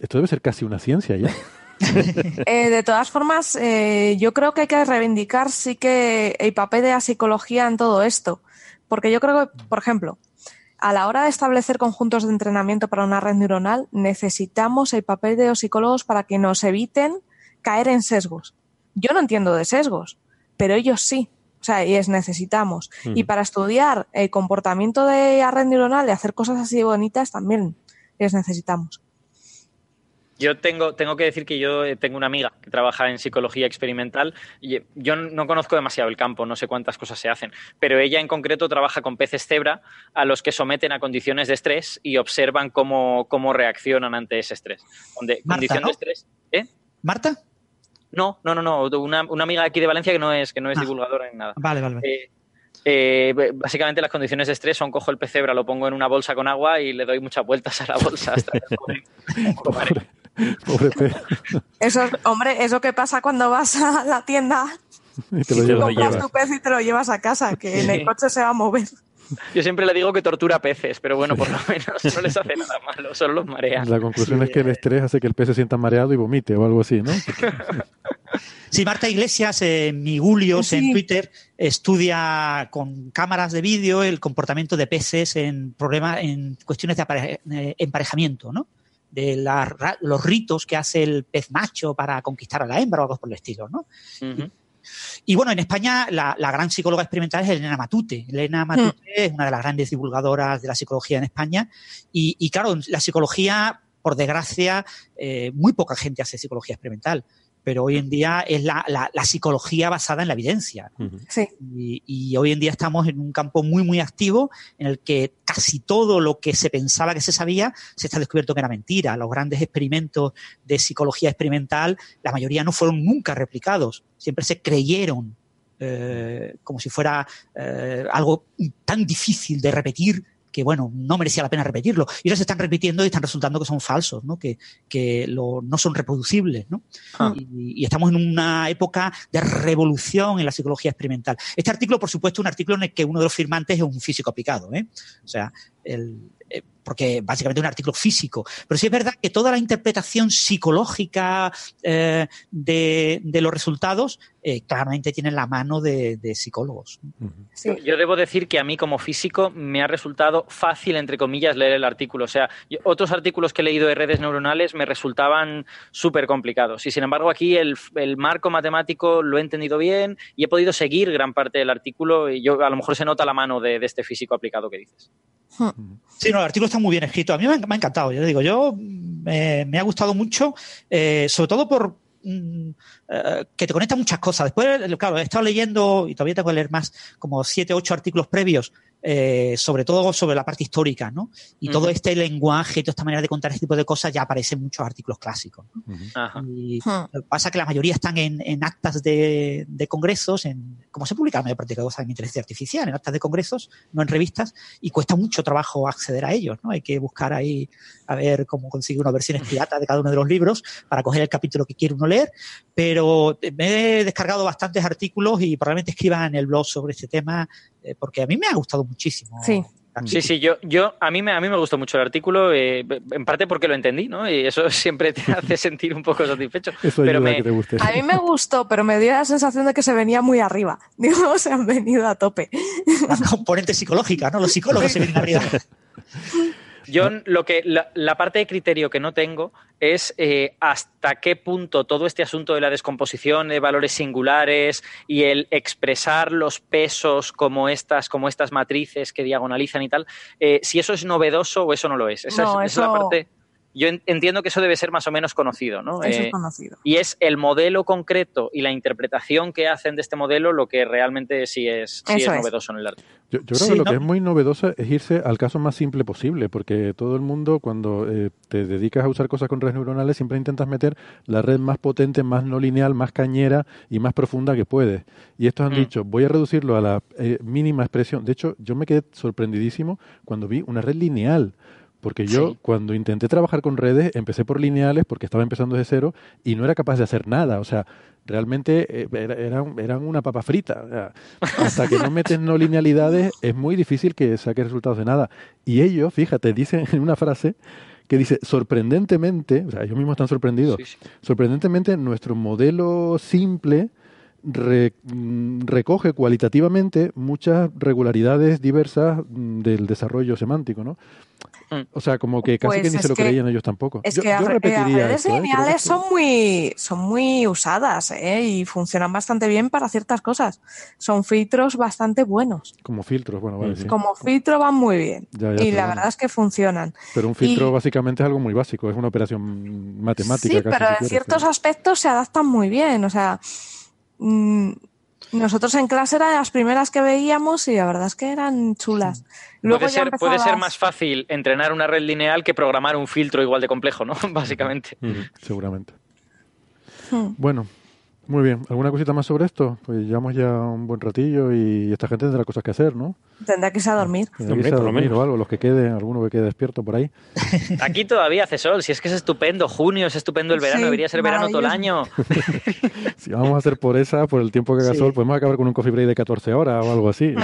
esto debe ser casi una ciencia ya. Eh, de todas formas, eh, yo creo que hay que reivindicar sí que el papel de la psicología en todo esto. Porque yo creo que, por ejemplo, a la hora de establecer conjuntos de entrenamiento para una red neuronal, necesitamos el papel de los psicólogos para que nos eviten caer en sesgos. Yo no entiendo de sesgos, pero ellos sí. O sea, y es necesitamos. Y para estudiar el comportamiento de la red neuronal, de hacer cosas así bonitas, también les necesitamos. Yo tengo, tengo que decir que yo eh, tengo una amiga que trabaja en psicología experimental y eh, yo no conozco demasiado el campo, no sé cuántas cosas se hacen, pero ella en concreto trabaja con peces cebra a los que someten a condiciones de estrés y observan cómo, cómo reaccionan ante ese estrés. Donde, condición de estrés. ¿eh? ¿Marta? No, no, no, no. Una, una, amiga aquí de Valencia que no es, que no es ah. divulgadora ni nada. Vale, vale. Eh, básicamente las condiciones de estrés son cojo el pecebra, lo pongo en una bolsa con agua y le doy muchas vueltas a la bolsa hasta que pobre, pez. Eso, hombre, eso que pasa cuando vas a la tienda y te lo compras tu pez y te lo llevas a casa, que en el coche se va a mover. Yo siempre le digo que tortura peces, pero bueno, por lo menos no les hace nada malo, solo los marea. La conclusión es que el estrés hace que el pez se sienta mareado y vomite o algo así, ¿no? Sí, Marta Iglesias, en Migulios, en Twitter, estudia con cámaras de vídeo el comportamiento de peces en problemas, en cuestiones de eh, emparejamiento, ¿no? De los ritos que hace el pez macho para conquistar a la hembra o algo por el estilo, ¿no? Y bueno, en España la, gran psicóloga experimental es Elena Matute. Elena hmm. Matute es una de las grandes divulgadoras de la psicología en España. Y, claro, la psicología, por desgracia, eh, muy poca gente hace psicología experimental pero hoy en día es la, psicología basada en la evidencia. Sí. Y, hoy en día estamos en un campo muy, muy activo en el que casi todo lo que se pensaba que se sabía se está descubierto que era mentira. Los grandes experimentos de psicología experimental, la mayoría no fueron nunca replicados, siempre se creyeron eh, como si fuera eh, algo tan difícil de repetir que, bueno, no merecía la pena repetirlo. Y ahora se están repitiendo y están resultando que son falsos, ¿no? Que, que no son reproducibles, ¿no? Ah. Y, y, estamos en una época de revolución en la psicología experimental. Este artículo, por supuesto, es un artículo en el que uno de los firmantes es un físico aplicado, ¿eh? O sea, el, eh, porque básicamente es un artículo físico. Pero sí es verdad que toda la interpretación psicológica eh, de, los resultados eh, claramente tiene la mano de, psicólogos. Yo debo decir que a mí como físico me ha resultado fácil, entre comillas, leer el artículo. O sea, otros artículos que he leído de redes neuronales me resultaban súper complicados. Y sin embargo aquí el, marco matemático lo he entendido bien y he podido seguir gran parte del artículo y yo a lo mejor se nota la mano de este físico aplicado que dices. Sí, no, el artículo está muy bien escrito. A mí me ha, encantado, yo digo, yo me, ha gustado mucho, eh, sobre todo por mm, eh, que te conecta muchas cosas. Después, claro, he estado leyendo, y todavía tengo que leer más, como siete, ocho artículos previos eh, sobre todo sobre la parte histórica, ¿no? Y todo este lenguaje, toda esta manera de contar este tipo de cosas ya aparece en muchos artículos clásicos. Y pasa que la mayoría están en, actas de, congresos, en como se publica la mayor parte de cosas en inteligencia artificial, en actas de congresos, no en revistas, y cuesta mucho trabajo acceder a ellos, ¿no? Hay que buscar ahí a ver cómo conseguir una versión piratas de cada uno de los libros para coger el capítulo que quiere uno leer, pero me he descargado bastantes artículos y probablemente escriban en el blog sobre este tema eh, porque a mí me ha gustado muchísimo. Sí. Sí, sí, yo, yo a mí me a mí me gustó mucho el artículo, eh, en parte porque lo entendí, ¿no? Y eso siempre te hace sentir un poco satisfecho. pero me, A mí me gustó, pero me dio la sensación de que se venía muy arriba. Digo, se han venido a tope. La componente psicológica, ¿no? Los psicólogos se vienen arriba. Yo lo que la, parte de criterio que no tengo es eh, hasta qué punto todo este asunto de la descomposición de valores singulares y el expresar los pesos como estas, como estas matrices que diagonalizan y tal, eh, si eso es novedoso o eso no lo es. Esa, es, la parte yo entiendo que eso debe ser más o menos conocido, ¿no? Eso es eh, conocido. Y es el modelo concreto y la interpretación que hacen de este modelo lo que realmente sí es, novedoso en el arte. Yo, creo que lo que es muy novedoso es irse al caso más simple posible, porque todo el mundo cuando eh, te dedicas a usar cosas con redes neuronales siempre intentas meter la red más potente, más no lineal, más cañera y más profunda que puedes. Y estos han mm. dicho, voy a reducirlo a la eh, mínima expresión. De hecho, yo me quedé sorprendidísimo cuando vi una red lineal. Porque yo cuando intenté trabajar con redes empecé por lineales porque estaba empezando de cero y no era capaz de hacer nada. O sea, realmente eh, eran, eran una papa frita. hasta que no metes no linealidades es muy difícil que saques resultados de nada. Y ellos, fíjate, dicen en una frase que dice, sorprendentemente, o sea, ellos mismos están sorprendidos, sorprendentemente nuestro modelo simple mm, recoge cualitativamente muchas regularidades diversas mm, del desarrollo semántico, ¿no? Mm. O sea, como que casi que ni pues se lo creían ellos tampoco. Es que las redes ¿eh? lineales son muy, son muy usadas ¿eh? y funcionan bastante bien para ciertas cosas. Son filtros bastante buenos. Como filtros, bueno, vale. Sí. Como filtro van muy bien. y la verdad es que funcionan. Pero un filtro básicamente es algo muy básico, es una operación matemática. Sí, pero en ciertos aspectos se adaptan muy bien. O sea, mm, nosotros en clase eran las primeras que veíamos y la verdad es que eran chulas. puede, ser, puede ser más fácil entrenar una red lineal que programar un filtro igual de complejo, ¿no? Básicamente. seguramente. Hmm. Bueno, muy bien. ¿Alguna cosita más sobre esto? Pues llevamos ya un buen ratillo y esta gente tendrá cosas que hacer, ¿no? Tendrá que irse a dormir. Tendrá que irse a dormir o algo, los que queden, alguno que quede despierto por ahí. Aquí todavía hace sol, si es que es estupendo. Junio es estupendo el verano, debería ser verano todo el año. si vamos a hacer por esa, por el tiempo que haga sol, podemos acabar con un coffee break de 14 horas o algo así.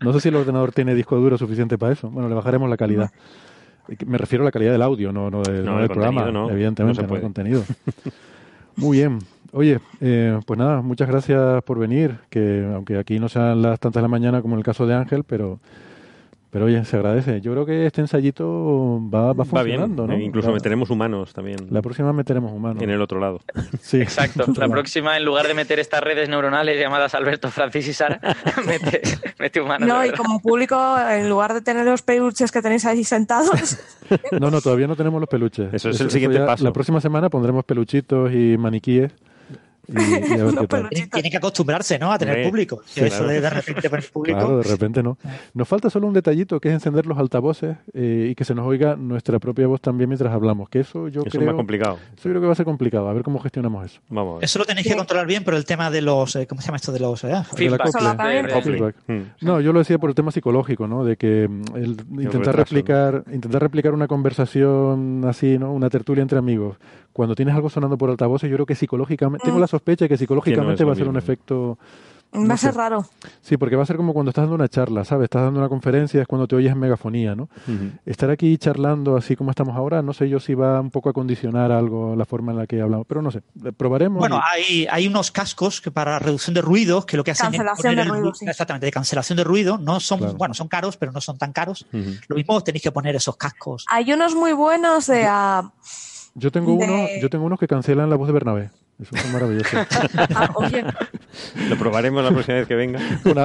No sé, si el ordenador tiene disco duro suficiente para eso. Bueno, le bajaremos la calidad. Me refiero a la calidad del audio, no, no, del, programa, evidentemente, no, el contenido. Muy bien, Oye, eh, pues nada, muchas gracias por venir, que aunque aquí no sean las tantas de la mañana como en el caso de Ángel, pero pero oye, se agradece. Yo creo que este ensayito va, va funcionando, ¿no? Incluso meteremos humanos también. La próxima meteremos humanos. En el otro lado. Sí. Exacto. La próxima, en lugar de meter estas redes neuronales llamadas Alberto, Francis y Sara, mete, mete humanos. No, y como público, en lugar de tener los peluches que tenéis ahí sentados... no, no, todavía no tenemos los peluches. Eso es el siguiente paso. La próxima semana pondremos peluchitos y maniquíes tiene que acostumbrarse, ¿no? A tener público. Eso de, de repente poner público. Claro, de repente no. Nos falta solo un detallito que es encender los altavoces eh, y que se nos oiga nuestra propia voz también mientras hablamos. Que eso yo creo. Es más complicado. Eso creo que va a ser complicado. A ver cómo gestionamos eso. Vamos Eso lo tenéis que controlar bien por el tema de los. Eh, ¿Cómo se llama esto de los. Eh? Feedback. Hmm. No, yo lo decía por el tema psicológico, ¿no? De que mm, el, intentar replicar, intentar replicar una conversación así, ¿no? Una tertulia entre amigos cuando tienes algo sonando por altavoces, yo creo que psicológicamente, tengo la sospecha de que psicológicamente va a ser un efecto... Va a ser raro. Sí, porque va a ser como cuando estás dando una charla, ¿sabes? Estás dando una conferencia, es cuando te oyes en megafonía, ¿no? Estar aquí charlando así como estamos ahora, no sé yo si va un poco a condicionar algo la forma en la que hablamos, pero no sé, probaremos. Bueno, hay, hay unos cascos que para reducción de ruido, que lo que hacen cancelación es de ruido, exactamente, de cancelación de ruido, no son, bueno, son caros, pero no son tan caros. Lo mismo tenéis que poner esos cascos. Hay unos muy buenos de... Yo tengo uno, yo tengo unos que cancelan la voz de Bernabé. Eso es maravilloso. ah, oye. Lo probaremos la próxima vez que venga.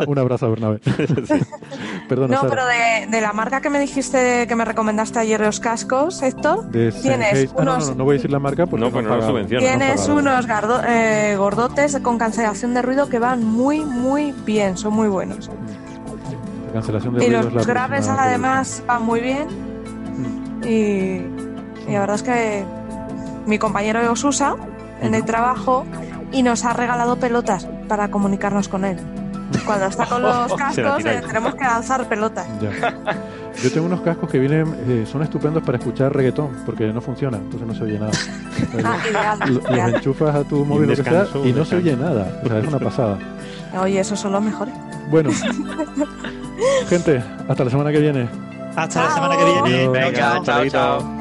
un abrazo a Bernabé. Perdona, no, pero de, la marca que me dijiste que me recomendaste ayer los cascos, Héctor, tienes ah, unos. no, no, voy a decir la marca porque no, pues no, no Tienes unos eh, gordotes con cancelación de ruido que van muy, muy bien, son muy buenos. La cancelación de y ruido. Y los graves además van muy bien. Mm. Y, y la verdad es que mi compañero los usa en el trabajo y nos ha regalado pelotas para comunicarnos con él. Cuando está con los cascos eh, tenemos que lanzar pelotas. Yo tengo unos cascos que vienen, eh, son estupendos para escuchar reggaetón, porque no funciona, entonces no se oye nada. ah, los enchufas a tu móvil y no se oye nada. O sea, es una pasada. Oye, esos son los mejores. Bueno, gente, hasta la semana que viene. Hasta la semana que viene. Venga, chao. chao.